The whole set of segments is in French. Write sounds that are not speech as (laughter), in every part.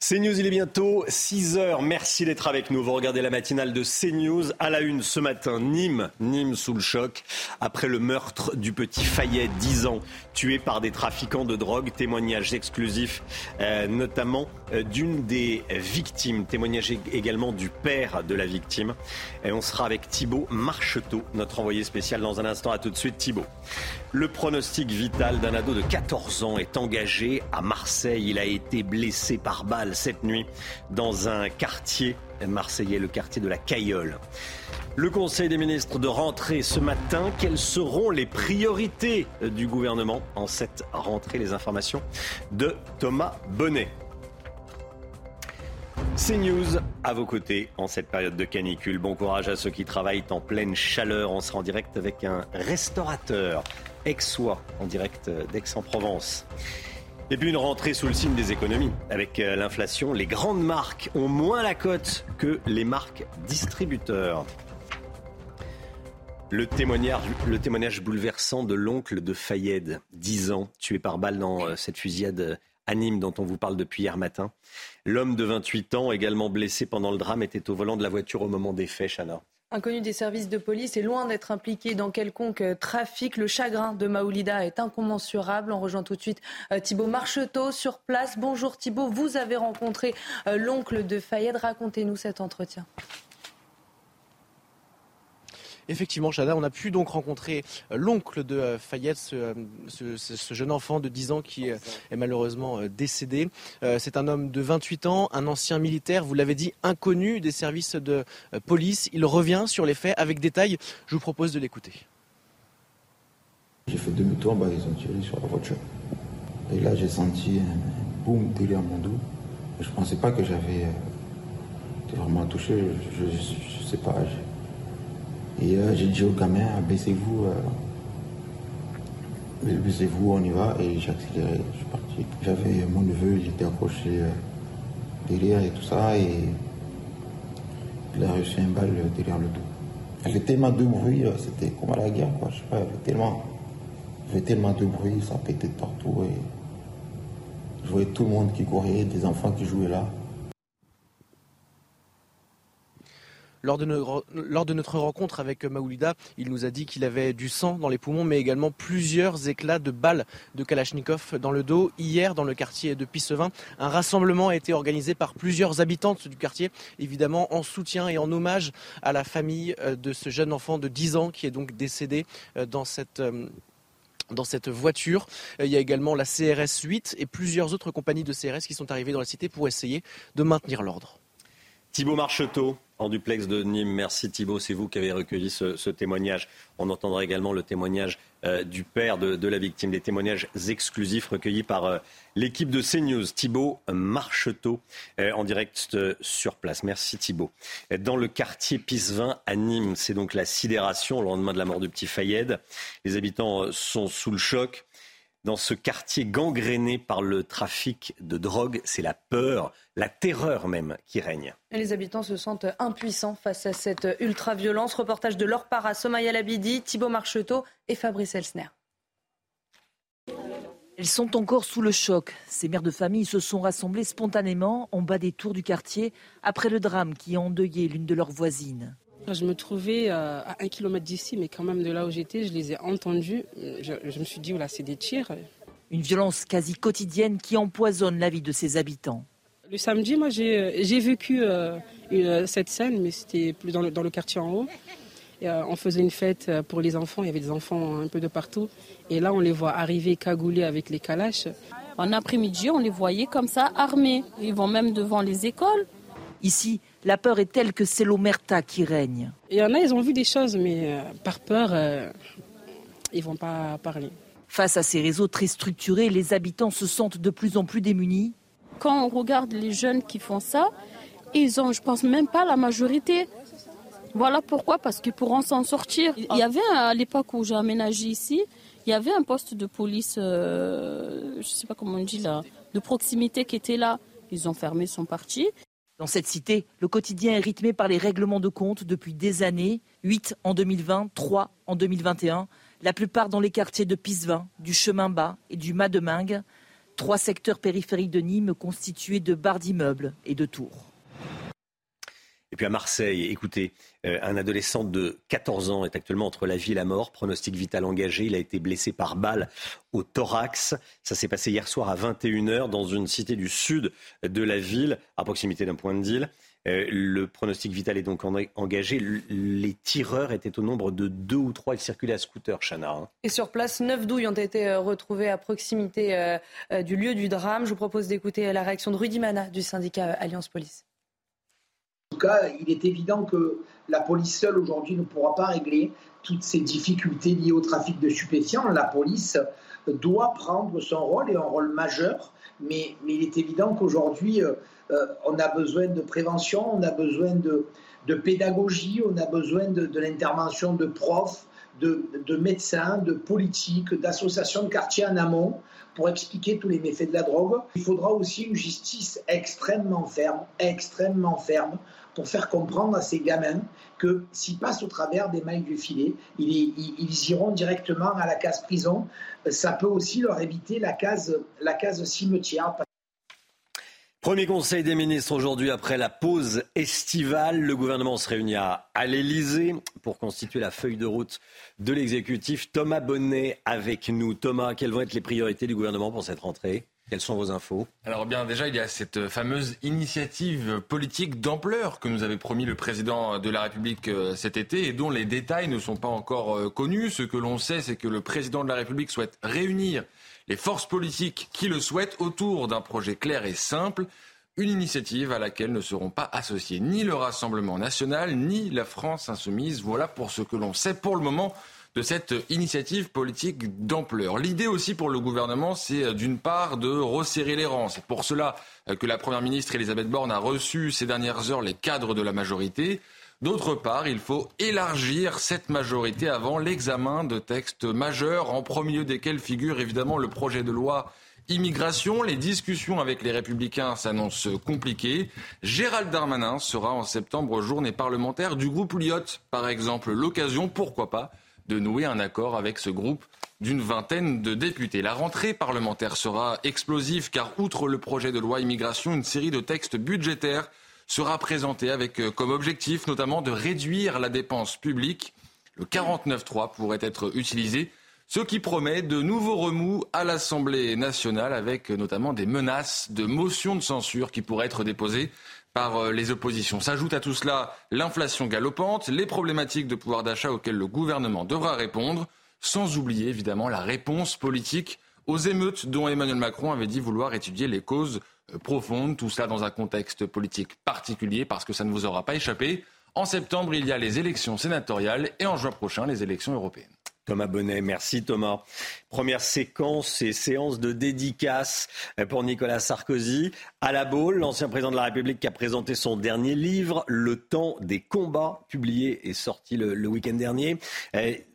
CNews, il est bientôt 6 heures. Merci d'être avec nous. Vous regardez la matinale de CNews. À la une ce matin, Nîmes, Nîmes sous le choc. Après le meurtre du petit Fayet, 10 ans, tué par des trafiquants de drogue. Témoignage exclusif, euh, notamment euh, d'une des victimes. Témoignage également du père de la victime. Et on sera avec Thibaut Marcheteau, notre envoyé spécial dans un instant. À tout de suite, Thibaut. Le pronostic vital d'un ado de 14 ans est engagé à Marseille. Il a été blessé par balle cette nuit dans un quartier marseillais, le quartier de la Cailleule. Le Conseil des ministres de rentrée ce matin. Quelles seront les priorités du gouvernement en cette rentrée? Les informations de Thomas Bonnet. CNews à vos côtés en cette période de canicule. Bon courage à ceux qui travaillent en pleine chaleur. On sera en direct avec un restaurateur Aixois en direct d'Aix-en-Provence. Et puis une rentrée sous le signe des économies. Avec euh, l'inflation, les grandes marques ont moins la cote que les marques distributeurs. Le témoignage, le témoignage bouleversant de l'oncle de Fayed, 10 ans, tué par balle dans euh, cette fusillade à Nîmes dont on vous parle depuis hier matin. L'homme de 28 ans, également blessé pendant le drame, était au volant de la voiture au moment des faits, Chana. Inconnu des services de police est loin d'être impliqué dans quelconque euh, trafic. Le chagrin de Maoulida est incommensurable. On rejoint tout de suite euh, Thibault Marcheteau sur place. Bonjour Thibault, vous avez rencontré euh, l'oncle de Fayed. Racontez-nous cet entretien. Effectivement, Chada, on a pu donc rencontrer euh, l'oncle de euh, Fayette, ce, ce, jeune enfant de 10 ans qui euh, est malheureusement décédé. C'est un homme de 28 ans, un ancien militaire, vous l'avez dit, inconnu des services de police. Il revient sur les faits avec détail. Je vous propose de l'écouter. J'ai fait demi-tour, bah, ils ont tiré sur la voiture. Et là, j'ai senti un boum derrière mon dos. Je ne pensais pas que j'avais vraiment touché. Je ne sais pas. Et euh, j'ai dit au gamin, baissez-vous, euh, baissez-vous, on y va. Et j'ai accéléré, je suis parti. J'avais mon neveu, il était accroché euh, derrière et tout ça. Et il a reçu un balle derrière le dos. Y avait tellement de bruit, c'était comme à la guerre, quoi. Je sais pas, y avait tellement, tellement de bruit, ça pétait de partout. Et je voyais tout le monde qui courait, des enfants qui jouaient là. Lors de, notre rencontre avec Maoulida, il nous a dit qu'il avait du sang dans les poumons, mais également plusieurs éclats de balles de Kalachnikov dans le dos. Hier, dans le quartier de Pissevin, un rassemblement a été organisé par plusieurs habitantes du quartier, évidemment en soutien et en hommage à la famille euh, de ce jeune enfant de 10 ans qui est donc décédé euh, dans cette euh, dans cette voiture. Il y a également la CRS 8 et plusieurs autres compagnies de CRS qui sont arrivées dans la cité pour essayer de maintenir l'ordre. Thibaut Marcheteau, en duplex de Nîmes. Merci Thibault, c'est vous qui avez recueilli ce, témoignage. On entendra également le témoignage euh, du père de, la victime, des témoignages exclusifs recueillis par euh, l'équipe de CNews. Thibault Marcheteau, euh, en direct sur place. Merci Thibault. Dans le quartier Pisevin à Nîmes, c'est donc la sidération au lendemain de la mort du petit Fayed. Les habitants sont sous le choc dans ce quartier gangréné par le trafic de drogue. C'est la peur, la terreur même qui règne. les habitants se sentent impuissants face à cette ultra-violence. Reportage de Laure Para, Somaya Labidi, Thibault Marcheteau et Fabrice Elsner. Elles sont encore sous le choc. Ces mères de famille se sont rassemblées spontanément en bas des tours du quartier après le drame qui a endeuillé l'une de leurs voisines. Je me trouvais euh, à un kilomètre d'ici, mais quand même de là où j'étais, je les ai entendus. Je, me suis dit, voilà, c'est des tirs. Une violence quasi quotidienne qui empoisonne la vie de ses habitants. Le samedi, moi, j'ai vécu euh, cette scène, mais c'était plus dans le, dans le, quartier en haut. Euh, on faisait une fête pour les enfants, il y avait des enfants un peu de partout. Et là, on les voit arriver cagoulés avec les calaches. En après-midi, on les voyait comme ça, armés. Ils vont même devant les écoles. Ici, la peur est telle que c'est l'omerta qui règne. Il y en a, ils ont vu des choses, mais euh, par peur, euh, ils ne vont pas parler. Face à ces réseaux très structurés, les habitants se sentent de plus en plus démunis. Quand on regarde les jeunes qui font ça, ils ont, je pense même pas la majorité. Voilà pourquoi, parce que pour s'en sortir, il y avait à l'époque où j'ai aménagé ici, il y avait un poste de police, euh, je ne sais pas comment on dit là, de proximité qui était là. Ils ont fermé son parti. Dans cette cité, le quotidien est rythmé par les règlements de compte depuis des années, 8 en 2020, 3 en 2021, la plupart dans les quartiers de Pisevin, du Chemin Bas et du Mademingue. Trois secteurs périphériques de Nîmes constitués de barres d'immeubles et de tours. Et puis à Marseille, écoutez, euh, un adolescent de 14 ans est actuellement entre la vie et la mort, pronostic vital engagé. Il a été blessé par balle au thorax. Ça s'est passé hier soir à 21h dans une cité du sud de la ville, à proximité d'un point de deal. Euh, le pronostic vital est donc engagé. Les tireurs étaient au nombre de deux ou trois. Ils circulaient à scooter, Chana. Hein. Et sur place, neuf douilles ont été euh, retrouvées à proximité du lieu du drame. Je vous propose d'écouter la réaction de Rudy Mana du syndicat Alliance Police. Cas, il est évident que la police seule aujourd'hui ne pourra pas régler toutes ces difficultés liées au trafic de stupéfiants. La police doit prendre son rôle et un rôle majeur, mais, il est évident qu'aujourd'hui, euh, euh, on a besoin de prévention, on a besoin de, pédagogie, on a besoin de, l'intervention de profs, de, de, médecins, de politiques, d'associations de quartiers en amont pour expliquer tous les méfaits de la drogue. Il faudra aussi une justice extrêmement ferme, extrêmement ferme, pour faire comprendre à ces gamins que s'ils passent au travers des mailles du filet, ils, iront directement à la case prison. Ça peut aussi leur éviter la case, la case cimetière. Premier conseil des ministres aujourd'hui après la pause estivale. Le gouvernement se réunit à, à l'Elysée pour constituer la feuille de route de l'exécutif. Thomas Bonnet avec nous. Thomas, quelles vont être les priorités du gouvernement pour cette rentrée? Quelles sont vos infos? Alors bien déjà, il y a cette fameuse initiative politique d'ampleur que nous avait promis le président de la République euh, cet été et dont les détails ne sont pas encore euh, connus. Ce que l'on sait, c'est que le président de la République souhaite réunir les forces politiques qui le souhaitent autour d'un projet clair et simple, une initiative à laquelle ne seront pas associés ni le Rassemblement national ni la France insoumise. Voilà pour ce que l'on sait pour le moment de cette initiative politique d'ampleur. L'idée aussi pour le gouvernement, c'est euh, d'une part de resserrer les rangs. C'est pour cela euh, que la Première ministre Elisabeth Borne a reçu ces dernières heures les cadres de la majorité. D'autre part, il faut élargir cette majorité avant l'examen de textes majeurs, en premier lieu desquels figure évidemment le projet de loi immigration. Les discussions avec les républicains s'annoncent compliquées. Gérald Darmanin sera en septembre journée parlementaire du groupe Lyotte, par exemple. L'occasion, pourquoi pas, de nouer un accord avec ce groupe d'une vingtaine de députés. La rentrée parlementaire sera explosive car outre le projet de loi immigration, une série de textes budgétaires sera présentée avec euh, comme objectif notamment de réduire la dépense publique. Le 49.3 pourrait être utilisé, ce qui promet de nouveaux remous à l'Assemblée nationale avec euh, notamment des menaces de motions de censure qui pourraient être déposées euh, les oppositions. S'ajoute à tout cela l'inflation galopante, les problématiques de pouvoir d'achat auxquelles le gouvernement devra répondre, sans oublier évidemment la réponse politique aux émeutes dont Emmanuel Macron avait dit vouloir étudier les causes euh, profondes. Tout cela dans un contexte politique particulier parce que ça ne vous aura pas échappé. En septembre, il y a les élections sénatoriales et en juin prochain, les élections européennes. Thomas Bonnet, merci Thomas. Première séquence et séance de dédicace pour Nicolas Sarkozy. À la Baule, l'ancien président de la République qui a présenté son dernier livre, Le temps des combats, publié et sorti le, week-end dernier.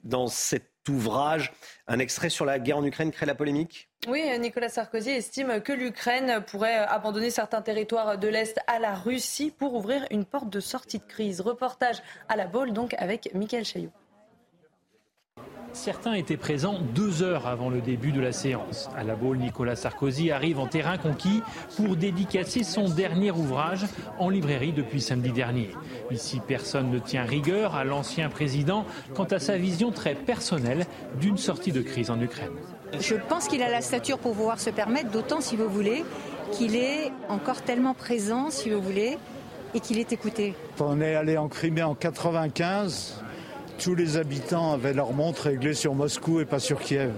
Dans cet ouvrage, un extrait sur la guerre en Ukraine crée la polémique? Oui, Nicolas Sarkozy estime que l'Ukraine pourrait abandonner certains territoires de l'Est à la Russie pour ouvrir une porte de sortie de crise. Reportage à la Baule, donc avec Michael Chaillot. Certains étaient présents deux heures avant le début de la séance. À la Baule, Nicolas Sarkozy arrive en terrain conquis pour dédicacer son dernier ouvrage en librairie depuis samedi dernier. Ici, personne ne tient rigueur à l'ancien président quant à sa vision très personnelle d'une sortie de crise en Ukraine. Je pense qu'il a la stature pour pouvoir se permettre, d'autant si vous voulez, qu'il est encore tellement présent, si vous voulez, et qu'il est écouté. On est allé en Crimée en 95 tous les habitants avaient leur montre réglée sur Moscou et pas sur Kiev.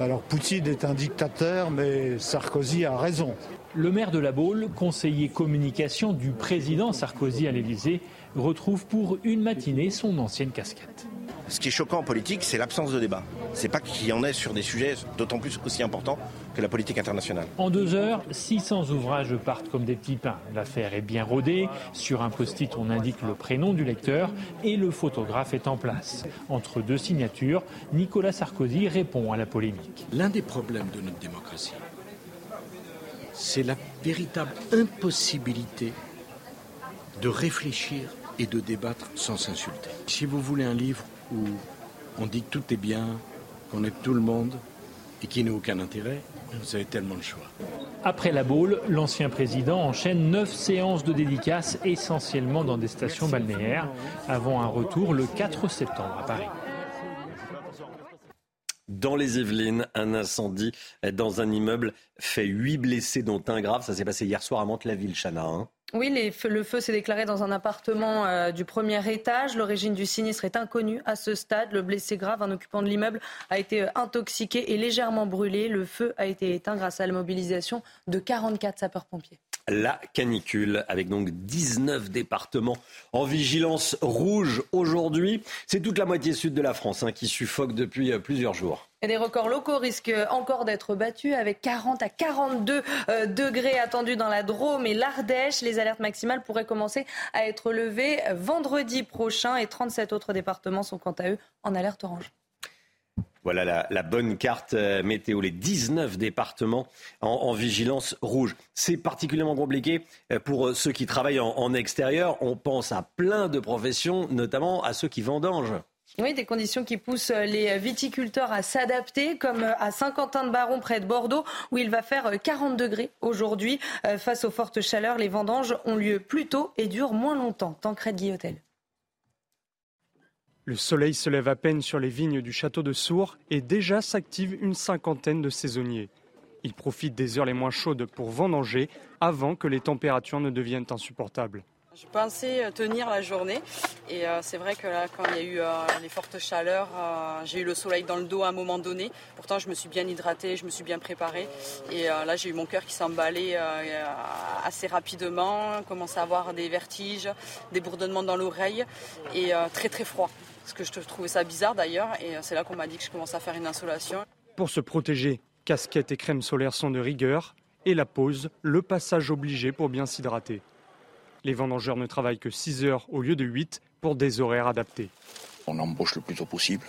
Alors Poutine est un dictateur, mais Sarkozy a raison. Le maire de la Baule, conseiller communication du président Sarkozy à l'Élysée, retrouve pour une matinée son ancienne casquette. Ce qui est choquant en politique, c'est l'absence de débat. C'est pas qu'il y en ait sur des sujets d'autant plus aussi importants que la politique internationale. En deux heures, 600 ouvrages partent comme des petits pains. L'affaire est bien rodée. Sur un post-it, on indique le prénom du lecteur et le photographe est en place. Entre deux signatures, Nicolas Sarkozy répond à la polémique. L'un des problèmes de notre démocratie, c'est la véritable impossibilité de réfléchir et de débattre sans s'insulter. Si vous voulez un livre où on dit que tout est bien, qu'on aide tout le monde et qui n'a aucun intérêt, Vous avez tellement de choix. Après la boule, l'ancien président enchaîne neuf séances de dédicaces, essentiellement dans des stations balnéaires, avant un retour le 4 septembre à Paris. Dans les Yvelines, un incendie dans un immeuble fait huit blessés, dont un grave. Ça s'est passé hier soir à Mantes-la-Ville, Chana. Hein. Oui, le feu s'est déclaré dans un appartement euh, du premier étage. L'origine du sinistre est inconnue à ce stade. Le blessé grave, un occupant de l'immeuble, a été euh, intoxiqué et légèrement brûlé. Le feu a été éteint grâce à la mobilisation de 44 sapeurs-pompiers la canicule, avec donc 19 départements en vigilance rouge aujourd'hui. C'est toute la moitié sud de la France hein, qui suffoque depuis euh, plusieurs jours. Et les records locaux risquent encore d'être battus avec 40 à 42 euh, degrés attendus dans la Drôme et l'Ardèche. Les alertes maximales pourraient commencer à être levées vendredi prochain et 37 autres départements sont quant à eux en alerte orange. Voilà la, bonne carte euh, météo, les 19 départements en, vigilance rouge. C'est particulièrement compliqué euh, pour euh, ceux qui travaillent en, extérieur. On pense à plein de professions, notamment à ceux qui vendangent. Oui, des conditions qui poussent les viticulteurs à s'adapter, comme à Saint-Quentin-de-Baron, près de Bordeaux, où il va faire 40 degrés aujourd'hui. Face aux fortes chaleurs, les vendanges ont lieu plus tôt et durent moins longtemps. Tancred Guillotel. Le soleil se lève à peine sur les vignes du château de Sours et déjà s'active une cinquantaine de saisonniers. Ils profitent des heures les moins chaudes pour vendanger avant que les températures ne deviennent insupportables. Je pensais euh, tenir la journée et euh, c'est vrai que là, quand il y a eu euh, les fortes chaleurs, j'ai eu le soleil dans le dos à un moment donné. Pourtant, je me suis bien hydratée, je me suis bien préparée et là, j'ai eu mon cœur qui s'emballait assez rapidement, commençait à avoir des vertiges, des bourdonnements dans l'oreille et très très froid. Parce que je trouvais ça bizarre d'ailleurs, et c'est là qu'on m'a dit que je commençais à faire une insolation. Pour se protéger, casquette et crème solaire sont de rigueur, et la pause, le passage obligé pour bien s'hydrater. Les vendangeurs ne travaillent que 6 heures au lieu de 8 pour des horaires adaptés. On embauche le plus tôt possible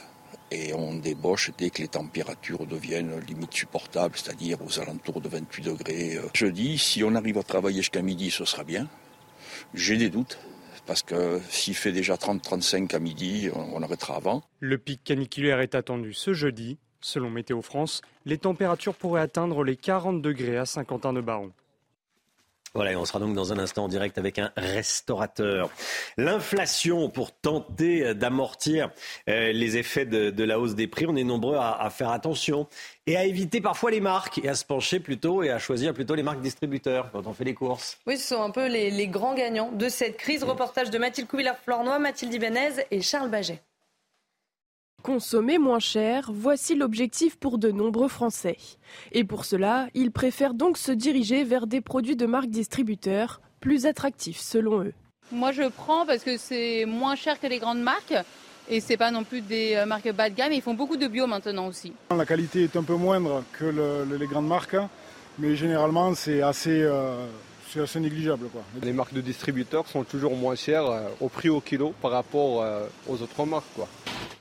et on débauche dès que les températures deviennent limite supportables, c'est-à-dire aux alentours de 28 degrés. Je dis, si on arrive à travailler jusqu'à midi, ce sera bien. J'ai des doutes parce que s'il fait déjà 30-35 à midi, on arrêtera avant. Le pic caniculaire est attendu ce jeudi. Selon Météo France, les températures pourraient atteindre les 40 degrés à Saint-Quentin-de-Baron. Voilà, et on sera donc dans un instant en direct avec un restaurateur. L'inflation, pour tenter d'amortir euh, les effets de, la hausse des prix, on est nombreux à, faire attention et à éviter parfois les marques et à se pencher plutôt et à choisir plutôt les marques distributeurs quand on fait les courses. Oui, ce sont un peu les, grands gagnants de cette crise. Reportage de Mathilde Couvillard-Flornois, Mathilde Ibanez et Charles Baget. Consommer moins cher, voici l'objectif pour de nombreux Français. Et pour cela, ils préfèrent donc se diriger vers des produits de marques distributeurs plus attractifs selon eux. Moi je prends parce que c'est moins cher que les grandes marques et c'est pas non plus des euh, marques bas de gamme. Ils font beaucoup de bio maintenant aussi. La qualité est un peu moindre que les grandes marques, mais généralement c'est assez, euh, assez négligeable. Quoi. Les marques de distributeurs sont toujours moins chères euh, au prix au kilo par rapport aux autres marques. Quoi.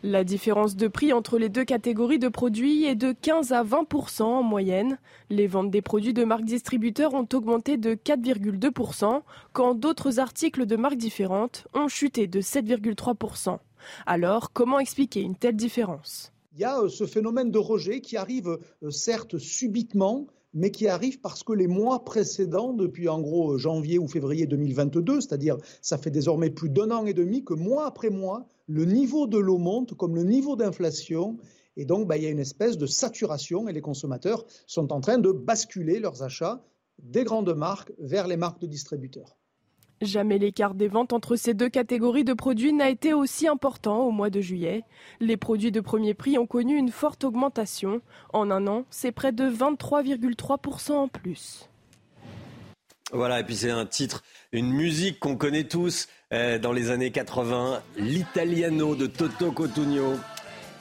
La différence de prix entre les deux catégories de produits est de 15 à 20% en moyenne. Les ventes des produits de marques distributeurs ont augmenté de 4,2 quand d'autres articles de marques différentes ont chuté de 7,3% Alors, comment expliquer une telle différence? Il y a euh, ce phénomène de rejet qui arrive euh, certes subitement, mais qui arrive parce que les mois précédents, depuis en gros janvier ou février 2022, c'est-à-dire ça fait désormais plus d'un an et demi que mois après mois, le niveau de l'eau monte comme le niveau d'inflation. Et donc, bah, il y a une espèce de saturation et les consommateurs sont en train de basculer leurs achats des grandes marques vers les marques de distributeurs. Jamais l'écart des ventes entre ces deux catégories de produits n'a été aussi important au mois de juillet. Les produits de premier prix ont connu une forte augmentation. En un an, c'est près de 23,3% en plus. Voilà, et puis c'est un titre, une musique qu'on connaît tous euh, dans les années 80, l'Italiano de Toto Cotugno.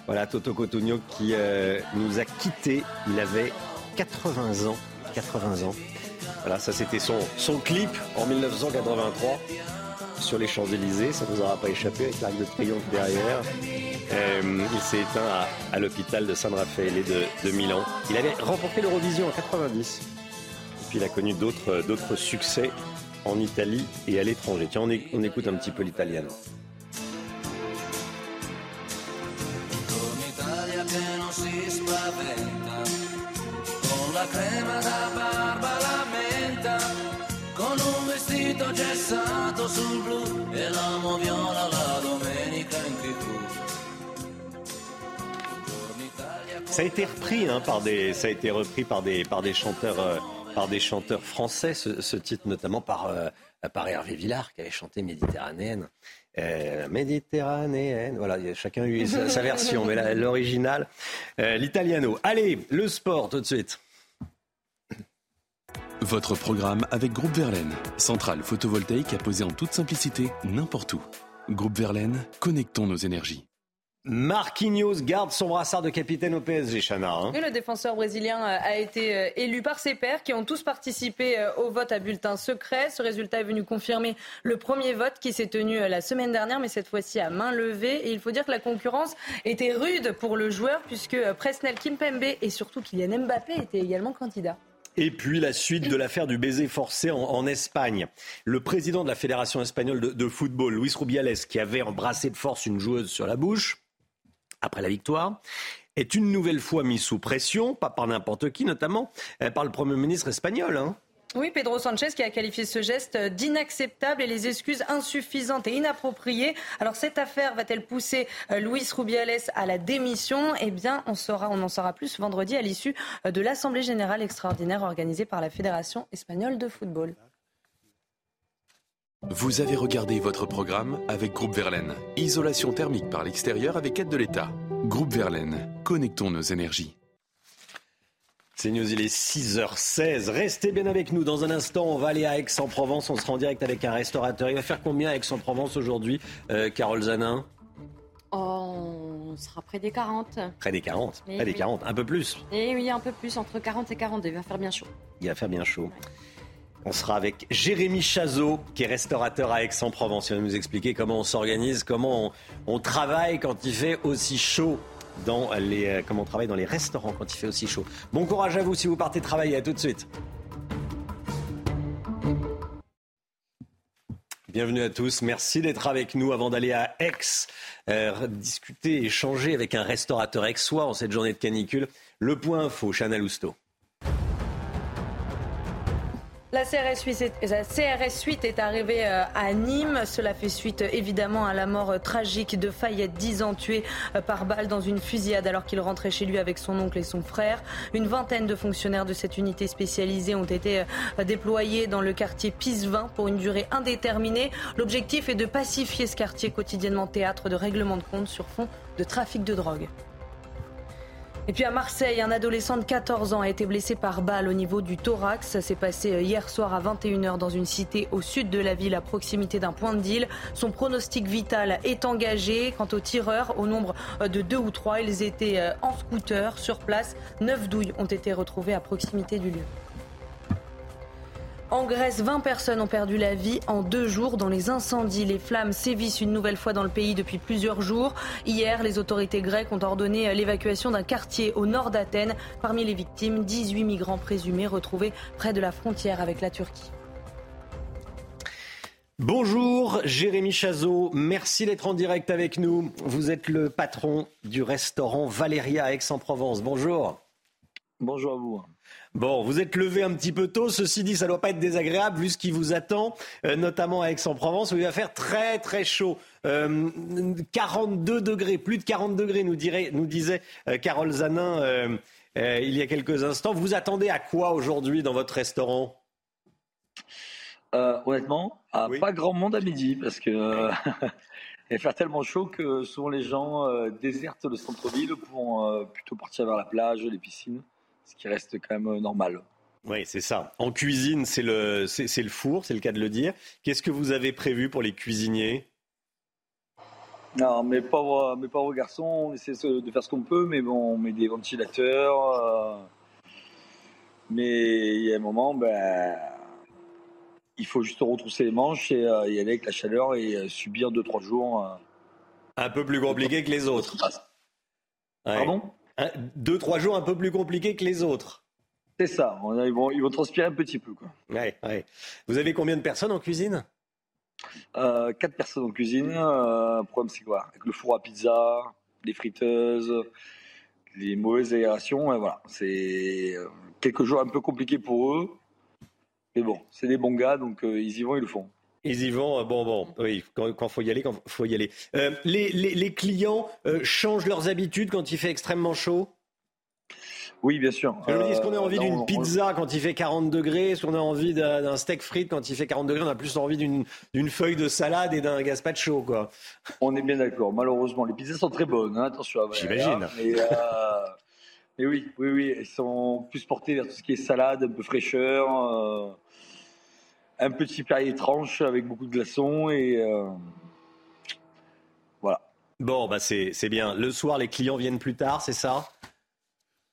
Voilà, Toto Cotugno qui euh, nous a quittés. Il avait 80 ans. 80 ans. Voilà, ça c'était son, son clip en 1983 sur les Champs-Élysées. Ça ne nous aura pas échappé avec l'arc de triomphe derrière. Euh, il s'est éteint à, l'hôpital de San Raffaele de, de Milan. Il avait remporté l'Eurovision en 90 il a connu d'autres succès en Italie et à l'étranger. Tiens, on, écoute un petit peu l'italien. E. Ça a été repris hein, par des, ça a été repris par des, par des chanteurs, euh, par des chanteurs français. Ce, titre notamment par, euh, par Hervé Villard qui avait chanté Méditerranéenne. Euh, méditerranéenne, voilà, chacun a eu sa, version, mais l'original, euh, l'italiano. Allez, le sport tout de suite. Votre programme avec Groupe Verlaine, centrale photovoltaïque à poser en toute simplicité n'importe où. Groupe Verlaine, connectons nos énergies. Marquinhos garde son brassard de capitaine au PSG, Chana. hein. Et le défenseur brésilien euh, a été euh, élu par ses pairs qui ont tous participé euh, au vote à bulletin secret. Ce résultat est venu confirmer le premier vote qui s'est tenu la semaine dernière, mais cette fois-ci à main levée. Et il faut dire que la concurrence était rude pour le joueur puisque Presnel Kimpembe et surtout Kylian Mbappé étaient également candidats. Et puis la suite de l'affaire du baiser forcé en, Espagne. Le président de la Fédération espagnole de, de football, Luis Rubiales, qui avait embrassé de force une joueuse sur la bouche après la victoire, est une nouvelle fois mis sous pression, pas par n'importe qui, notamment euh, par le Premier ministre espagnol. hein. Oui, Pedro Sanchez qui a qualifié ce geste d'inacceptable et les excuses insuffisantes et inappropriées. Alors cette affaire va-t-elle pousser euh, Luis Rubiales à la démission? Eh bien, on, saura, on en saura plus vendredi à l'issue euh, de l'Assemblée générale extraordinaire organisée par la Fédération espagnole de football. Vous avez regardé votre programme avec Groupe Verlaine. Isolation thermique par l'extérieur avec aide de l'État. Groupe Verlaine, connectons nos énergies. C'est News, il est 6h16. Restez bien avec nous. Dans un instant, on va aller à Aix-en-Provence. On sera en direct avec un restaurateur. Il va faire combien à Aix-en-Provence aujourd'hui, euh, Carole Zanin? Oh, on sera près des 40. Près des 40. Oui, Près des oui. 40. Un peu plus. Et oui, un peu plus, entre 40 et 42. Il va faire bien chaud. Il va faire bien chaud. On sera avec Jérémy Chazot, qui est restaurateur à Aix-en-Provence. Il va nous expliquer comment on s'organise, comment on, on travaille quand il fait aussi chaud. Dans les, euh, travaille dans les restaurants quand il fait aussi chaud. Bon courage à vous si vous partez travailler. À tout de suite. Bienvenue à tous. Merci d'être avec nous avant d'aller à Aix, euh, discuter, échanger avec un restaurateur aixois en cette journée de canicule. Le point info, Chana Lousteau. La CRS 8 est, la CRS 8 est arrivée euh, à Nîmes. Cela fait suite évidemment à la mort euh, tragique de Fayette, 10 ans, tué euh, par balle dans une fusillade alors qu'il rentrait chez lui avec son oncle et son frère. Une vingtaine de fonctionnaires de cette unité spécialisée ont été déployés dans le quartier Pisevin pour une durée indéterminée. L'objectif est de pacifier ce quartier quotidiennement théâtre de règlement de compte sur fond de trafic de drogue. Et puis à Marseille, un adolescent de 14 ans a été blessé par balle au niveau du thorax. Ça s'est passé euh, hier soir à 21h dans une cité au sud de la ville, à proximité d'un point de deal. Son pronostic vital est engagé. Quant aux tireurs, au nombre euh, de deux ou trois, ils étaient euh, en scooter sur place. Neuf douilles ont été retrouvées à proximité du lieu. En Grèce, 20 personnes ont perdu la vie en deux jours dans les incendies. Les flammes sévissent une nouvelle fois dans le pays depuis plusieurs jours. Hier, les autorités grecques ont ordonné l'évacuation d'un quartier au nord d'Athènes. Parmi les victimes, 18 migrants présumés retrouvés près de la frontière avec la Turquie. Bonjour Jérémy Chazot, merci d'être en direct avec nous. Vous êtes le patron du restaurant Valéria à Aix-en-Provence. Bonjour. Bonjour à vous. Bon, vous êtes levé un petit peu tôt. Ceci dit, ça ne doit pas être désagréable vu ce qui vous attend, euh, notamment à Aix-en-Provence où il va faire très très chaud. Euh, 42 degrés, plus de 40 degrés, nous, dirait, nous disait euh, Carole Zanin euh, euh, il y a quelques instants. Vous attendez à quoi aujourd'hui dans votre restaurant? Euh, honnêtement, à pas grand monde à midi parce que euh, (laughs) il va faire tellement chaud que souvent les gens euh, désertent le centre-ville pour euh, plutôt partir vers la plage, les piscines, ce qui reste quand même euh, normal. Oui, c'est ça. En cuisine, c'est le, c'est, le four, c'est le cas de le dire. Qu'est-ce que vous avez prévu pour les cuisiniers? Non, mes pauvres, mes pauvres garçons, on essaie de faire ce qu'on peut, mais bon, on met des ventilateurs. euh, mais il y a un moment, ben, il faut juste retrousser les manches et euh, y aller avec la chaleur et euh, subir 2-3 jours. Un peu plus compliqué que les autres. Ouais. Pardon? Un- Deux, trois jours un peu plus compliqués que les autres. C'est ça, ils vont, ils vont transpirer un petit peu. Quoi. Ouais, ouais. Vous avez combien de personnes en cuisine? Euh, quatre personnes en cuisine. Euh, le problème, c'est quoi? Avec le four à pizza, les friteuses, les mauvaises aérations, voilà, c'est quelques jours un peu compliqués pour eux. Mais bon, c'est des bons gars, donc ils y vont, ils le font. Ils y vont, bon, bon, oui, quand il faut y aller, quand faut y aller. les, les, les, clients changent leurs habitudes quand il fait extrêmement chaud? Oui, bien sûr. Est-ce qu'on a envie d'une pizza quand il fait 40 degrés? Est-ce qu'on a envie d'un steak frites quand il fait 40 degrés? On a plus envie d'une feuille de salade et d'un gazpacho, quoi. On est bien d'accord. Malheureusement, les pizzas sont très bonnes. Hein, attention. J'imagine. Mais, euh, mais, oui, oui, oui. Ils sont plus portés vers tout ce qui est salade, un peu fraîcheur, euh, un petit plat étrange avec beaucoup de glaçons et euh, voilà. Bon, bah c'est bien. Le soir, les clients viennent plus tard, c'est ça?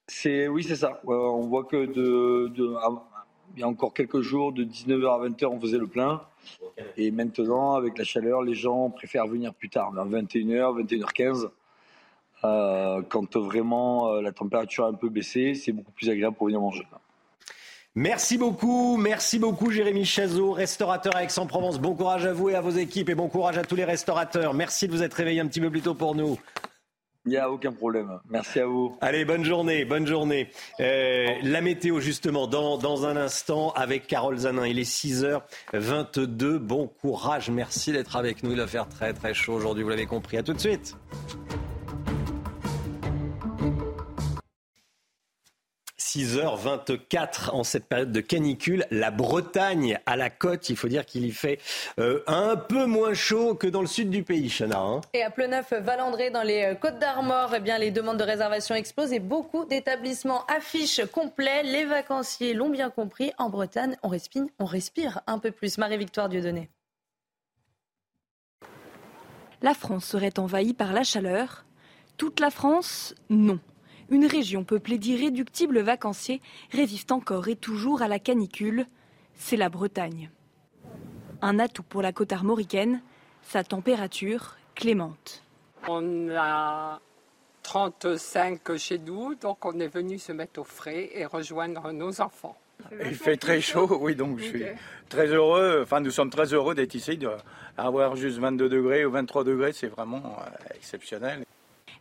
C'est oui, c'est ça. on voit que de, il y a encore quelques jours, de 19h à 20h, on faisait le plein. Et maintenant, avec la chaleur, les gens préfèrent venir plus tard, vers 21h, 21h15. quand vraiment euh, la température a un peu baissé, c'est beaucoup plus agréable pour venir manger. Merci beaucoup, merci beaucoup Jérémy Chazot, restaurateur à Aix-en-Provence. Bon courage à vous et à vos équipes et bon courage à tous les restaurateurs. Merci de vous être réveillés un petit peu plus tôt pour nous. Il n'y a aucun problème. Merci à vous. Allez, bonne journée, bonne journée. Euh, la météo, justement, dans, dans un instant avec Carole Zanin. Il est 6h22. Bon courage. Merci d'être avec nous. Il va faire très, très chaud aujourd'hui. Vous l'avez compris. À tout de suite. 6h24 en cette période de canicule. La Bretagne à la côte, il faut dire qu'il y fait euh, un peu moins chaud que dans le sud du pays, Chana. Hein. et à Ploneuf, Valandré, dans les euh, Côtes d'Armor, eh bien, les demandes de réservation explosent et beaucoup d'établissements affichent complet. Les vacanciers l'ont bien compris. En Bretagne, on respire, on respire un peu plus. Marie-Victoire Dieudonné. La France serait envahie par la chaleur. Toute la France, non. Une région peuplée d'irréductibles vacanciers résiste encore et toujours à la canicule, c'est la Bretagne. Un atout pour la côte armoricaine, sa température clémente. On a 35 chez nous, donc on est venu se mettre au frais et rejoindre nos enfants. Il fait très chaud, oui, donc je suis très heureux, enfin nous sommes très heureux d'être ici, d'avoir juste 22 degrés ou 23 degrés, c'est vraiment euh, exceptionnel.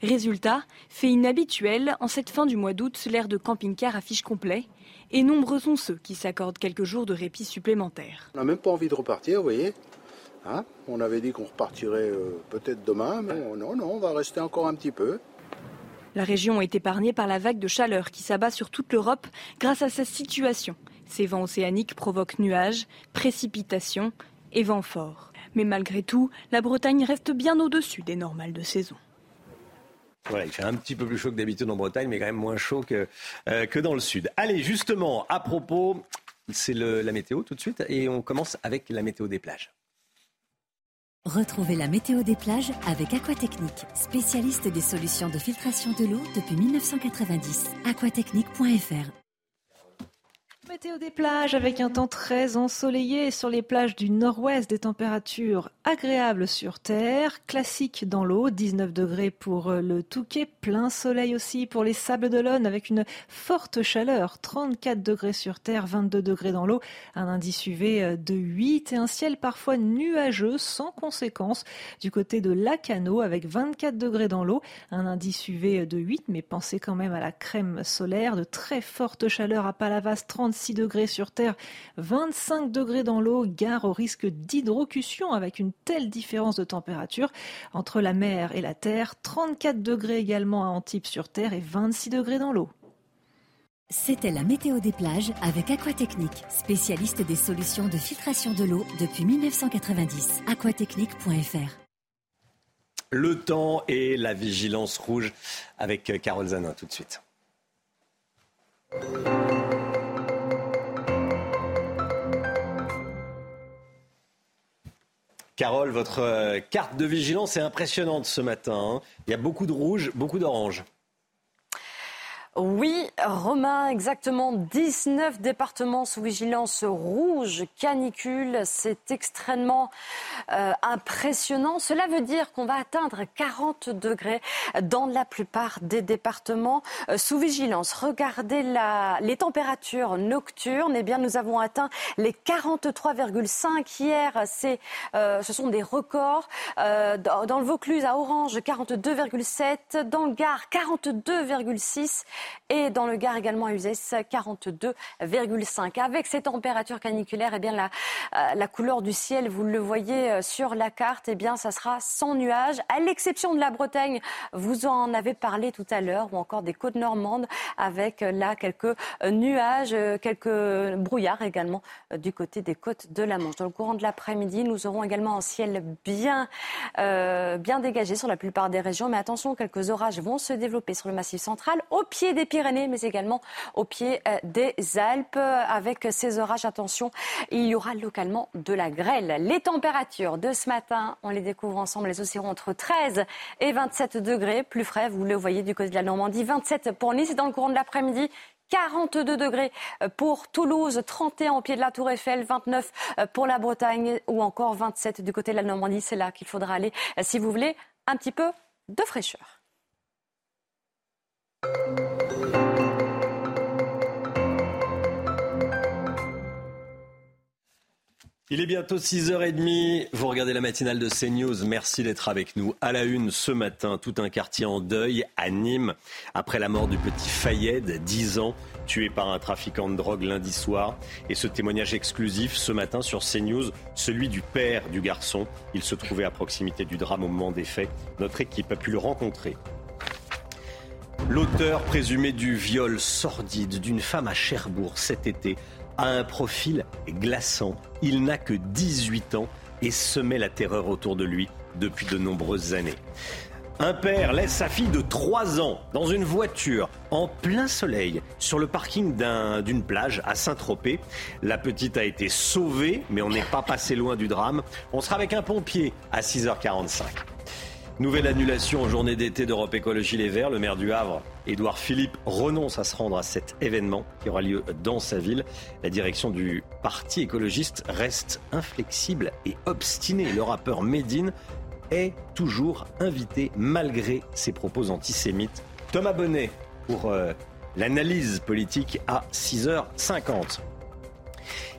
Résultat, fait inhabituel, en cette fin du mois d'août, l'air de camping-car affiche complet, et nombreux sont ceux qui s'accordent quelques jours de répit supplémentaires. On n'a même pas envie de repartir, vous voyez. Hein? On avait dit qu'on repartirait euh, peut-être demain, mais non, non, on va rester encore un petit peu. La région est épargnée par la vague de chaleur qui s'abat sur toute l'Europe grâce à sa situation. Ces vents océaniques provoquent nuages, précipitations et vents forts. Mais malgré tout, la Bretagne reste bien au-dessus des normales de saison. Voilà, il fait un petit peu plus chaud que d'habitude en Bretagne, mais quand même moins chaud que, euh, que dans le sud. Allez, justement, à propos, c'est la météo tout de suite, et on commence avec la météo des plages. Retrouvez la météo des plages avec Aquatechnique, spécialiste des solutions de filtration de l'eau depuis 1990. aquatechnique.fr Météo des plages avec un temps très ensoleillé sur les plages du nord-ouest, des températures agréables sur terre, classiques dans l'eau, 19 degrés pour euh, le Touquet, plein soleil aussi pour les Sables d'Olonne avec une forte chaleur, 34 degrés sur terre, 22 degrés dans l'eau, un indice UV euh, de 8 et un ciel parfois nuageux sans conséquence. Du côté de Lacano avec 24 degrés dans l'eau, un indice UV de 8 mais pensez quand même à la crème solaire, de très forte chaleur à Palavas, 36 6 degrés sur Terre, 25 degrés dans l'eau, gare au risque d'hydrocution avec une telle différence de température entre la mer et la Terre, 34 degrés également à Antibes sur Terre et 26 degrés dans l'eau. C'était la météo des plages avec Aquatechnique, spécialiste des solutions de filtration de l'eau depuis 1990. aquatechnique.fr Le temps et la vigilance rouge avec Carole Zanin tout de suite. Carole, votre euh, carte de vigilance est impressionnante ce matin. Hein. Il y a beaucoup de rouge, beaucoup d'orange. Oui, Romain, exactement 19 départements sous vigilance rouge, canicule. C'est extrêmement euh, impressionnant. Cela veut dire qu'on va atteindre 40 degrés dans la plupart des départements euh, sous vigilance. Regardez les températures nocturnes. Eh bien, nous avons atteint les 43,5 hier. Euh, ce sont des records. dans le Vaucluse, à Orange, 42,7. Dans le Gard, 42,6 et dans le Gard également à Uzès 42,5. Avec ces températures caniculaires, eh bien la, euh, couleur du ciel, vous le voyez euh, sur la carte, eh bien ça sera sans nuages, à l'exception de la Bretagne, vous en avez parlé tout à l'heure, ou encore des côtes normandes, avec euh, là quelques nuages, quelques brouillards également du côté des côtes de la Manche. Dans le courant de l'après-midi, nous aurons également un ciel bien, bien dégagé sur la plupart des régions, mais attention, quelques orages vont se développer sur le massif central, au pied des Pyrénées, mais également au pied euh, des Alpes. Avec ces orages, attention, il y aura localement de la grêle. Les températures de ce matin, on les découvre ensemble, les oscilleront entre 13 et 27 degrés, plus frais, vous le voyez du côté de la Normandie, 27 pour Nice dans le courant de l'après-midi. 42 degrés pour Toulouse, 31 au pied de la Tour Eiffel, 29 pour la Bretagne ou encore 27 du côté de la Normandie. C'est là qu'il faudra aller si vous voulez un petit peu de fraîcheur. Il est bientôt 6h30. Vous regardez la matinale de CNews. Merci d'être avec nous. À la une ce matin, tout un quartier en deuil à Nîmes après la mort du petit Fayed, 10 ans, tué par un trafiquant de drogue lundi soir. Et ce témoignage exclusif ce matin sur CNews, celui du père du garçon. Il se trouvait à proximité du drame au moment des faits. Notre équipe a pu le rencontrer. L'auteur présumé du viol sordide d'une femme à Cherbourg cet été a un profil glaçant. Il n'a que 18 ans et semait la terreur autour de lui depuis de nombreuses années. Un père laisse sa fille de 3 ans dans une voiture en plein soleil sur le parking d'une plage à Saint-Tropez. La petite a été sauvée, mais on n'est pas passé loin du drame. On sera avec un pompier à 6h45. Nouvelle annulation en journée d'été d'Europe Écologie Les Verts. Le maire du Havre, Édouard Philippe, renonce à se rendre à cet événement qui aura lieu dans sa ville. La direction du parti écologiste reste inflexible et obstinée. Le rappeur Médine est toujours invité malgré ses propos antisémites. Thomas Bonnet pour euh, l'analyse politique à 6h50.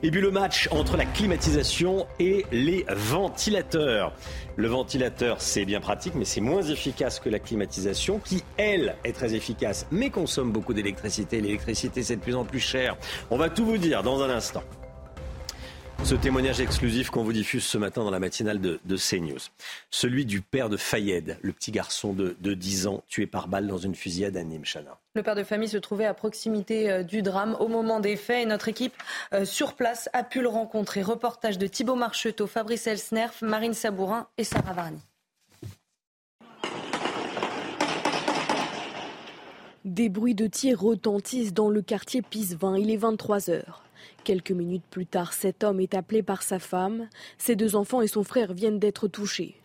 Et puis le match entre la climatisation et les ventilateurs. Le ventilateur, c'est bien pratique, mais c'est moins efficace que la climatisation, qui, elle, est très efficace, mais consomme beaucoup d'électricité. L'électricité, c'est de plus en plus cher. On va tout vous dire dans un instant. Ce témoignage exclusif qu'on vous diffuse ce matin dans la matinale de, CNews. Celui du père de Fayed, le petit garçon de, 10 ans tué par balle dans une fusillade à Nîmes, Le père de famille se trouvait à proximité euh, du drame au moment des faits et notre équipe euh, sur place a pu le rencontrer. Reportage de Thibault Marcheteau, Fabrice Elsnerf, Marine Sabourin et Sarah Varny. Des bruits de tir retentissent dans le quartier Pisevin. Il est 23 heures. Quelques minutes plus tard, cet homme est appelé par sa femme. Ses deux enfants et son frère viennent d'être touchés.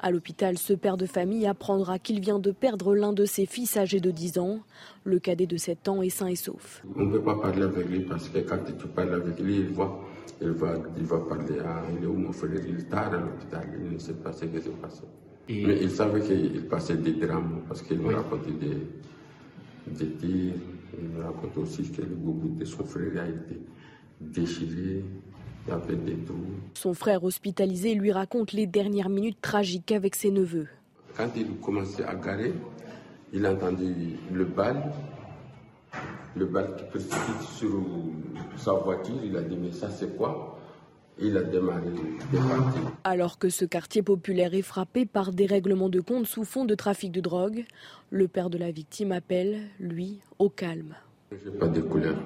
À l'hôpital, ce père de famille apprendra qu'il vient de perdre l'un de ses fils âgé de 10 ans. Le cadet de 7 ans est sain et sauf. On ne peut pas parler avec lui parce que quand tu parles avec lui, il voit, il va, il va parler à il est où mon frère, il est tard à l'hôpital, il ne sait pas ce qui s'est passé. Mais il savait qu'il passait des drames parce qu'il me racontait des, des tirs. Il me racontait aussi que le bout de son frère a été déchiré, des Son frère hospitalisé lui raconte les dernières minutes tragiques avec ses neveux. Quand il commençait à garer, il a entendu le bal, le bal qui précipite sur sa voiture. Il a dit Mais ça, c'est quoi? Il a démarré Alors que ce quartier populaire est frappé par des règlements de compte sous fond de trafic de drogue, le père de la victime appelle, lui, au calme. pas de couleur.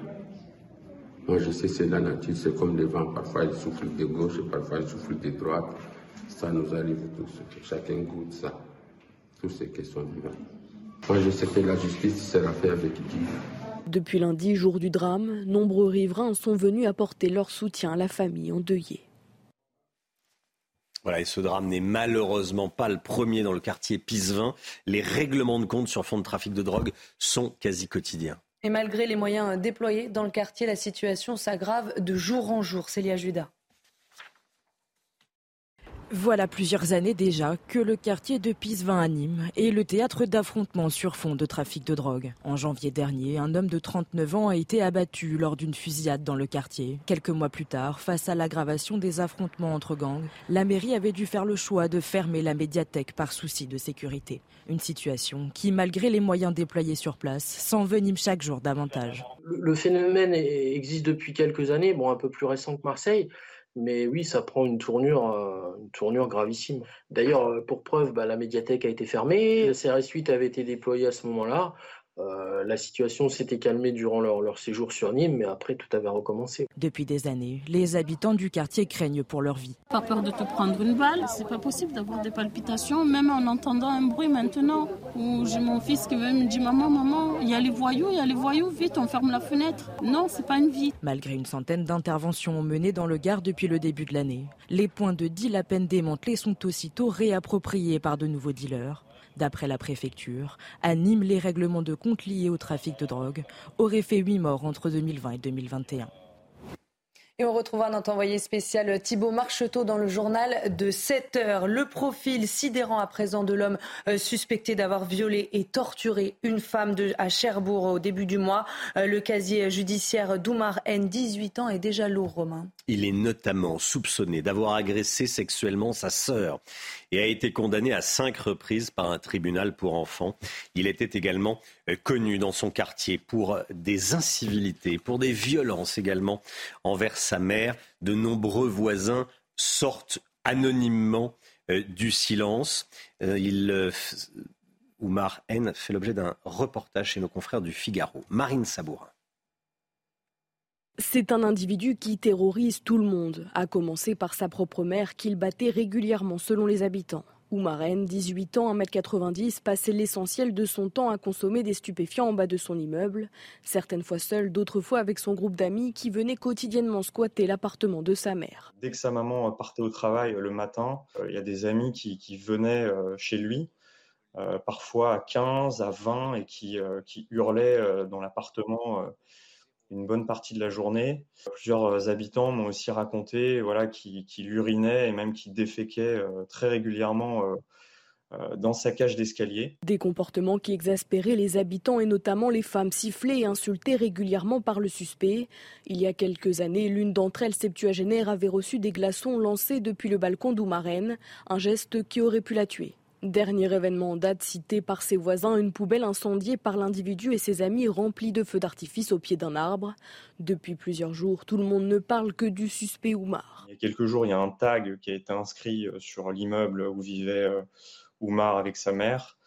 Moi, je sais, c'est la nature, c'est comme le vent. Parfois, il souffle de gauche, parfois, il souffle de droite. Ça nous arrive tous. Chacun goûte ça. Tous ces questions vivantes. Moi, je sais que la justice sera faite avec Dieu. Depuis lundi, jour du drame, nombreux riverains sont venus apporter leur soutien à la famille endeuillée. Voilà, et ce drame n'est malheureusement pas le premier dans le quartier Pisevin. Les règlements de compte sur fond de trafic de drogue sont quasi quotidiens. Et malgré les moyens déployés dans le quartier, la situation s'aggrave de jour en jour. Célia Judas. Voilà plusieurs années déjà que le quartier de Pisevin à Nîmes est le théâtre d'affrontements sur fond de trafic de drogue. En janvier dernier, un homme de 39 ans a été abattu lors d'une fusillade dans le quartier. Quelques mois plus tard, face à l'aggravation des affrontements entre gangs, la mairie avait dû faire le choix de fermer la médiathèque par souci de sécurité. Une situation qui, malgré les moyens déployés sur place, s'envenime chaque jour davantage. Le phénomène existe depuis quelques années, bon un peu plus récent que Marseille. Mais oui, ça prend une tournure, euh, gravissime. D'ailleurs, euh, pour preuve, bah, la médiathèque a été fermée, le CRS 8 avait été déployé à ce moment-là. Euh, la situation s'était calmée durant leur, séjour sur Nîmes, mais après tout avait recommencé. Depuis des années, les habitants du quartier craignent pour leur vie. Pas peur de te prendre une balle, c'est pas possible d'avoir des palpitations, même en entendant un bruit maintenant. Où j'ai mon fils qui me dit maman, maman, il y a les voyous, il y a les voyous, vite, on ferme la fenêtre. Non, c'est pas une vie. Malgré une centaine d'interventions menées dans le Gard depuis le début de l'année, les points de deal à peine démantelés sont aussitôt réappropriés par de nouveaux dealers. D'après la préfecture, à Nîmes, les règlements de compte liés au trafic de drogue auraient fait 8 morts entre 2020 et 2021. Et on retrouvera notre envoyé spécial Thibault Marcheteau dans le journal de 7 heures. Le profil sidérant à présent de l'homme euh, suspecté d'avoir violé et torturé une femme de, à Cherbourg au début du mois. Euh, le casier judiciaire d'Oumar N, 18 ans, est déjà lourd, Romain. Il est notamment soupçonné d'avoir agressé sexuellement sa sœur et a été condamné à cinq reprises par un tribunal pour enfants. Il était également euh, connu dans son quartier pour des incivilités, pour des violences également envers sa mère. De nombreux voisins sortent anonymement euh, du silence. Euh, il, Oumar N fait l'objet d'un reportage chez nos confrères du Figaro. Marine Sabourin. C'est un individu qui terrorise tout le monde, à commencer par sa propre mère qu'il battait régulièrement selon les habitants. Oumarène, 18 ans, 1m90, passait l'essentiel de son temps à consommer des stupéfiants en bas de son immeuble, certaines fois seul, d'autres fois avec son groupe d'amis qui venaient quotidiennement squatter l'appartement de sa mère. Dès que sa maman partait au travail le matin, euh, il y a des amis qui, venaient euh, chez lui, euh, parfois à 15, à 20, et qui hurlaient dans l'appartement une bonne partie de la journée. Plusieurs euh, habitants m'ont aussi raconté voilà, qu'il urinait et même qu'il déféquait euh, très régulièrement euh, dans sa cage d'escalier. Des comportements qui exaspéraient les habitants et notamment les femmes sifflées et insultées régulièrement par le suspect. Il y a quelques années, l'une d'entre elles, septuagénaire, avait reçu des glaçons lancés depuis le balcon d'Oumarène, un geste qui aurait pu la tuer. Dernier événement en date cité par ses voisins, une poubelle incendiée par l'individu et ses amis remplie de feux d'artifice au pied d'un arbre. Depuis plusieurs jours, tout le monde ne parle que du suspect Oumar. Il y a quelques jours, il y a un tag qui a été inscrit euh, sur l'immeuble où vivait euh, Oumar avec sa mère.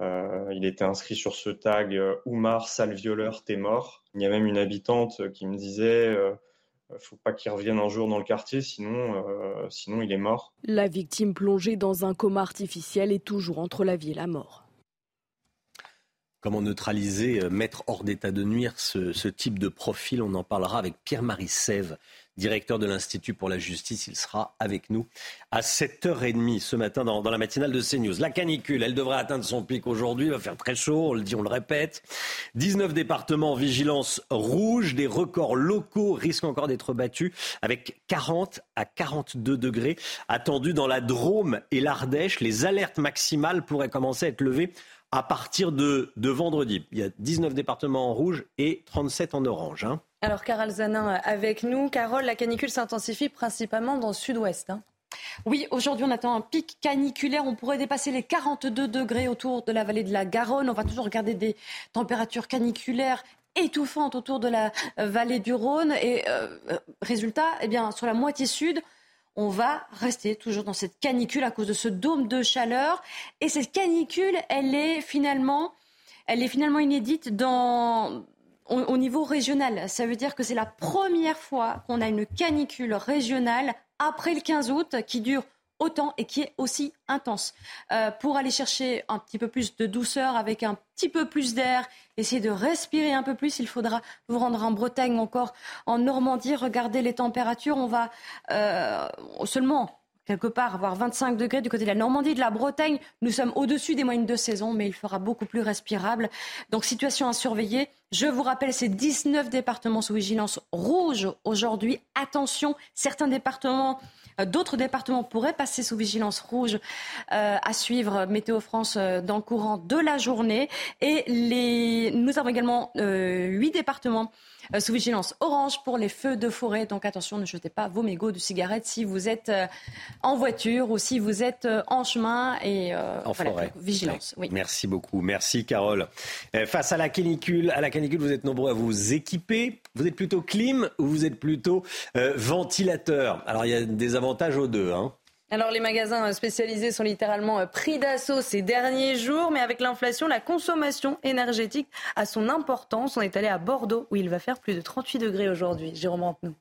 Euh, il était inscrit sur ce tag Oumar, sale violeur, t'es mort. Il y a même une habitante qui me disait faut pas qu'il revienne un jour dans le quartier, sinon, euh, sinon il est mort. La victime plongée dans un coma artificiel est toujours entre la vie et la mort. Comment neutraliser, euh, mettre hors d'état de nuire ce, ce, type de profil? On en parlera avec Pierre-Marie Sève, directeur de l'Institut pour la justice. Il sera avec nous à 7h30 ce matin dans, la matinale de CNews. La canicule, elle devrait atteindre son pic aujourd'hui. Il va faire très chaud, on le dit, on le répète. 19 départements en vigilance rouge. Des records locaux risquent encore d'être battus avec 40 à 42 degrés attendus dans la Drôme et l'Ardèche. Les alertes maximales pourraient commencer à être levées à partir de, vendredi. Il y a 19 départements en rouge et 37 en orange. Hein. Alors, Carole Zanin avec nous. Carole, la canicule s'intensifie principalement dans le sud-ouest. Hein. Oui, aujourd'hui on attend un pic caniculaire. On pourrait dépasser les 42 degrés autour de la vallée de la Garonne. On va toujours regarder des températures caniculaires étouffantes autour de la vallée du Rhône. Et euh, résultat, eh bien, sur la moitié sud, on va rester toujours dans cette canicule à cause de ce dôme de chaleur. Et cette canicule, elle est finalement, elle est finalement inédite dans au, niveau régional. Ça veut dire que c'est la première fois qu'on a une canicule régionale après le 15 août qui dure autant et qui est aussi intense. Euh, pour aller chercher un petit peu plus de douceur avec un petit peu plus d'air, essayer de respirer un peu plus, il faudra vous rendre en Bretagne encore en Normandie, regarder les températures. On va euh, seulement quelque part, voire 25 degrés du côté de la Normandie, de la Bretagne. Nous sommes au-dessus des moyennes de saison, mais il fera beaucoup plus respirable. Donc, situation à surveiller. Je vous rappelle, c'est 19 départements sous vigilance rouge aujourd'hui. Attention, certains départements euh, D'autres départements pourraient passer sous vigilance rouge euh, à suivre Météo France euh, dans le courant de la journée. Et les... nous avons également huit départements sous vigilance orange pour les feux de forêt. Donc attention, ne jetez pas vos mégots de cigarettes si vous êtes en voiture ou si vous êtes en chemin et en forêt. Vigilance. Oui. Merci beaucoup. Merci Carole. face à la canicule, à la canicule, vous êtes nombreux à vous équiper. Vous êtes plutôt clim ou vous êtes plutôt ventilateur? Alors il y a des avantage aux deux. Hein. Alors les magasins spécialisés sont littéralement euh, pris d'assaut ces derniers jours, mais avec l'inflation, la consommation énergétique a son importance. On est allé à Bordeaux où il va faire plus de 38 degrés aujourd'hui. Jérôme Rampenou.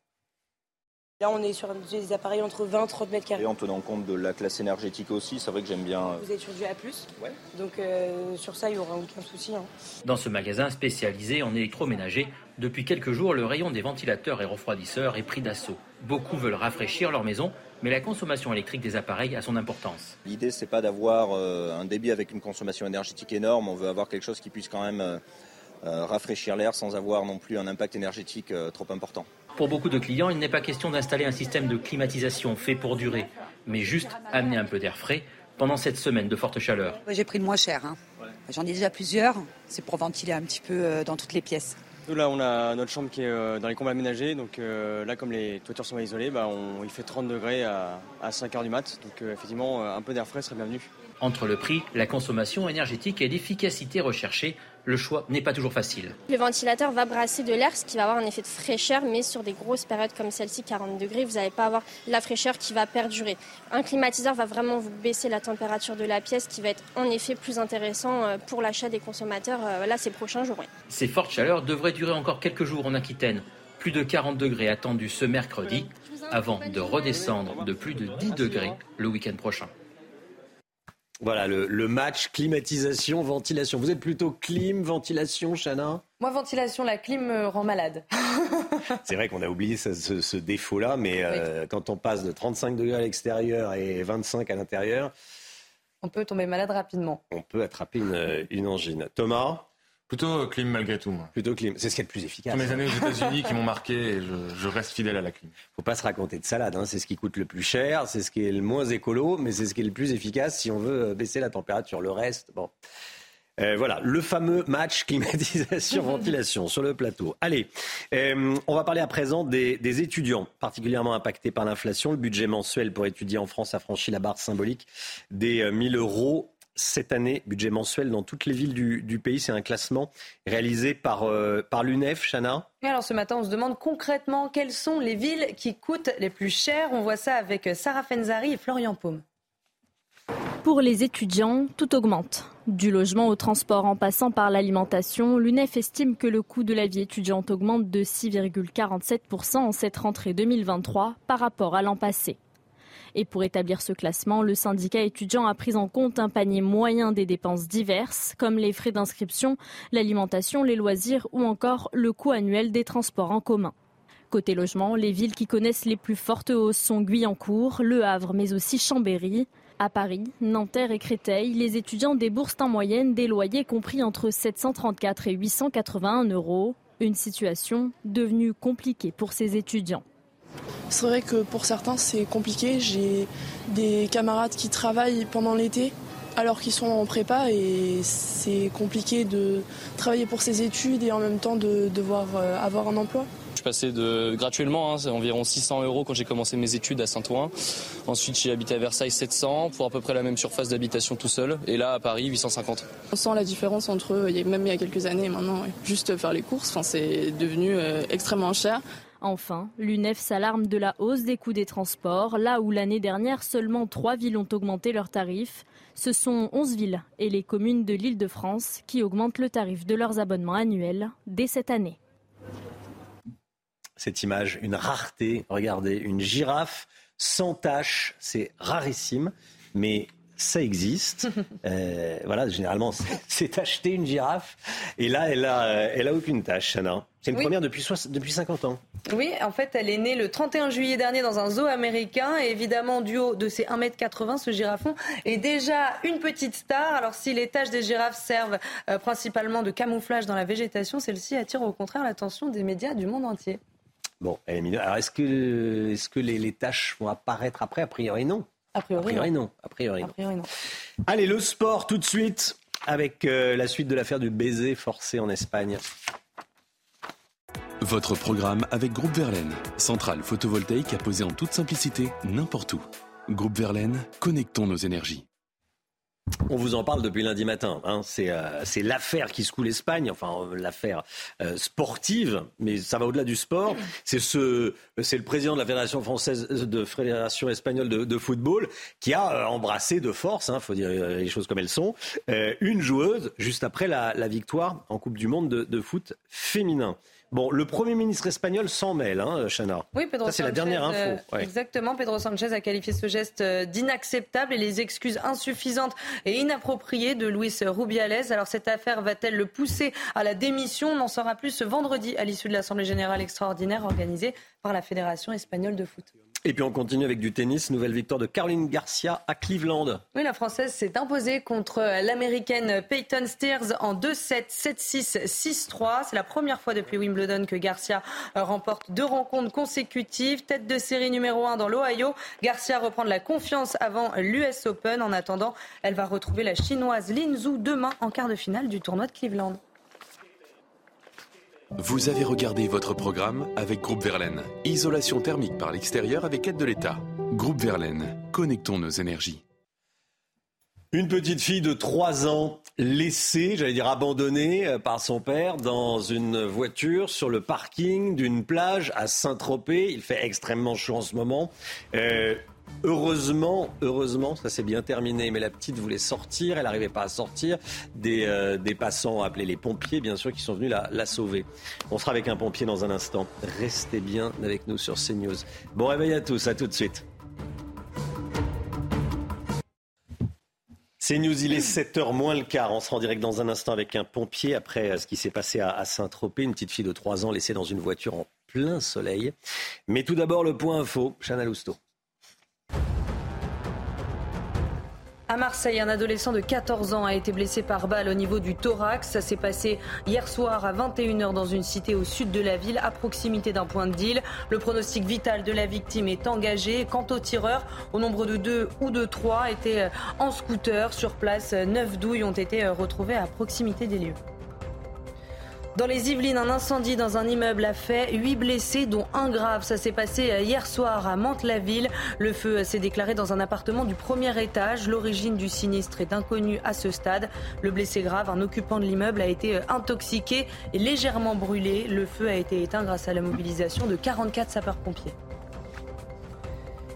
Là, on est sur des appareils entre 20 et 30 mètres carrés. Et en tenant compte de la classe énergétique aussi, c'est vrai que j'aime bien. Euh, Vous êtes sur du A. Ouais. Donc euh, sur ça, il n'y aura aucun souci. Hein. Dans ce magasin spécialisé en électroménager, depuis quelques jours, le rayon des ventilateurs et refroidisseurs est pris d'assaut. Beaucoup veulent rafraîchir leur maison, mais la consommation électrique des appareils a son importance. L'idée, c'est pas d'avoir euh, un débit avec une consommation énergétique énorme. On veut avoir quelque chose qui puisse quand même rafraîchir l'air sans avoir non plus un impact énergétique trop important. Pour beaucoup de clients, il n'est pas question d'installer un système de climatisation fait pour durer, mais juste amener un peu d'air frais pendant cette semaine de forte chaleur. J'ai pris le moins cher. Hein. J'en ai déjà plusieurs. C'est pour ventiler un petit peu euh, dans toutes les pièces. Nous, là, on a notre chambre qui est euh, dans les combles aménagés. Donc euh, là, comme les toitures sont isolées, bah, il fait 30 degrés à, 5 h du mat. Donc effectivement, un peu d'air frais serait bienvenu. Entre le prix, la consommation énergétique et l'efficacité recherchée, le choix n'est pas toujours facile. Le ventilateur va brasser de l'air, ce qui va avoir un effet de fraîcheur, mais sur des grosses périodes comme celle-ci, 40 degrés, vous n'allez pas avoir la fraîcheur qui va perdurer. Un climatiseur va vraiment vous baisser la température de la pièce, qui va être en effet plus intéressant euh, pour l'achat des consommateurs euh, là ces prochains jours. Ces fortes chaleurs devraient durer encore quelques jours en Aquitaine. Plus de 40 degrés attendus ce mercredi, avant de redescendre de plus de 10 degrés le week-end prochain. Voilà, le, match climatisation, ventilation. Vous êtes plutôt clim, ventilation, Chana Moi, ventilation, la clim me rend malade. (laughs) C'est vrai qu'on a oublié ce, défaut-là, mais euh, quand on passe de 35 degrés à l'extérieur et 25 à l'intérieur... On peut tomber malade rapidement. On peut attraper une, une angine. Thomas Plutôt clim malgré tout, moi. Plutôt clim. C'est ce qui est le plus efficace. Tous mes années aux (laughs) États-Unis qui m'ont marqué et je, reste fidèle à la clim. Faut pas se raconter de salade. Hein. C'est ce qui coûte le plus cher, c'est ce qui est le moins écolo, mais c'est ce qui est le plus efficace si on veut baisser la température. Le reste, bon. Euh, voilà, le fameux match climatisation-ventilation (laughs) sur le plateau. Allez, euh, on va parler à présent des, des étudiants particulièrement impactés par l'inflation. Le budget mensuel pour étudier en France a franchi la barre symbolique des 1000 euh, euros cette année, budget mensuel dans toutes les villes du, pays. C'est un classement réalisé par, euh, par l'UNEF, Chana. alors ce matin, on se demande concrètement quelles sont les villes qui coûtent les plus cher. On voit ça avec Sarah Fenzari et Florian Paume. Pour les étudiants, tout augmente. Du logement au transport en passant par l'alimentation, l'UNEF estime que le coût de la vie étudiante augmente de 6,47% en cette rentrée 2023 par rapport à l'an passé. Et pour établir ce classement, le syndicat étudiant a pris en compte un panier moyen des dépenses diverses, comme les frais d'inscription, l'alimentation, les loisirs ou encore le coût annuel des transports en commun. Côté logement, les villes qui connaissent les plus fortes hausses sont Guyancourt, Le Havre, mais aussi Chambéry. À Paris, Nanterre et Créteil, les étudiants déboursent en moyenne des loyers compris entre 734 et 881 euros. Une situation devenue compliquée pour ces étudiants. C'est vrai que pour certains c'est compliqué. J'ai des camarades qui travaillent pendant l'été alors qu'ils sont en prépa et c'est compliqué de travailler pour ses études et en même temps de devoir euh, avoir un emploi. Je passais de gratuitement, hein, c'est environ 600 euros quand j'ai commencé mes études à Saint-Ouen. Ensuite, j'ai habité à Versailles 700 pour à peu près la même surface d'habitation tout seul. Et là, à Paris, 850. On sent la différence entre même il y a quelques années et maintenant. Juste faire les courses, c'est devenu euh, extrêmement cher. Enfin, l'UNEF s'alarme de la hausse des coûts des transports, là où l'année dernière seulement trois villes ont augmenté leurs tarifs. Ce sont 11 villes et les communes de l'île de France qui augmentent le tarif de leurs abonnements annuels dès cette année. Cette image, une rareté, regardez, une girafe sans tache, c'est rarissime, mais ça existe. (laughs) Euh, voilà, généralement, c'est acheter une girafe. Et là, elle a, elle a aucune tâche, Chana. C'est une première depuis, depuis 50 ans. Oui, en fait, elle est née le 31 juillet dernier dans un zoo américain. Et évidemment, du haut de ses 1m80, ce girafon est déjà une petite star. Alors, si les tâches des girafes servent euh, principalement de camouflage dans la végétation, celle-ci attire au contraire l'attention des médias du monde entier. Bon, elle est mignonne. Alors, est-ce que, est -ce que les, les tâches vont apparaître après? A priori, non. A priori, non. A priori, non. Allez, le sport tout de suite avec euh, la suite de l'affaire du baiser forcé en Espagne. Votre programme avec Groupe Verlaine, centrale photovoltaïque à poser en toute simplicité n'importe où. Groupe Verlaine, connectons nos énergies. On vous en parle depuis lundi matin. Hein. Euh, c'est l'affaire qui secoue l'Espagne, enfin euh, l'affaire euh, sportive, mais ça va au-delà du sport. C'est ce, le président de la fédération française, de fédération espagnole de, football, qui a embrassé de force, il hein, faut dire les choses comme elles sont, une joueuse juste après la, victoire en Coupe du Monde de foot féminin. Bon, le Premier ministre espagnol s'en mêle, hein, Chana. Oui, Pedro Ça, c'est la dernière info. Euh, exactement. Pedro Sanchez a qualifié ce geste euh, d'inacceptable et les excuses insuffisantes et inappropriées de Luis Rubiales. Alors, cette affaire va-t-elle le pousser à la démission? On en saura plus ce vendredi à l'issue de l'Assemblée générale extraordinaire organisée par la Fédération espagnole de foot. Et puis on continue avec du tennis. Nouvelle victoire de Caroline Garcia à Cleveland. Oui, la Française s'est imposée contre l'Américaine Peyton Steers en 2-7, 7-6, 6-3. C'est la première fois depuis Wimbledon que Garcia remporte deux rencontres consécutives. Tête de série numéro 1 dans l'Ohio. Garcia reprend de la confiance avant l'US Open. En attendant, elle va retrouver la chinoise Lin Zhu demain en quart de finale du tournoi de Cleveland. Vous avez regardé votre programme avec Groupe Verlaine. Isolation thermique par l'extérieur avec aide de l'État. Groupe Verlaine, connectons nos énergies. Une petite fille de 3 ans laissée, j'allais dire abandonnée euh, par son père dans une voiture sur le parking d'une plage à Saint-Tropez. Il fait extrêmement chaud en ce moment. Euh, Heureusement, heureusement, ça s'est bien terminé. Mais la petite voulait sortir, elle n'arrivait pas à sortir. Des, euh, passants appelés les pompiers, bien sûr, qui sont venus la, sauver. On sera avec un pompier dans un instant. Restez bien avec nous sur CNews. Bon réveil à tous, à tout de suite. CNews, il est 7h moins le quart. On sera en direct dans un instant avec un pompier après ce qui s'est passé à, Saint-Tropez. Une petite fille de 3 ans laissée dans une voiture en plein soleil. Mais tout d'abord, le point info. Chana Lousteau. À Marseille, un adolescent de 14 ans a été blessé par balle au niveau du thorax. Ça s'est passé hier soir à 21h dans une cité au sud de la ville, à proximité d'un point de deal. Le pronostic vital de la victime est engagé. Quant aux tireurs, au nombre de deux ou de trois, étaient en scooter. Sur place, neuf douilles ont été retrouvées à proximité des lieux. Dans les Yvelines, un incendie dans un immeuble a fait 8 blessés, dont un grave. Ça s'est passé hier soir à Mantes-la-Ville. Le feu s'est déclaré dans un appartement du premier étage. L'origine du sinistre est inconnue à ce stade. Le blessé grave, un occupant de l'immeuble, a été intoxiqué et légèrement brûlé. Le feu a été éteint grâce à la mobilisation de 44 sapeurs-pompiers.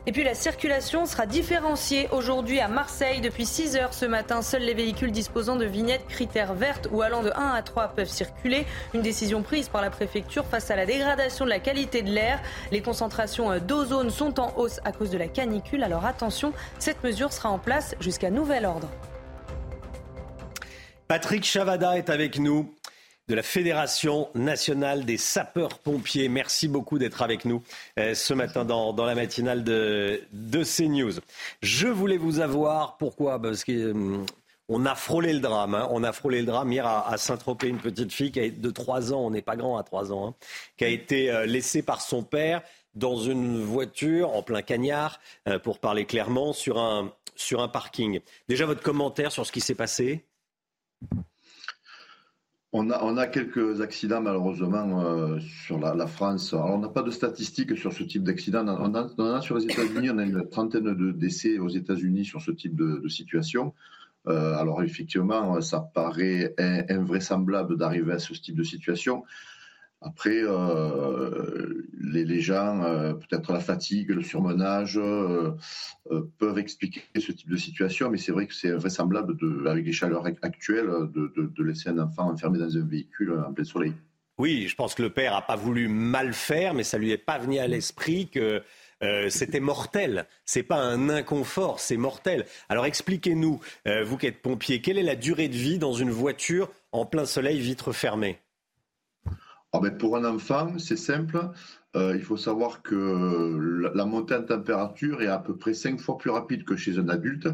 Et puis la circulation sera différenciée aujourd'hui à Marseille. Depuis 6 heures ce matin, seuls les véhicules disposant de vignettes critères vertes ou allant de 1 à 3 peuvent circuler. Une décision prise par la préfecture face à la dégradation de la qualité de l'air. Les concentrations d'ozone sont en hausse à cause de la canicule. Alors attention, cette mesure sera en place jusqu'à nouvel ordre. Patrick Chavada est avec nous de la Fédération nationale des sapeurs-pompiers. Merci beaucoup d'être avec nous euh, ce matin dans, la matinale de, CNews. Je voulais vous avoir, pourquoi? Parce que... Euh, on a frôlé le drame. Hein. On a frôlé le drame hier à, Saint-Tropez, une petite fille qui a, de 3 ans, on n'est pas grand à 3 ans, hein, qui a été euh, laissée par son père dans une voiture en plein cagnard, pour parler clairement, sur un, sur un parking. Déjà, votre commentaire sur ce qui s'est passé? On a, quelques accidents malheureusement euh, sur la, France. Alors on n'a pas de statistiques sur ce type d'accident. On, a, sur les États-Unis, on a une trentaine de décès aux États-Unis sur ce type de, situation. Euh, alors effectivement, ça paraît invraisemblable d'arriver à ce type de situation. Après, euh, les, gens, euh, peut-être la fatigue, le surmenage, euh, peuvent expliquer ce type de situation, mais c'est vrai que c'est vraisemblable, avec les chaleurs actuelles, de, laisser un enfant enfermé dans un véhicule en plein soleil. Oui, je pense que le père n'a pas voulu mal faire, mais ça lui est pas venu à l'esprit que c'était mortel. C'est pas un inconfort, c'est mortel. Alors expliquez-nous, vous qui êtes pompier, quelle est la durée de vie dans une voiture en plein soleil, vitre fermée? Ah Pour un enfant, c'est simple. Euh, il faut savoir que la montée en température est à peu près cinq fois plus rapide que chez un adulte,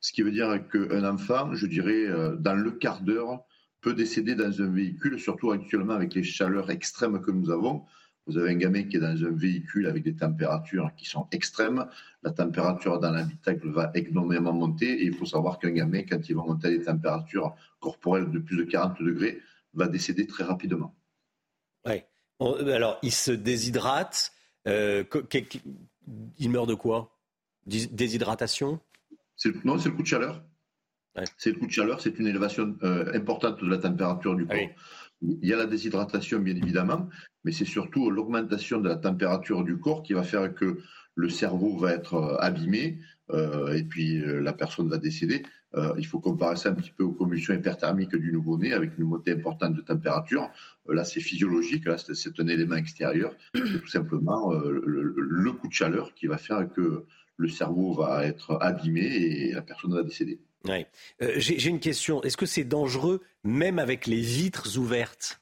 ce qui veut dire qu'un enfant, je dirais, dans le quart d'heure, peut décéder dans un véhicule, surtout actuellement avec les chaleurs extrêmes que nous avons. Vous avez un gamin qui est dans un véhicule avec des températures qui sont extrêmes. La température dans l'habitacle va énormément monter. Et il faut savoir qu'un gamin, quand il va monter à des températures corporelles de plus de 40 degrés, va décéder très rapidement. Oui. Alors, il se déshydrate. Euh, il meurt de quoi? Déshydratation? Non, c'est le coup de chaleur. C'est le coup de chaleur, c'est une élévation euh, importante de la température du corps. Il y a la déshydratation, bien évidemment, mais c'est surtout l'augmentation de la température du corps qui va faire que le cerveau va être euh, abîmé euh, et puis la personne va décéder. Il faut comparer ça un petit peu aux convulsions hyperthermiques du nouveau-né avec une montée importante de température. là, c'est physiologique, là, c'est un élément extérieur. C'est tout simplement le coup de chaleur qui va faire que le cerveau va être abîmé et la personne va décéder. Euh, J'ai une question. Est-ce que c'est dangereux même avec les vitres ouvertes?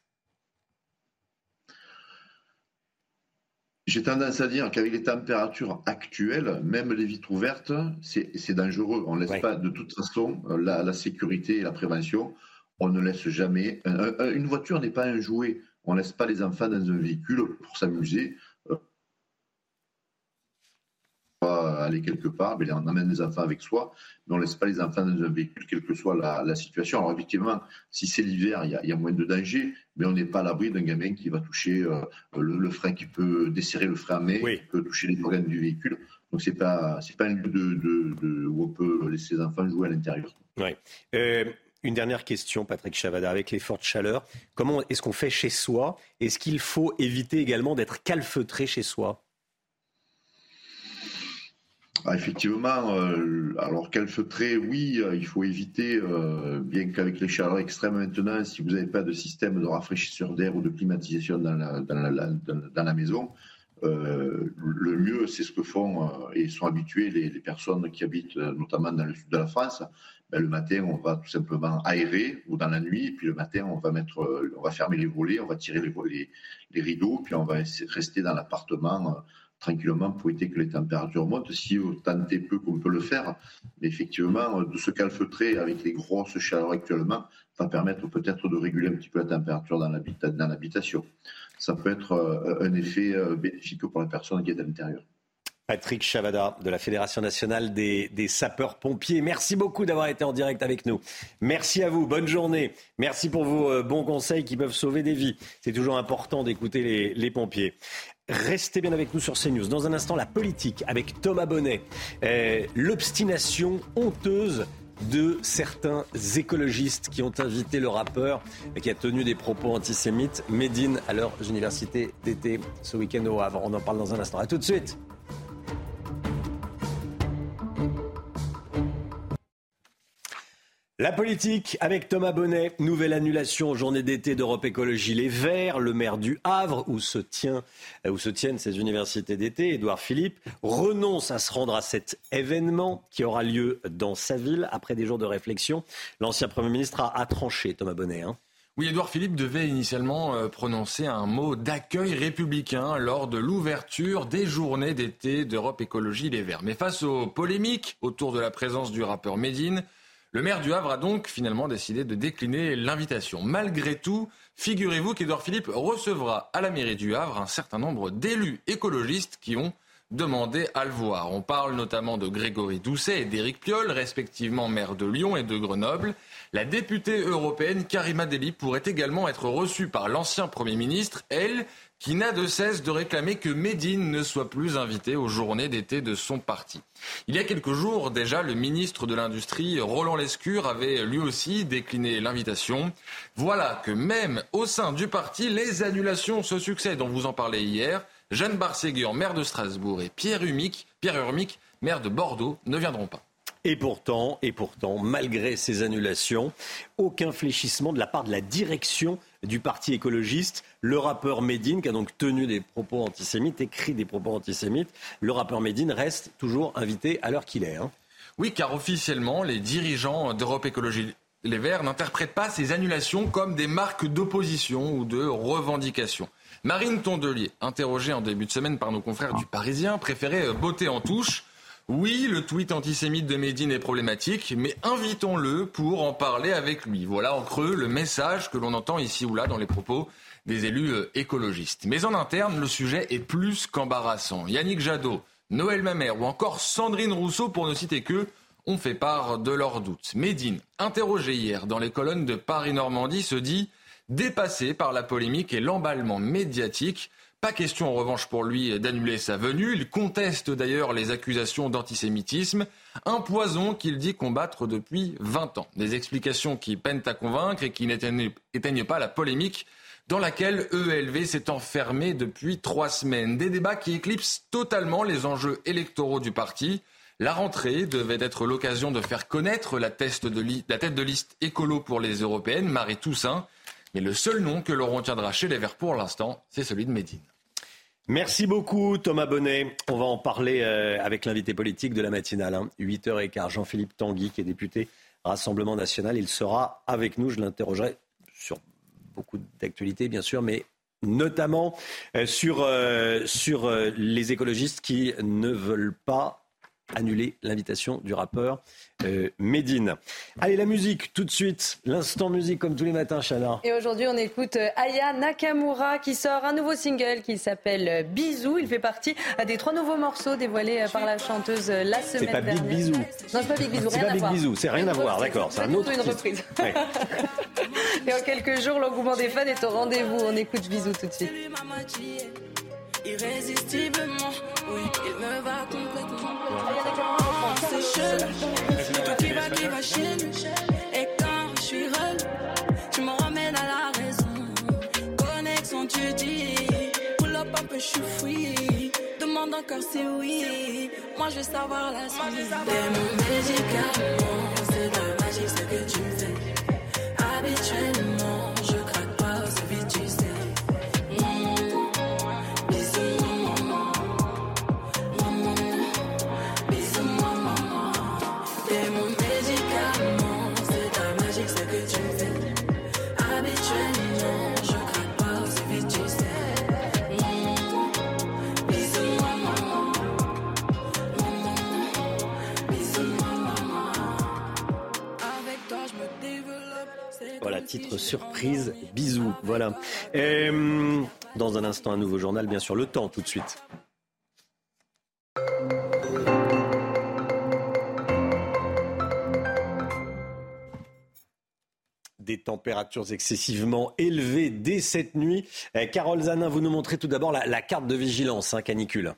J'ai tendance à dire qu'avec les températures actuelles, même les vitres ouvertes, c'est dangereux. On ne laisse pas, de toute façon, la, la, sécurité et la prévention, on ne laisse jamais. une voiture n'est pas un jouet. On ne laisse pas les enfants dans un véhicule pour s'amuser. Aller quelque part, mais on emmène les enfants avec soi, mais on ne laisse pas les enfants dans un véhicule, quelle que soit la, situation. Alors effectivement, si c'est l'hiver, il y, a moins de danger, mais on n'est pas à l'abri d'un gamin qui va toucher euh, le, frein, qui peut desserrer le frein à main, qui peut toucher les organes du véhicule. Donc c'est pas c'est pas un lieu de, où on peut laisser les enfants jouer à l'intérieur. Ouais. Euh, une dernière question, Patrick Chavada, avec les fortes chaleurs, comment est-ce qu'on fait chez soi? Est-ce qu'il faut éviter également d'être calfeutré chez soi? Ah, effectivement, euh, alors calfeutrer, oui, euh, il faut éviter, euh, bien qu'avec les chaleurs extrêmes maintenant, si vous n'avez pas de système de rafraîchisseur d'air ou de climatisation dans la, maison, le mieux, c'est ce que font et sont habitués les, personnes qui habitent notamment dans le sud de la France. Ben, le matin, on va tout simplement aérer ou dans la nuit, et puis le matin, on va mettre, on va fermer les volets, on va tirer les rideaux, puis on va rester dans l'appartement tranquillement pour éviter que les températures montent, si tant est peu qu'on peut le faire. Mais effectivement, de se calfeutrer avec les grosses chaleurs actuellement va permettre peut-être de réguler un petit peu la température dans l'habitation. Ça peut être euh, un effet euh, bénéfique pour la personne qui est à l'intérieur. Patrick Chavada de la Fédération nationale des, sapeurs-pompiers. Merci beaucoup d'avoir été en direct avec nous. Merci à vous. Bonne journée. Merci pour vos euh, bons conseils qui peuvent sauver des vies. C'est toujours important d'écouter les, pompiers. Restez bien avec nous sur CNews. Dans un instant, la politique avec Thomas Bonnet. Euh, l'obstination honteuse de certains écologistes qui ont invité le rappeur et qui a tenu des propos antisémites, Médine, à leur université d'été ce week-end au Havre. On en parle dans un instant. A tout de suite. La politique avec Thomas Bonnet, nouvelle annulation journée d'été d'Europe Écologie Les Verts, le maire du Havre où se, tient, euh, où se tiennent ces universités d'été, Édouard Philippe, renonce à se rendre à cet événement qui aura lieu dans sa ville. Après des jours de réflexion, l'ancien Premier ministre a, tranché, Thomas Bonnet. Hein. Oui, Édouard Philippe devait initialement euh, prononcer un mot d'accueil républicain lors de l'ouverture des journées d'été d'Europe Écologie Les Verts. Mais face aux polémiques autour de la présence du rappeur Médine, le maire du Havre a donc finalement décidé de décliner l'invitation. Malgré tout, figurez-vous qu'Edouard Philippe recevra à la mairie du Havre un certain nombre d'élus écologistes qui ont demandé à le voir. On parle notamment de Grégory Doucet et d'Éric Piolle, respectivement maire de Lyon et de Grenoble. La députée européenne Karima Deli pourrait également être reçue par l'ancien Premier ministre, elle qui n'a de cesse de réclamer que Médine ne soit plus invité aux journées d'été de son parti. Il y a quelques jours déjà, le ministre de l'Industrie, Roland Lescure, avait lui aussi décliné l'invitation. Voilà que même au sein du parti, les annulations se succèdent. On vous en parlait hier. Jeanne Barséguer, maire de Strasbourg, et Pierre Humic, Pierre Urmic, maire de Bordeaux, ne viendront pas. Et pourtant, et pourtant, malgré ces annulations, aucun fléchissement de la part de la direction du Parti écologiste. Le rappeur Médine, qui a donc tenu des propos antisémites, écrit des propos antisémites, le rappeur Médine reste toujours invité à l'heure qu'il est. Hein. Oui, car officiellement, les dirigeants d'Europe Écologie Les Verts n'interprètent pas ces annulations comme des marques d'opposition ou de revendication. Marine Tondelier, interrogée en début de semaine par nos confrères du Parisien, préférait botter en touche. Oui, le tweet antisémite de Médine est problématique, mais invitons-le pour en parler avec lui. Voilà en creux le message que l'on entend ici ou là dans les propos des élus euh, écologistes. Mais en interne, le sujet est plus qu'embarrassant. Yannick Jadot, Noël Mamère ou encore Sandrine Rousseau, pour ne citer que, ont fait part de leurs doutes. Médine, interrogé hier dans les colonnes de Paris-Normandie, se dit dépassé par la polémique et l'emballement médiatique. Pas question en revanche pour lui d'annuler sa venue. Il conteste d'ailleurs les accusations d'antisémitisme, un poison qu'il dit combattre depuis 20 ans. Des explications qui peinent à convaincre et qui n'éteignent pas la polémique dans laquelle ELV s'est enfermé depuis trois semaines. Des débats qui éclipsent totalement les enjeux électoraux du parti. La rentrée devait être l'occasion de faire connaître la, tête de liste écolo pour les européennes, Marie Toussaint. Mais le seul nom que l'on retiendra chez les Verts pour l'instant, c'est celui de Médine. Merci beaucoup Thomas Bonnet. On va en parler euh, avec l'invité politique de la matinale. 8h15, hein. Jean-Philippe Tanguy, qui est député Rassemblement national. Il sera avec nous. Je l'interrogerai sur beaucoup d'actualités, bien sûr, mais notamment euh, sur, euh, sur les écologistes qui ne veulent pas annuler l'invitation du rappeur euh, Medine. Allez, la musique, tout de suite. L'instant musique, comme tous les matins, Chana. Et aujourd'hui, on écoute euh, Aya Nakamura qui sort un nouveau single qui s'appelle euh, Bisou. Il fait partie des trois nouveaux morceaux dévoilés par la chanteuse la semaine dernière. C'est pas Big Bisou. Non, c'est pas Big Bisou, C'est pas Big Bisou, c'est rien à voir, d'accord. C'est un autre. une reprise. (laughs) Et en quelques jours, l'engouement des fans est au rendez-vous. On écoute Bisou tout de suite. Irrésistiblement, oui, il me va complètement. C'est chaud, toi qui va, qui va chier. Et quand je suis reine, tu me ramènes à la raison. Connexion, tu dis, pull up un peu, je suis. Demande encore si oui, moi je veux savoir la suite. T'es mon médicament, c'est de la magie ce que tu fais. Habituellement, titre surprise, bisous. Voilà. Dans un instant, un nouveau journal, bien sûr. Le temps, tout de suite. des températures excessivement élevées dès cette nuit. Eh, Carole Zanin, vous nous montrez tout d'abord la, carte de vigilance hein, canicule.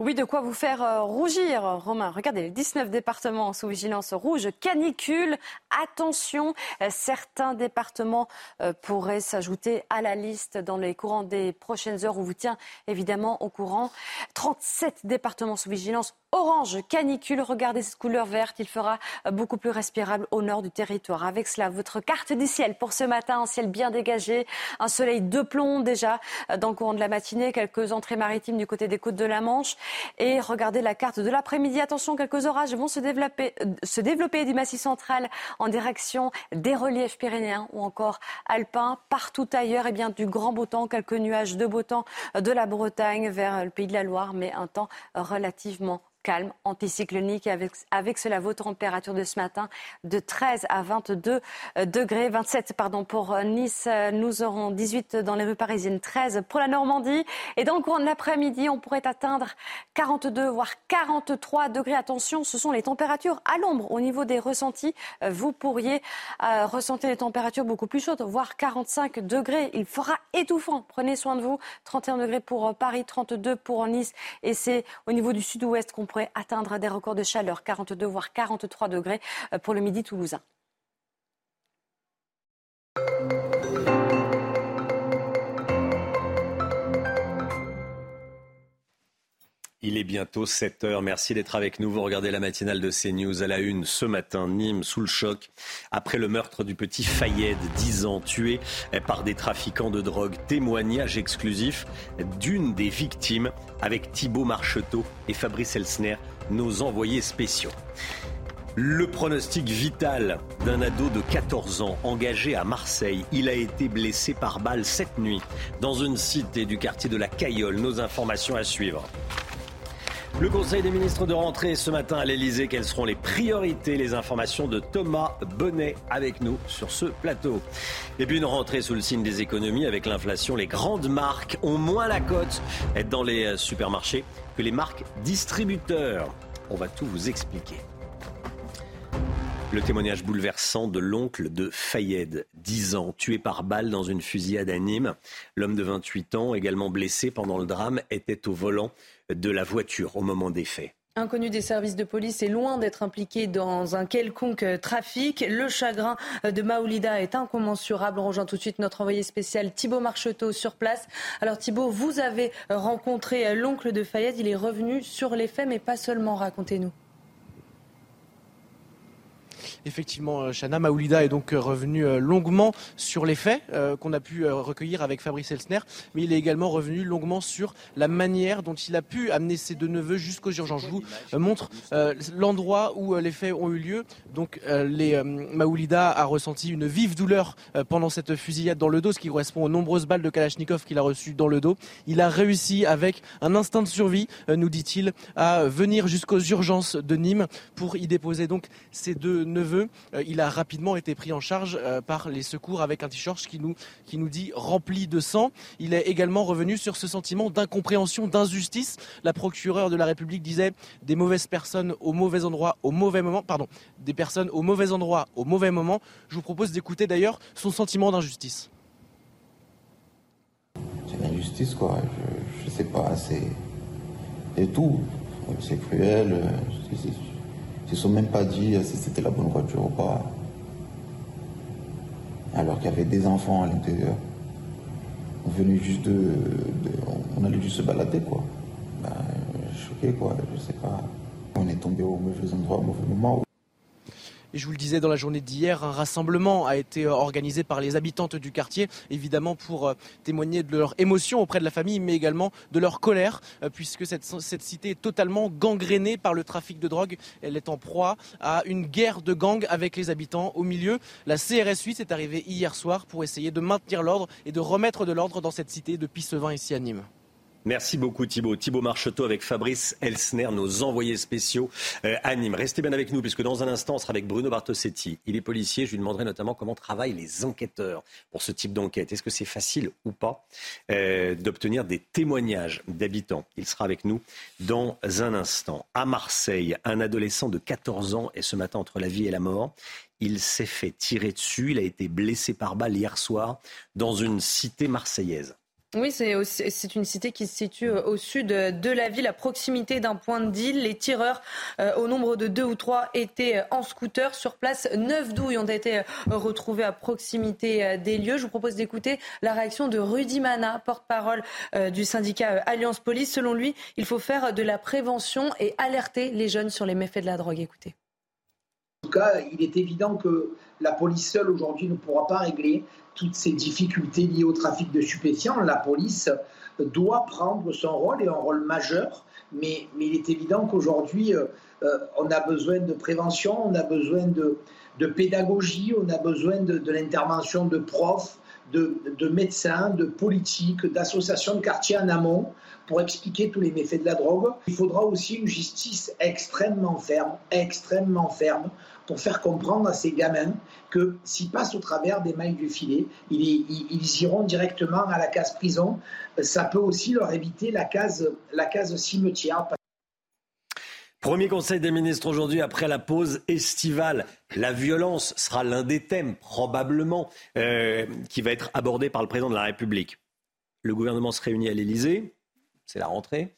Oui, de quoi vous faire euh, rougir, Romain. Regardez, les 19 départements sous vigilance rouge, canicule. Attention, euh, certains départements euh, pourraient s'ajouter à la liste dans les courants des prochaines heures. On vous tient évidemment au courant. 37 départements sous vigilance orange, canicule. Regardez cette couleur verte, il fera beaucoup plus respirable au nord du territoire. Avec cela, votre carte du ciel pour ce matin, un ciel bien dégagé, un soleil de plomb déjà dans le courant de la matinée, quelques entrées maritimes du côté des côtes de la Manche. Et regardez la carte de l'après-midi. Attention, quelques orages vont se développer, euh, du massif central en direction des reliefs pyrénéens ou encore alpins. Partout ailleurs, et eh bien, du grand beau temps, quelques nuages de beau temps de la Bretagne vers le pays de la Loire, mais un temps relativement calme, anticyclonique. Avec, avec cela, vos températures de ce matin de 13 à 22 euh, degrés, 27 pardon, pour euh, Nice. Euh, nous aurons 18 dans les rues parisiennes, 13 pour la Normandie. Et dans le courant de l'après-midi, on pourrait atteindre 42 voire 43 degrés. Attention, ce sont les températures à l'ombre. Au niveau des ressentis, vous pourriez ressentir des températures beaucoup plus chaudes, voire 45 degrés. Il fera étouffant. Prenez soin de vous. 31 degrés pour Paris, 32 pour Nice. Et c'est au niveau du sud-ouest qu'on pourrait atteindre des records de chaleur, 42 voire 43 degrés euh, pour le midi toulousain. Il est bientôt 7 heures. Merci d'être avec nous. Vous regardez la matinale de CNews à la une ce matin. Nîmes sous le choc après le meurtre du petit Fayed, 10 ans, tué par des trafiquants de drogue. Témoignage exclusif d'une des victimes avec Thibault Marcheteau et Fabrice Elsner, nos envoyés spéciaux. Le pronostic vital d'un ado de 14 ans engagé à Marseille. Il a été blessé par balle cette nuit dans une cité du quartier de la Cayolle. Nos informations à suivre. Le Conseil des ministres de rentrée ce matin à l'Elysée. Quelles seront les priorités? Les informations de Thomas Bonnet avec nous sur ce plateau. Et puis une rentrée sous le signe des économies avec l'inflation. Les grandes marques ont moins la cote dans les supermarchés que les marques distributeurs. On va tout vous expliquer. Le témoignage bouleversant de l'oncle de Fayed, 10 ans, tué par balle dans une fusillade à Nîmes. L'homme de 28 ans, également blessé pendant le drame, était au volant de la voiture au moment des faits. Inconnu des services de police est loin d'être impliqué dans un quelconque trafic. Le chagrin de Maoulida est incommensurable. On rejoint tout de suite notre envoyé spécial Thibault Marcheteau sur place. Alors Thibault, vous avez rencontré l'oncle de Fayed. Il est revenu sur les faits, mais pas seulement. Racontez-nous. Effectivement, euh, Chana Maoulida est donc euh, revenu euh, longuement sur les faits qu'on a pu recueillir avec Fabrice Elsner, mais il est également revenu longuement sur la manière dont il a pu amener ses deux neveux jusqu'aux urgences. Je vous montre l'endroit où les faits ont eu lieu. Donc, Maoulida a ressenti une vive douleur pendant cette fusillade dans le dos, ce qui correspond aux nombreuses balles de Kalachnikov qu'il a reçues dans le dos. Il a réussi, avec un instinct de survie, nous dit-il, à venir jusqu'aux urgences de Nîmes pour y déposer donc ses deux neveux euh, il a rapidement été pris en charge euh, par les secours avec un t-shirt qui nous, qui nous dit rempli de sang. Il est également revenu sur ce sentiment d'incompréhension, d'injustice. La procureure de la République disait des mauvaises personnes au mauvais endroit, au mauvais moment. Pardon, des personnes au mauvais endroit, au mauvais moment. Je vous propose d'écouter d'ailleurs son sentiment d'injustice. C'est l'injustice, quoi. Je, je sais pas, c'est. Tout. C'est cruel. Ils ne sont même pas dit si c'était la bonne voiture ou pas. Alors qu'il y avait des enfants à l'intérieur. On juste de, On allait juste se balader, quoi. Ben, choqué, quoi. Je sais pas. On est tombé au mauvais endroit, au mauvais moment. Et je vous le disais dans la journée d'hier, un rassemblement a été euh, organisé par les habitantes du quartier, évidemment pour euh, témoigner de leur émotion auprès de la famille, mais également de leur colère, euh, puisque cette, cité est totalement gangrénée par le trafic de drogue. Elle est en proie à une guerre de gangs avec les habitants. Au milieu, la CRS 8 est arrivée hier soir pour essayer de maintenir l'ordre et de remettre de l'ordre dans cette cité de Pissevin ici à Nîmes. Merci beaucoup Thibault. Thibault Marcheteau avec Fabrice Elsner, nos envoyés spéciaux euh, à Nîmes. Restez bien avec nous puisque dans un instant on sera avec Bruno Bartosetti. Il est policier, je lui demanderai notamment comment travaillent les enquêteurs pour ce type d'enquête. Est-ce que c'est facile ou pas euh, d'obtenir des témoignages d'habitants? Il sera avec nous dans un instant. À Marseille, un adolescent de 14 ans est ce matin entre la vie et la mort. Il s'est fait tirer dessus, il a été blessé par balle hier soir dans une cité marseillaise. Oui, c'est une cité qui se situe euh, au sud de la ville, à proximité d'un point de deal. Les tireurs, euh, au nombre de deux ou trois, étaient euh, en scooter. Sur place, neuf douilles ont été retrouvées à proximité des lieux. Je vous propose d'écouter la réaction de Rudy Mana, porte-parole du syndicat Alliance Police. Selon lui, il faut faire de la prévention et alerter les jeunes sur les méfaits de la drogue. Écoutez. En tout cas, il est évident que la police seule aujourd'hui ne pourra pas régler toutes ces difficultés liées au trafic de stupéfiants, la police doit prendre son rôle et un rôle majeur. Mais, il est évident qu'aujourd'hui, euh, euh, on a besoin de prévention, on a besoin de, pédagogie, on a besoin de, l'intervention de profs, de, de, médecins, de politiques, d'associations de quartiers en amont pour expliquer tous les méfaits de la drogue. Il faudra aussi une justice extrêmement ferme, extrêmement ferme, pour faire comprendre à ces gamins que s'ils passent au travers des mailles du filet, ils, iront directement à la case prison. Ça peut aussi leur éviter la case, la case cimetière. Premier conseil des ministres aujourd'hui après la pause estivale. La violence sera l'un des thèmes probablement euh, qui va être abordé par le président de la République. Le gouvernement se réunit à l'Élysée, c'est la rentrée.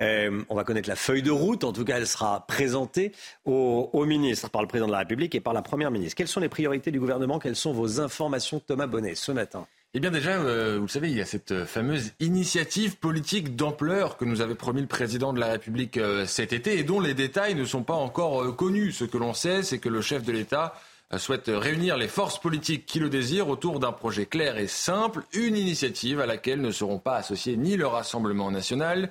Euh, on va connaître la feuille de route. En tout cas, elle sera présentée au, au, ministre par le président de la République et par la première ministre. Quelles sont les priorités du gouvernement? Quelles sont vos informations, Thomas Bonnet, ce matin? Eh bien déjà, euh, vous le savez, il y a cette fameuse initiative politique d'ampleur que nous avait promis le président de la République euh, cet été et dont les détails ne sont pas encore euh, connus. Ce que l'on sait, c'est que le chef de l'État souhaite réunir les forces politiques qui le désirent autour d'un projet clair et simple, une initiative à laquelle ne seront pas associés ni le Rassemblement national,